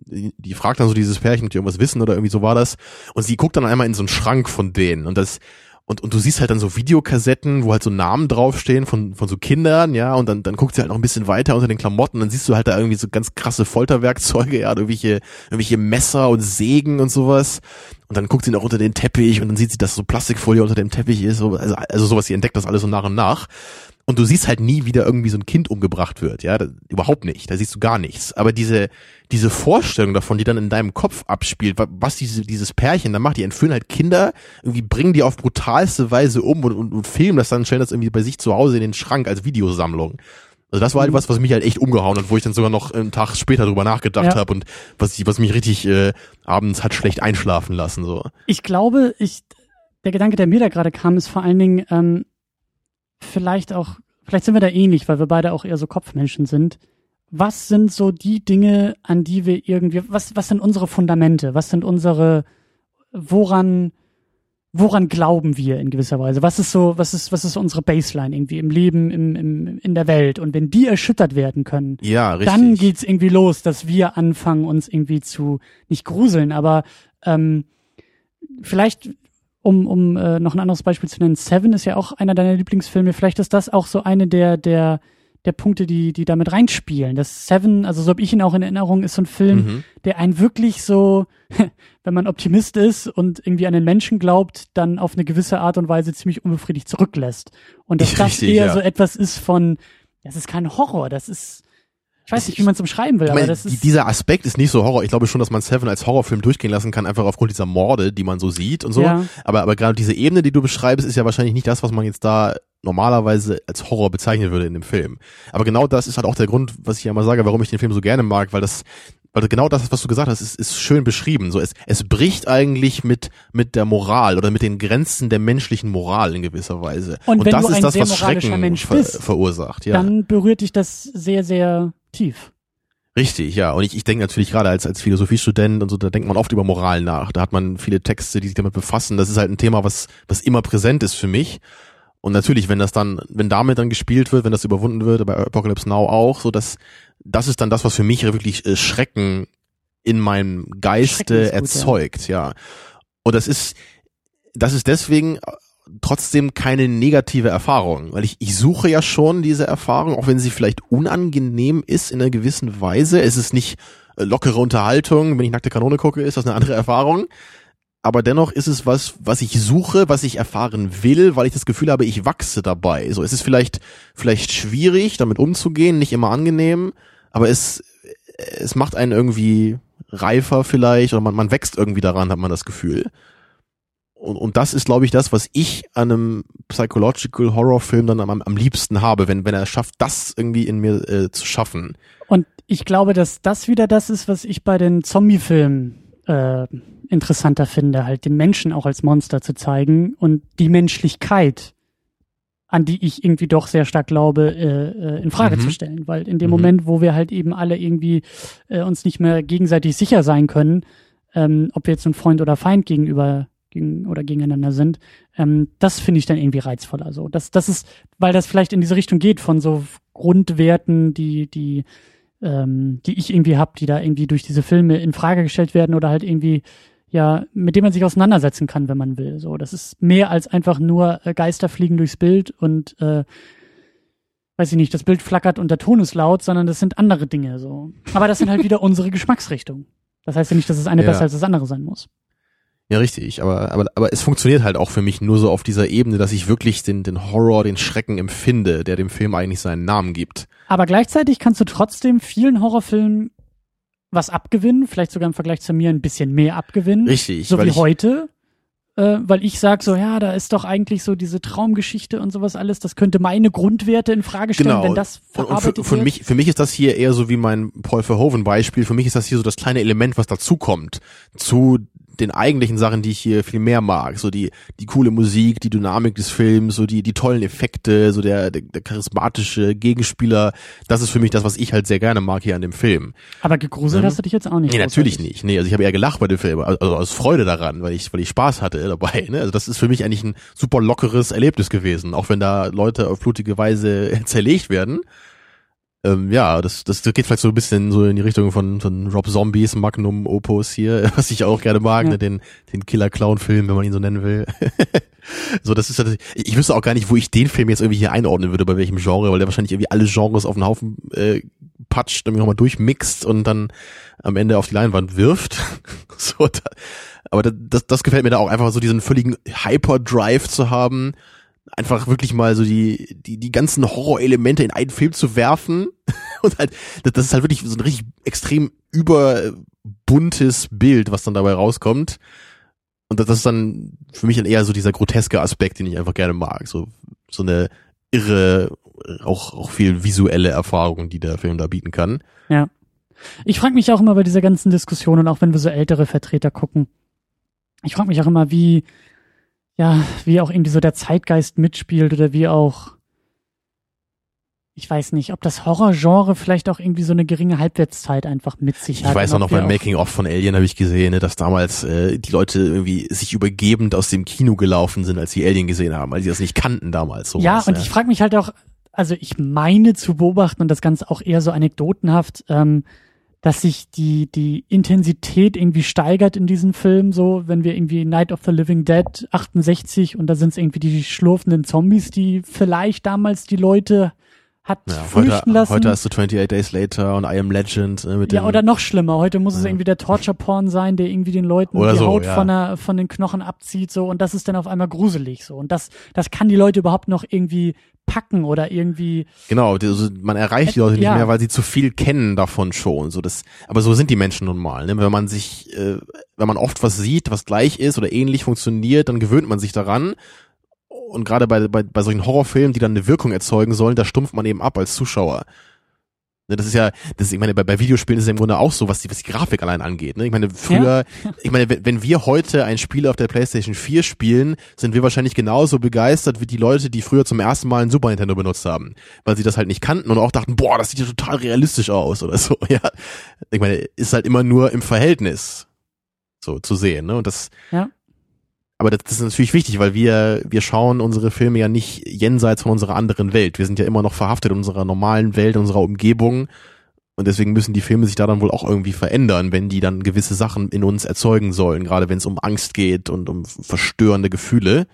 die, die fragt dann so dieses Pärchen, ob die irgendwas wissen oder irgendwie so war das. Und sie guckt dann einmal in so einen Schrank von denen und das und, und du siehst halt dann so Videokassetten, wo halt so Namen draufstehen von, von so Kindern, ja, und dann, dann guckt sie halt noch ein bisschen weiter unter den Klamotten, dann siehst du halt da irgendwie so ganz krasse Folterwerkzeuge, <laughs> ja, irgendwelche, irgendwelche Messer und Sägen und sowas. Und dann guckt sie noch unter den Teppich und dann sieht sie, dass so Plastikfolie unter dem Teppich ist, so, also, also sowas, sie entdeckt das alles so nach und nach. Und du siehst halt nie, wie da irgendwie so ein Kind umgebracht wird, ja, da, überhaupt nicht, da siehst du gar nichts. Aber diese, diese Vorstellung davon, die dann in deinem Kopf abspielt, wa- was diese, dieses Pärchen da macht, die entführen halt Kinder, irgendwie bringen die auf brutalste Weise um und, und, und filmen das dann, stellen das irgendwie bei sich zu Hause in den Schrank als Videosammlung. Also das war halt was, was mich halt echt umgehauen hat, wo ich dann sogar noch einen Tag später drüber nachgedacht Ja. habe und was, ich, was mich richtig äh, abends hat schlecht einschlafen lassen. so. Ich glaube, ich, der Gedanke, der mir da gerade kam, ist vor allen Dingen, ähm, vielleicht auch, vielleicht sind wir da ähnlich, weil wir beide auch eher so Kopfmenschen sind. Was sind so die Dinge, an die wir irgendwie, was, was sind unsere Fundamente? Was sind unsere, woran, woran glauben wir in gewisser Weise? Was ist so, was ist, was ist unsere Baseline irgendwie im Leben, im, im, in der Welt? Und wenn die erschüttert werden können, Ja, richtig. dann geht's irgendwie los, dass wir anfangen, uns irgendwie zu nicht gruseln, aber ähm, vielleicht um, um äh, noch ein anderes Beispiel zu nennen, Seven ist ja auch einer deiner Lieblingsfilme. Vielleicht ist das auch so eine der der der Punkte, die die damit reinspielen. Das Seven, also so habe ich ihn auch in Erinnerung, ist so ein Film, Mhm. der einen wirklich so, <laughs> wenn man Optimist ist und irgendwie an den Menschen glaubt, dann auf eine gewisse Art und Weise ziemlich unbefriedigt zurücklässt. Und dass <laughs> das Richtig, eher ja. so etwas ist von, das ist kein Horror, das ist, ich weiß nicht, wie man es umschreiben will, Ich aber meine, ist, dieser Aspekt ist nicht so Horror. Ich glaube schon, dass man Seven als Horrorfilm durchgehen lassen kann, einfach aufgrund dieser Morde, die man so sieht und so. Ja. Aber, aber gerade diese Ebene, die du beschreibst, ist ja wahrscheinlich nicht das, was man jetzt da normalerweise als Horror bezeichnen würde in dem Film. Aber genau das ist halt auch der Grund, was ich ja immer sage, warum ich den Film so gerne mag, weil das, weil genau das, was du gesagt hast, ist, ist schön beschrieben. So, es, es bricht eigentlich mit, mit der Moral oder mit den Grenzen der menschlichen Moral in gewisser Weise. Und wenn das du ist ein das, was Schrecken Mensch ver bist, verursacht. Ja. dann berührt dich das sehr, sehr tief. Richtig, ja. Und ich, ich denke natürlich gerade als, als Philosophiestudent und so, da denkt man oft über Moral nach. Da hat man viele Texte, die sich damit befassen. Das ist halt ein Thema, was, was immer präsent ist für mich. Und natürlich, wenn das dann, wenn damit dann gespielt wird, wenn das überwunden wird, bei Apocalypse Now auch, so dass, das ist dann das, was für mich wirklich äh, Schrecken in meinem Geiste ist gut, ja. erzeugt, ja. Und das ist, das ist deswegen trotzdem keine negative Erfahrung, weil ich, ich suche ja schon diese Erfahrung, auch wenn sie vielleicht unangenehm ist in einer gewissen Weise. Es ist nicht äh, lockere Unterhaltung, wenn ich nackte Kanone gucke, ist das eine andere Erfahrung. Aber dennoch ist es was, was ich suche, was ich erfahren will, weil ich das Gefühl habe, ich wachse dabei. So, es ist vielleicht, vielleicht schwierig, damit umzugehen, nicht immer angenehm, aber es, es macht einen irgendwie reifer vielleicht oder man, man wächst irgendwie daran, hat man das Gefühl. Und, und das ist, glaube ich, das, was ich an einem Psychological Horror Film dann am, am liebsten habe, wenn, wenn er es schafft, das irgendwie in mir äh, zu schaffen. Und ich glaube, dass das wieder das ist, was ich bei den Zombie-Filmen äh, interessanter finde, halt den Menschen auch als Monster zu zeigen und die Menschlichkeit, an die ich irgendwie doch sehr stark glaube, äh, äh, in Frage Mhm. zu stellen. Weil in dem Mhm. Moment, wo wir halt eben alle irgendwie äh, uns nicht mehr gegenseitig sicher sein können, ähm, ob wir jetzt ein Freund oder Feind gegenüber gegen, oder gegeneinander sind, ähm, das finde ich dann irgendwie reizvoller. So, das, das ist, weil das vielleicht in diese Richtung geht von so Grundwerten, die, die, ähm, die ich irgendwie hab, die da irgendwie durch diese Filme in Frage gestellt werden oder halt irgendwie ja, mit dem man sich auseinandersetzen kann, wenn man will. So, das ist mehr als einfach nur äh, Geister fliegen durchs Bild und äh, weiß ich nicht, das Bild flackert und der Ton ist laut, sondern das sind andere Dinge so. Aber das sind halt wieder <laughs> unsere Geschmacksrichtungen. Das heißt ja nicht, dass das eine Ja. besser als das andere sein muss. Ja, richtig, aber, aber, aber es funktioniert halt auch für mich nur so auf dieser Ebene, dass ich wirklich den, den Horror, den Schrecken empfinde, der dem Film eigentlich seinen Namen gibt. Aber gleichzeitig kannst du trotzdem vielen Horrorfilmen was abgewinnen, vielleicht sogar im Vergleich zu mir ein bisschen mehr abgewinnen. Richtig, so wie ich, heute. Äh, weil ich sag so, ja, da ist doch eigentlich so diese Traumgeschichte und sowas alles, das könnte meine Grundwerte in Frage stellen, Genau. wenn das Und, und verarbeitet für, für mich, für mich ist das hier eher so wie mein Paul Verhoeven Beispiel. Für mich ist das hier so das kleine Element, was dazukommt zu den eigentlichen Sachen, die ich hier viel mehr mag. So die, die coole Musik, die Dynamik des Films, so die, die tollen Effekte, so der, der, der charismatische Gegenspieler. Das ist für mich das, was ich halt sehr gerne mag hier an dem Film. Aber gegruselt Mhm. hast du dich jetzt auch nicht. Nee, natürlich nicht. Nee, also ich habe eher gelacht bei dem Film, also aus Freude daran, weil ich, weil ich Spaß hatte dabei. Ne? Also das ist für mich eigentlich ein super lockeres Erlebnis gewesen, auch wenn da Leute auf blutige Weise <laughs> zerlegt werden. Ähm, ja, das, das geht vielleicht so ein bisschen so in die Richtung von, von Rob Zombies Magnum Opus hier, <laughs> was ich auch gerne mag, Ja. ne? den, den Killer-Clown-Film, wenn man ihn so nennen will. <laughs> so, das ist ich wüsste auch gar nicht, wo ich den Film jetzt irgendwie hier einordnen würde, bei welchem Genre, weil der wahrscheinlich irgendwie alle Genres auf den Haufen äh, patscht, irgendwie nochmal durchmixt und dann am Ende auf die Leinwand wirft. <laughs> so, da, aber das, das, das gefällt mir da auch einfach so diesen völligen Hyperdrive zu haben, einfach wirklich mal so die die die ganzen Horrorelemente in einen Film zu werfen <laughs> und halt das, ist halt wirklich so ein richtig extrem überbuntes Bild, was dann dabei rauskommt. Und das, ist dann für mich dann eher so dieser groteske Aspekt, den ich einfach gerne mag, so so eine irre auch auch viel visuelle Erfahrung, die der Film da bieten kann. Ich frage mich auch immer bei dieser ganzen Diskussion und auch wenn wir so ältere Vertreter gucken, ich frage mich auch immer, wie, ja, wie auch irgendwie so der Zeitgeist mitspielt oder wie auch, ich weiß nicht, ob das Horrorgenre vielleicht auch irgendwie so eine geringe Halbwertszeit einfach mit sich hat. Ich weiß auch noch beim Making-of von Alien habe ich gesehen, ne, dass damals äh, die Leute irgendwie sich übergebend aus dem Kino gelaufen sind, als sie Alien gesehen haben, weil sie das nicht kannten damals. Sowas, Ja, und ne? ich frage mich halt auch, also ich meine zu beobachten und das Ganze auch eher so anekdotenhaft, ähm, dass sich die, die Intensität irgendwie steigert in diesem Film, so wenn wir irgendwie Night of the Living Dead 68 und da sind es irgendwie die schlurfenden Zombies, die vielleicht damals die Leute hat ja, heute, fürchten lassen. heute hast du 28 Days Later und I Am Legend äh, mit ja, oder noch schlimmer. Heute muss es Ja. irgendwie der Torture-Porn sein, der irgendwie den Leuten Oder die so, Haut ja. von, der, von den Knochen abzieht, so. Und das ist dann auf einmal gruselig, so. Und das, das kann die Leute überhaupt noch irgendwie packen oder irgendwie, Genau, also man erreicht die Leute nicht ja. mehr, weil sie zu viel kennen davon schon. So das, aber so sind die Menschen nun mal. Ne? Wenn man sich, äh, wenn man oft was sieht, was gleich ist oder ähnlich funktioniert, dann gewöhnt man sich daran. Und gerade bei, bei, bei solchen Horrorfilmen, die dann eine Wirkung erzeugen sollen, da stumpft man eben ab als Zuschauer. Ne, Das ist ja, das ist, ich meine, bei, bei Videospielen ist es ja im Grunde auch so, was die, was die Grafik allein angeht. Ne? Ich meine, früher, ich meine, wenn, wenn wir heute ein Spiel auf der PlayStation 4 spielen, sind wir wahrscheinlich genauso begeistert wie die Leute, die früher zum ersten Mal ein Super Nintendo benutzt haben, weil sie das halt nicht kannten und auch dachten, boah, das sieht ja total realistisch aus oder so. <laughs> Ja, ich meine, ist halt immer nur im Verhältnis so zu sehen. Ne? Und das, Ja. Aber das, das ist natürlich wichtig, weil wir wir schauen unsere Filme ja nicht jenseits von unserer anderen Welt. Wir sind ja immer noch verhaftet in unserer normalen Welt, in unserer Umgebung. Und deswegen müssen die Filme sich da dann wohl auch irgendwie verändern, wenn die dann gewisse Sachen in uns erzeugen sollen, gerade wenn es um Angst geht und um verstörende Gefühle.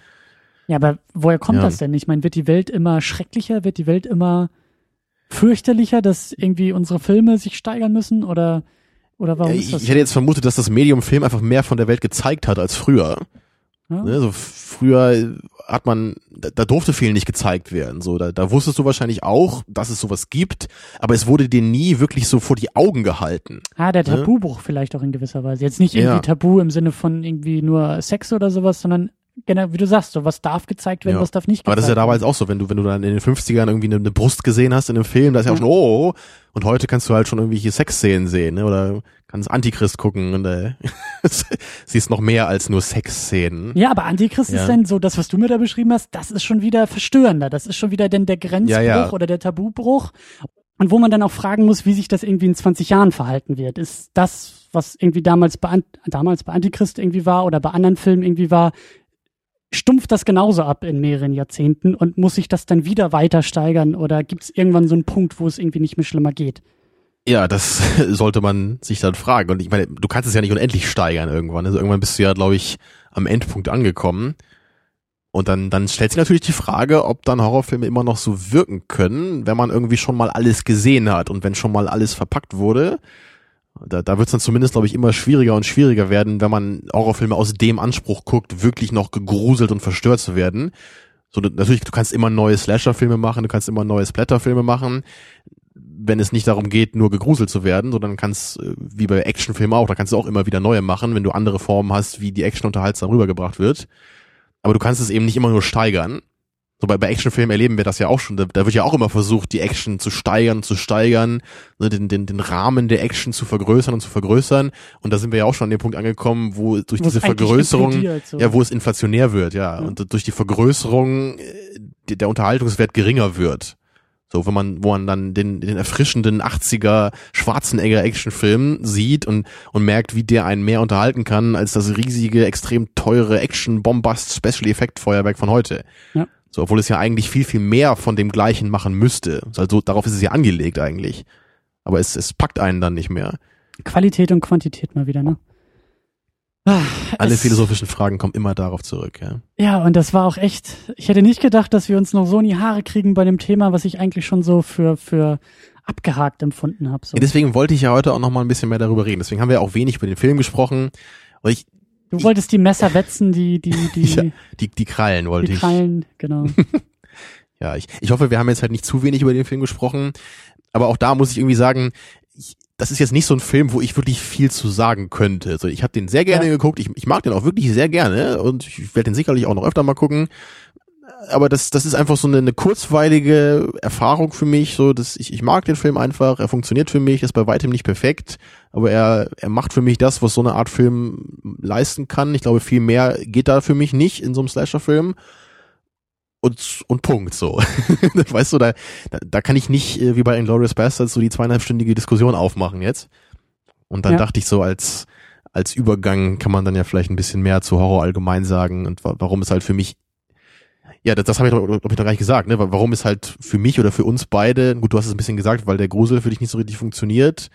ja, aber woher kommt Ja. das denn? Ich meine, wird die Welt immer schrecklicher? Wird die Welt immer fürchterlicher, dass irgendwie unsere Filme sich steigern müssen? Oder, oder warum Äh, ist ich, das? ich hätte jetzt vermutet, dass das Medium Film einfach mehr von der Welt gezeigt hat als früher. Ja? Ne, so f- früher hat man, da, da durfte viel nicht gezeigt werden. So, da, da wusstest du wahrscheinlich auch, dass es sowas gibt, aber es wurde dir nie wirklich so vor die Augen gehalten. Ah, der Ne? Tabubruch vielleicht auch in gewisser Weise. Jetzt nicht irgendwie Ja. Tabu im Sinne von irgendwie nur Sex oder sowas, sondern genau, wie du sagst, so was darf gezeigt werden, Ja. was darf nicht Aber gezeigt das ist ja werden. damals auch so, wenn du, wenn du dann in den 50ern irgendwie eine, eine Brust gesehen hast in einem Film, da ist ja, auch schon, oh, oh, und heute kannst du halt schon irgendwelche Sexszenen sehen, ne? Oder kannst Antichrist gucken und äh, <laughs> siehst noch mehr als nur Sexszenen. Ja, aber Antichrist Ja. ist dann so, das, was du mir da beschrieben hast, das ist schon wieder verstörender. Das ist schon wieder denn der Grenzbruch Ja, oder der Tabubruch. Und wo man dann auch fragen muss, wie sich das irgendwie in 20 Jahren verhalten wird. Ist das, was irgendwie damals bei, damals bei Antichrist irgendwie war oder bei anderen Filmen irgendwie war, stumpft das genauso ab in mehreren Jahrzehnten und muss sich das dann wieder weiter steigern oder gibt es irgendwann so einen Punkt, wo es irgendwie nicht mehr schlimmer geht? Ja, das <laughs> sollte man sich dann fragen. Und ich meine, du kannst es ja nicht unendlich steigern irgendwann. Also irgendwann bist du ja, glaube ich, am Endpunkt angekommen. Und dann, dann stellt sich natürlich die Frage, ob dann Horrorfilme immer noch so wirken können, wenn man irgendwie schon mal alles gesehen hat und wenn schon mal alles verpackt wurde. Da, da wird es dann zumindest, glaube ich, immer schwieriger und schwieriger werden, wenn man Horrorfilme aus dem Anspruch guckt, wirklich noch gegruselt und verstört zu werden. So, natürlich, du kannst immer neue Slasher-Filme machen, du kannst immer neue Splatter-Filme machen, wenn es nicht darum geht, nur gegruselt zu werden, sondern kannst, äh, wie bei Actionfilmen auch, da kannst du auch immer wieder neue machen, wenn du andere Formen hast, wie die Action unterhaltsam rübergebracht wird. Aber du kannst es eben nicht immer nur steigern. So bei, bei Actionfilmen erleben wir das ja auch schon. Da, da wird ja auch immer versucht, die Action zu steigern, zu steigern, ne, den, den, den Rahmen der Action zu vergrößern und zu vergrößern. Und da sind wir ja auch schon an dem Punkt angekommen, wo durch Wo diese Vergrößerung, so. ja, wo es inflationär wird, ja. Ja. Und durch die Vergrößerung äh, die- der Unterhaltungswert geringer wird. So, wenn man, wo man dann den, den erfrischenden 80er Schwarzenegger Actionfilm sieht und, und merkt, wie der einen mehr unterhalten kann als das riesige, extrem teure Action-Bombast Special Effect Feuerwerk von heute. Ja. So, obwohl es ja eigentlich viel, viel mehr von dem Gleichen machen müsste. Also darauf ist es ja angelegt eigentlich. Aber es, es packt einen dann nicht mehr. Qualität und Quantität mal wieder, ne? Ah, Alle philosophischen Fragen kommen immer darauf zurück, ja. Ja, und das war auch echt, ich hätte nicht gedacht, dass wir uns noch so in die Haare kriegen bei dem Thema, was ich eigentlich schon so für, für abgehakt empfunden habe. So. Ja, Deswegen wollte ich ja heute auch noch mal ein bisschen mehr darüber reden. Deswegen haben wir auch wenig über den Film gesprochen. Und ich, Du wolltest die Messer wetzen, die, die, <laughs> die, Ja, die, die Krallen wollte die ich. Krallen, genau. <laughs> Ja, ich, ich hoffe, wir haben jetzt halt nicht zu wenig über den Film gesprochen. Aber auch da muss ich irgendwie sagen, ich, das ist jetzt nicht so ein Film, wo ich wirklich viel zu sagen könnte. Also ich habe den sehr gerne Ja. geguckt. Ich, ich mag den auch wirklich sehr gerne und ich werde den sicherlich auch noch öfter mal gucken. Aber das, das ist einfach so eine, eine kurzweilige Erfahrung für mich. So, dass ich, ich mag den Film einfach. Er funktioniert für mich, ist bei weitem nicht perfekt, aber er, er macht für mich das, was so eine Art Film leisten kann. Ich glaube, viel mehr geht da für mich nicht in so einem Slasher-Film und, und Punkt, so. <laughs> weißt du, da, da, kann ich nicht, äh, wie bei Inglourious Bastards, so die zweieinhalbstündige Diskussion aufmachen jetzt. Und dann Ja. dachte ich so, als, als Übergang kann man dann ja vielleicht ein bisschen mehr zu Horror allgemein sagen und wa warum es halt für mich, ja, das, das habe ich, hab ich doch gar nicht gesagt, ne? Wa- Warum es halt für mich oder für uns beide, gut, du hast es ein bisschen gesagt, weil der Grusel für dich nicht so richtig funktioniert.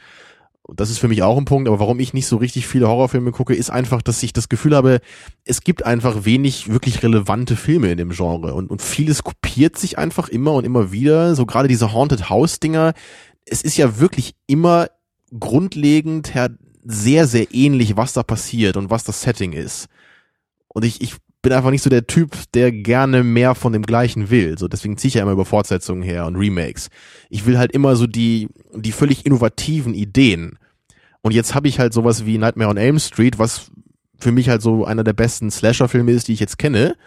Das ist für mich auch ein Punkt, aber warum ich nicht so richtig viele Horrorfilme gucke, ist einfach, dass ich das Gefühl habe, es gibt einfach wenig wirklich relevante Filme in dem Genre und, und vieles kopiert sich einfach immer und immer wieder. So gerade diese Haunted House Dinger. Es ist ja wirklich immer grundlegend her sehr, sehr ähnlich, was da passiert und was das Setting ist. Und ich, ich bin einfach nicht so der Typ, der gerne mehr von dem Gleichen will. So, deswegen ziehe ich ja immer über Fortsetzungen her und Remakes. Ich will halt immer so die, die völlig innovativen Ideen. Und jetzt habe ich halt sowas wie Nightmare on Elm Street, was für mich halt so einer der besten Slasher-Filme ist, die ich jetzt kenne.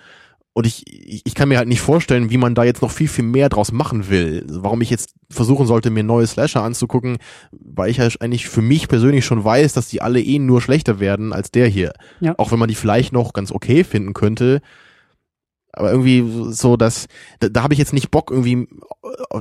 Und ich, ich, kann mir halt nicht vorstellen, wie man da jetzt noch viel, viel mehr draus machen will. Warum ich jetzt versuchen sollte, mir neue Slasher anzugucken, weil ich halt eigentlich für mich persönlich schon weiß, dass die alle eh nur schlechter werden als der hier. Ja. Auch wenn man die vielleicht noch ganz okay finden könnte. Aber irgendwie so, dass, da, da habe ich jetzt nicht Bock irgendwie,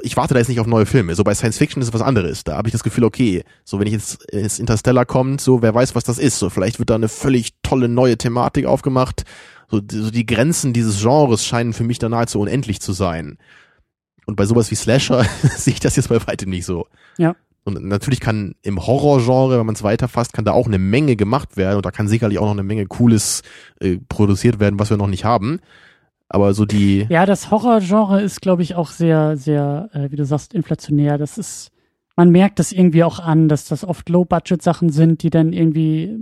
ich warte da jetzt nicht auf neue Filme. So bei Science Fiction ist es was anderes. Da habe ich das Gefühl, okay, so wenn ich jetzt ins Interstellar kommt, so wer weiß, was das ist. So vielleicht wird da eine völlig tolle neue Thematik aufgemacht. So, die- so die Grenzen dieses Genres scheinen für mich da nahezu unendlich zu sein. Und bei sowas wie Slasher <laughs> sehe ich das jetzt bei weitem nicht so. Ja. Und natürlich kann im Horrorgenre, wenn man es weiterfasst, kann da auch eine Menge gemacht werden und da kann sicherlich auch noch eine Menge Cooles äh, produziert werden, was wir noch nicht haben. Aber so die, Ja, das Horrorgenre ist, glaube ich, auch sehr, sehr, äh, wie du sagst, inflationär. Das ist, man merkt das irgendwie auch an, dass das oft Low-Budget-Sachen sind, die dann irgendwie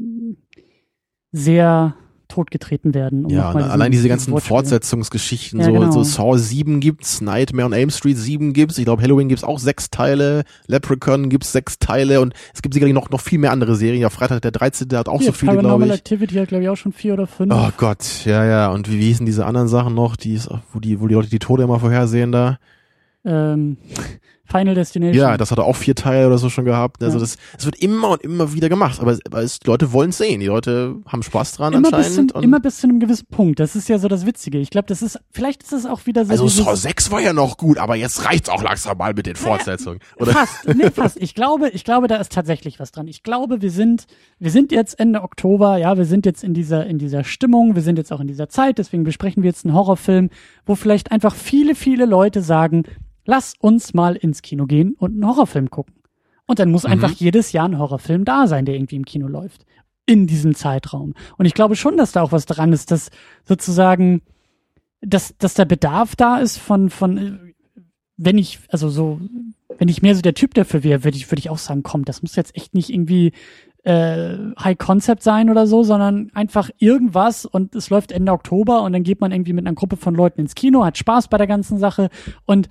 sehr totgetreten werden. um ja, allein diese ganzen Wortspiel- Fortsetzungsgeschichten, Ja, so, genau. so Saw 7 gibt's, Nightmare on Elm Street 7 gibt's, ich glaube Halloween gibt's auch sechs Teile, Leprechaun gibt's sechs Teile und es gibt sicherlich noch, noch viel mehr andere Serien. Ja, Freitag der 13. hat auch Hier, so viele, glaube Paranormal ich. Activity hat, glaube ich, auch schon vier oder fünf. Oh Gott, ja, ja. Und wie, wie hießen diese anderen Sachen noch, die ist, wo die, wo die Leute die Tode immer vorhersehen da? Ähm, Final Destination. Ja, das hat er auch vier Teile oder so schon gehabt. Also Ja. das, das wird immer und immer wieder gemacht. Aber, aber es, Leute wollen es sehen. Die Leute haben Spaß dran immer bis, anscheinend. zum, und- immer bis zu einem gewissen Punkt. Das ist ja so das Witzige. Ich glaube, das ist, vielleicht ist es auch wieder so also Saw 6 war ja noch gut, aber jetzt reicht's auch langsam mal mit den Fortsetzungen. Oder? Fast, nee, fast. Ich glaube, ich glaube, da ist tatsächlich was dran. Ich glaube, wir sind, wir sind jetzt Ende Oktober, ja, wir sind jetzt in dieser, in dieser Stimmung, wir sind jetzt auch in dieser Zeit, deswegen besprechen wir jetzt einen Horrorfilm, wo vielleicht einfach viele, viele Leute sagen, lass uns mal ins Kino gehen und einen Horrorfilm gucken. Und dann muss einfach jedes Jahr ein Horrorfilm da sein, der irgendwie im Kino läuft. In diesem Zeitraum. Und ich glaube schon, dass da auch was dran ist, dass sozusagen, dass, dass der Bedarf da ist von, von, äh, wenn ich, also so, wenn ich mehr so der Typ dafür wäre, würde ich, würde ich auch sagen, komm, das muss jetzt echt nicht irgendwie äh, High Concept sein oder so, sondern einfach irgendwas und es läuft Ende Oktober und dann geht man irgendwie mit einer Gruppe von Leuten ins Kino, hat Spaß bei der ganzen Sache und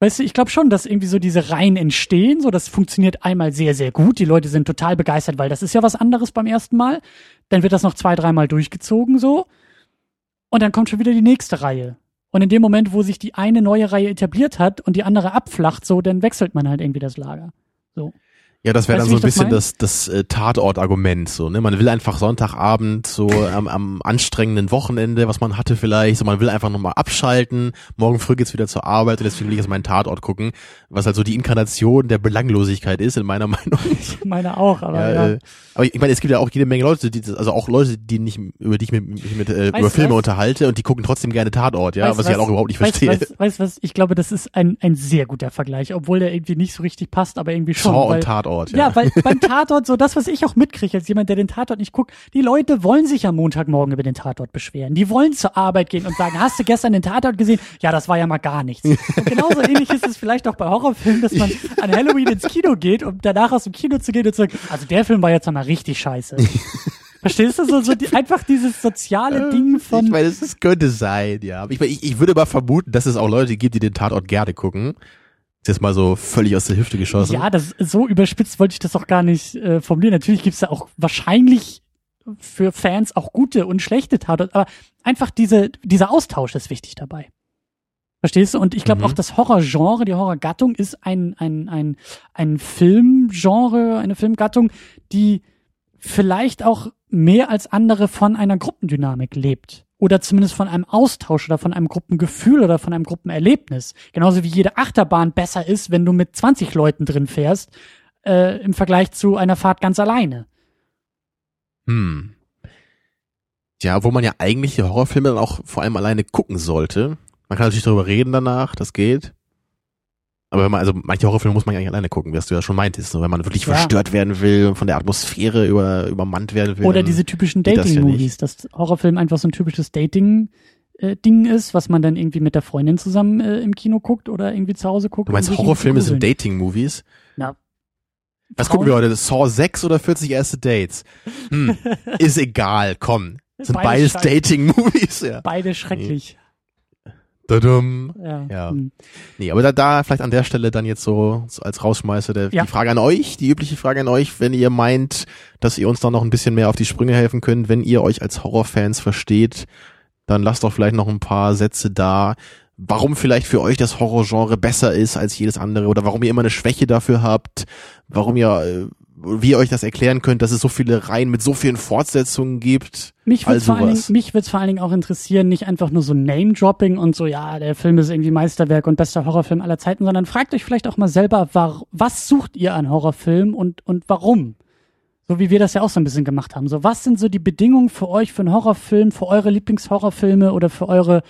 Weißt du, ich glaube schon, dass irgendwie so diese Reihen entstehen, so das funktioniert einmal sehr, sehr gut. Die Leute sind total begeistert, weil das ist ja was anderes beim ersten Mal. Dann wird das noch zwei, dreimal durchgezogen so. Und dann kommt schon wieder die nächste Reihe. Und in dem Moment, wo sich die eine neue Reihe etabliert hat und die andere abflacht, so, dann wechselt man halt irgendwie das Lager. So. Ja, das wäre dann so ein das bisschen das, das äh, Tatort-Argument, so, ne? Man will einfach Sonntagabend, so am, am anstrengenden Wochenende, was man hatte vielleicht, so man will einfach nochmal abschalten, morgen früh geht's wieder zur Arbeit und deswegen will ich jetzt meinen Tatort gucken, was halt so die Inkarnation der Belanglosigkeit ist, in meiner <laughs> Meinung. Ich meine auch, aber Ja, ja. Äh, aber ich meine, es gibt ja auch jede Menge Leute, die, also auch Leute, die nicht, über die ich mit, mich mit äh, Weißt über Filme was? unterhalte und die gucken trotzdem gerne Tatort, ja, Weißt was du ich halt auch überhaupt nicht weißt, verstehe. Weißt, du was? Ich glaube, das ist ein, ein sehr guter Vergleich, obwohl der irgendwie nicht so richtig passt, aber irgendwie schon. Saw und Tatort, ja. weil beim Tatort, so das, was ich auch mitkriege, als jemand, der den Tatort nicht guckt, die Leute wollen sich am Montagmorgen über den Tatort beschweren. Die wollen zur Arbeit gehen und sagen, hast du gestern den Tatort gesehen? Ja, das war ja mal gar nichts. Und genauso ähnlich ist es vielleicht auch bei Horrorfilmen, dass man an Halloween ins Kino geht, um danach aus dem Kino zu gehen und zu sagen, also der Film war jetzt mal richtig scheiße. Verstehst du so, so die, einfach dieses soziale Ding von Ich meine, es es könnte sein, ja. Aber Ich, meine, ich, ich würde mal vermuten, dass es auch Leute gibt, die den Tatort gerne gucken. Ist jetzt mal so völlig aus der Hüfte geschossen. Ja, das so überspitzt wollte ich das auch gar nicht äh, formulieren. Natürlich gibt's da auch wahrscheinlich für Fans auch gute und schlechte Tatort, aber einfach diese, dieser Austausch ist wichtig dabei. Verstehst du? Und ich glaube Mhm. auch das Horrorgenre, die Horrorgattung ist ein, ein, ein, ein Filmgenre, eine Filmgattung, die vielleicht auch mehr als andere von einer Gruppendynamik lebt. Oder zumindest von einem Austausch oder von einem Gruppengefühl oder von einem Gruppenerlebnis. Genauso wie jede Achterbahn besser ist, wenn du mit 20 Leuten drin fährst, äh, im Vergleich zu einer Fahrt ganz alleine. Hm. Ja, wo man ja eigentlich die Horrorfilme dann auch vor allem alleine gucken sollte. Man kann natürlich darüber reden danach, das geht. Aber wenn man, also manche Horrorfilme muss man ja eigentlich alleine gucken, was du ja schon meintest. So, wenn man wirklich Ja. verstört werden will und von der Atmosphäre über, übermannt werden will. Oder diese typischen das Dating-Movies, dass Horrorfilm einfach so ein typisches Dating- äh, Ding ist, was man dann irgendwie mit der Freundin zusammen äh, im Kino guckt oder irgendwie zu Hause guckt. Du meinst Horrorfilme sind. Dating-Movies? Ja. Was gucken wir heute? Saw 6 oder 40 erste Dates? Hm, <laughs> ist egal, komm. Sind Beides beides. Dating-Movies, ja. Beide schrecklich. Dadum. Ja. Ja. Hm. Nee, aber da, da vielleicht an der Stelle dann jetzt so, so als Rausschmeißer der, Ja. die Frage an euch, die übliche Frage an euch, wenn ihr meint, dass ihr uns da noch ein bisschen mehr auf die Sprünge helfen könnt, wenn ihr euch als Horrorfans versteht, dann lasst doch vielleicht noch ein paar Sätze da, warum vielleicht für euch das Horrorgenre besser ist als jedes andere oder warum ihr immer eine Schwäche dafür habt, warum ihr, äh, wie ihr euch das erklären könnt, dass es so viele Reihen mit so vielen Fortsetzungen gibt. Mich würde vor, allen Dingen- sowas. mich wird's vor allen Dingen auch interessieren, nicht einfach nur so Name-Dropping und so, ja, der Film ist irgendwie Meisterwerk und bester Horrorfilm aller Zeiten, sondern fragt euch vielleicht auch mal selber, war, was sucht ihr an Horrorfilm und, und warum? So wie wir das ja auch so ein bisschen gemacht haben. So, was sind so die Bedingungen für euch für einen Horrorfilm, für eure Lieblingshorrorfilme oder für eure,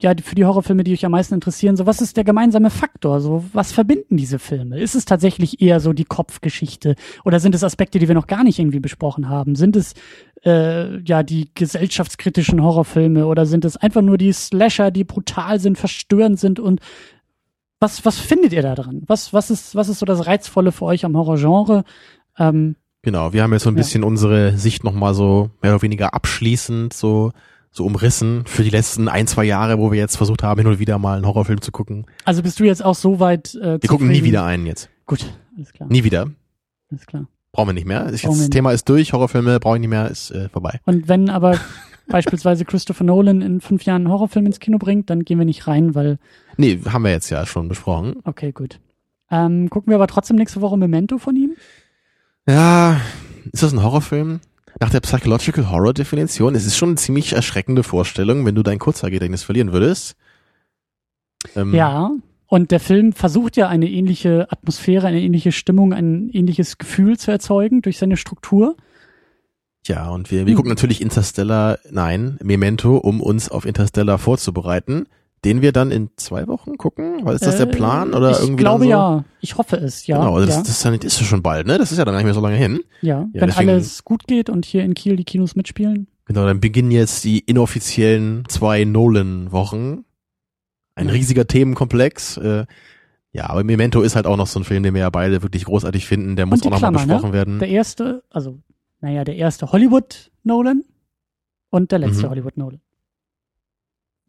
ja, für die Horrorfilme, die euch am meisten interessieren? So, was ist der gemeinsame Faktor? So, was verbinden diese Filme? Ist es tatsächlich eher so die Kopfgeschichte oder sind es Aspekte, die wir noch gar nicht irgendwie besprochen haben? Sind es äh, ja die gesellschaftskritischen Horrorfilme oder sind es einfach nur die Slasher, die brutal sind, verstörend sind und was was findet ihr da dran? Was was ist was ist so das reizvolle für euch am Horrorgenre? Ähm, Genau, wir haben jetzt so ein Ja. bisschen unsere Sicht nochmal so mehr oder weniger abschließend so, so umrissen für die letzten ein, zwei Jahre, wo wir jetzt versucht haben, hin und wieder mal einen Horrorfilm zu gucken. also bist du jetzt auch so weit äh, Wir gucken nie wieder einen jetzt. Gut, alles klar. Nie wieder. Alles klar. Brauchen wir nicht mehr. Ist jetzt, das Thema ist durch, Horrorfilme brauche ich nicht mehr, ist äh, vorbei. Und wenn aber <laughs> beispielsweise Christopher Nolan in fünf Jahren einen Horrorfilm ins Kino bringt, dann gehen wir nicht rein, weil Nee, haben wir jetzt ja schon besprochen. okay, gut. Ähm, gucken wir aber trotzdem nächste Woche Memento von ihm? Ja, ist das ein Horrorfilm? Nach der Psychological Horror Definition, es ist schon eine ziemlich erschreckende Vorstellung, wenn du dein Kurzzeitgedächtnis verlieren würdest. Ähm, Ja. Und der Film versucht ja eine ähnliche Atmosphäre, eine ähnliche Stimmung, ein ähnliches Gefühl zu erzeugen durch seine Struktur. Ja, und wir, wir Hm. gucken natürlich Interstellar, nein, Memento, um uns auf Interstellar vorzubereiten, den wir dann in zwei Wochen gucken? Weil ist das der Äh, Plan oder ich irgendwie glaube dann so? ja. Ich hoffe es, ja. Genau, das, ja, das ist, dann, ist ja schon bald, ne? Das ist ja dann gar nicht mehr so lange hin. ja. ja, Wenn deswegen- alles gut geht und hier in Kiel die Kinos mitspielen. Genau, dann beginnen jetzt die inoffiziellen zwei Nolan-Wochen. ein Ja. riesiger Themenkomplex. Äh, ja, aber Memento ist halt auch noch so ein Film, den wir ja beide wirklich großartig finden. Der muss auch nochmal ne? besprochen werden. Der erste, also, naja, der erste Hollywood-Nolan und der letzte Mhm. Hollywood-Nolan.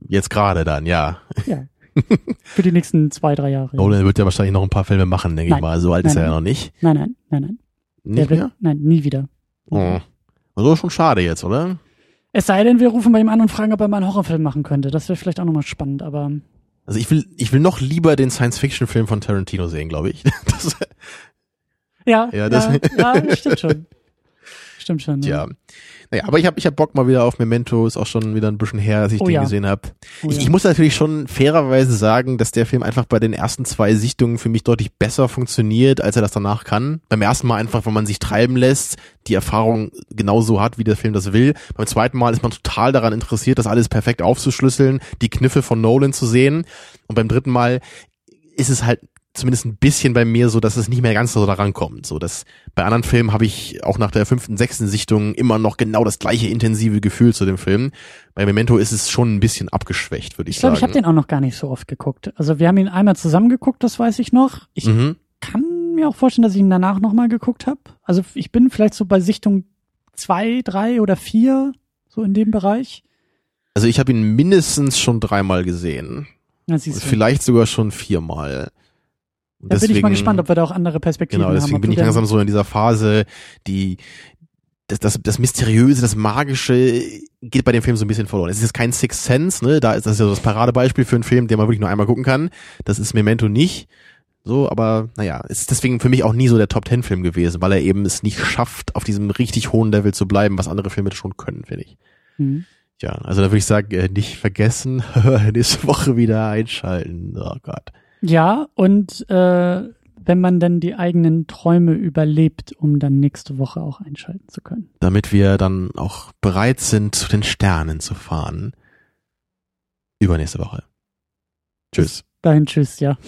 Jetzt gerade dann, ja. Ja. Für die nächsten zwei, drei Jahre. Nolan wird ja wahrscheinlich noch ein paar Filme machen, denke ich Nein. mal. So alt Nein, ist er ja nein. noch nicht. Nein, nein, nein, nein. Nicht wird, mehr? Nein, nie wieder. Oh. Also schon schade jetzt, oder? Es sei denn, wir rufen bei ihm an und fragen, ob er mal einen Horrorfilm machen könnte. Das wäre vielleicht auch nochmal spannend, aber Also ich will, ich will noch lieber den Science-Fiction-Film von Tarantino sehen, glaube ich. <laughs> Das, ja, Ja, das- ja, ja, stimmt schon. Stimmt schon. ja. Naja, aber ich habe ich hab Bock mal wieder auf Memento. Ist auch schon wieder ein bisschen her, dass ich Oh den ja. gesehen habe. Oh, Ich, ja. ich muss natürlich schon fairerweise sagen, dass der Film einfach bei den ersten zwei Sichtungen für mich deutlich besser funktioniert, als er das danach kann. Beim ersten Mal einfach, wenn man sich treiben lässt, die Erfahrung genauso hat, wie der Film das will. Beim zweiten Mal ist man total daran interessiert, das alles perfekt aufzuschlüsseln, die Kniffe von Nolan zu sehen. Und beim dritten Mal ist es halt zumindest ein bisschen bei mir so, dass es nicht mehr ganz so daran kommt. So, dass bei anderen Filmen habe ich auch nach der fünften, sechsten Sichtung immer noch genau das gleiche intensive Gefühl zu dem Film. Bei Memento ist es schon ein bisschen abgeschwächt, würde ich, Ich glaube, sagen. ich habe den auch noch gar nicht so oft geguckt. Also wir haben ihn einmal zusammen geguckt, das weiß ich noch. Ich mhm. kann mir auch vorstellen, dass ich ihn danach nochmal geguckt habe. Also ich bin vielleicht so bei Sichtung zwei, drei oder vier, so in dem Bereich. Also ich habe ihn mindestens schon dreimal gesehen. Vielleicht sogar schon viermal. Und Da bin ich mal gespannt, ob wir da auch andere Perspektiven Genau, haben. deswegen ob bin ich langsam so in dieser Phase, die das, das, das Mysteriöse, das Magische geht bei dem Film so ein bisschen verloren. Es ist jetzt kein Sixth Sense, ne? Da ist das ja so das Paradebeispiel für einen Film, den man wirklich nur einmal gucken kann. Das ist Memento nicht. So, aber naja, es ist deswegen für mich auch nie so der Top Ten Film gewesen, weil er eben es nicht schafft, auf diesem richtig hohen Level zu bleiben, was andere Filme schon können, finde ich. Hm. Ja, also da würde ich sagen, äh, nicht vergessen, <laughs> nächste Woche wieder einschalten. Oh Gott. Ja, und äh, wenn man dann die eigenen Träume überlebt, um dann nächste Woche auch einschalten zu können. damit wir dann auch bereit sind, zu den Sternen zu fahren. Übernächste Woche. Tschüss. Dahin tschüss, ja. <laughs>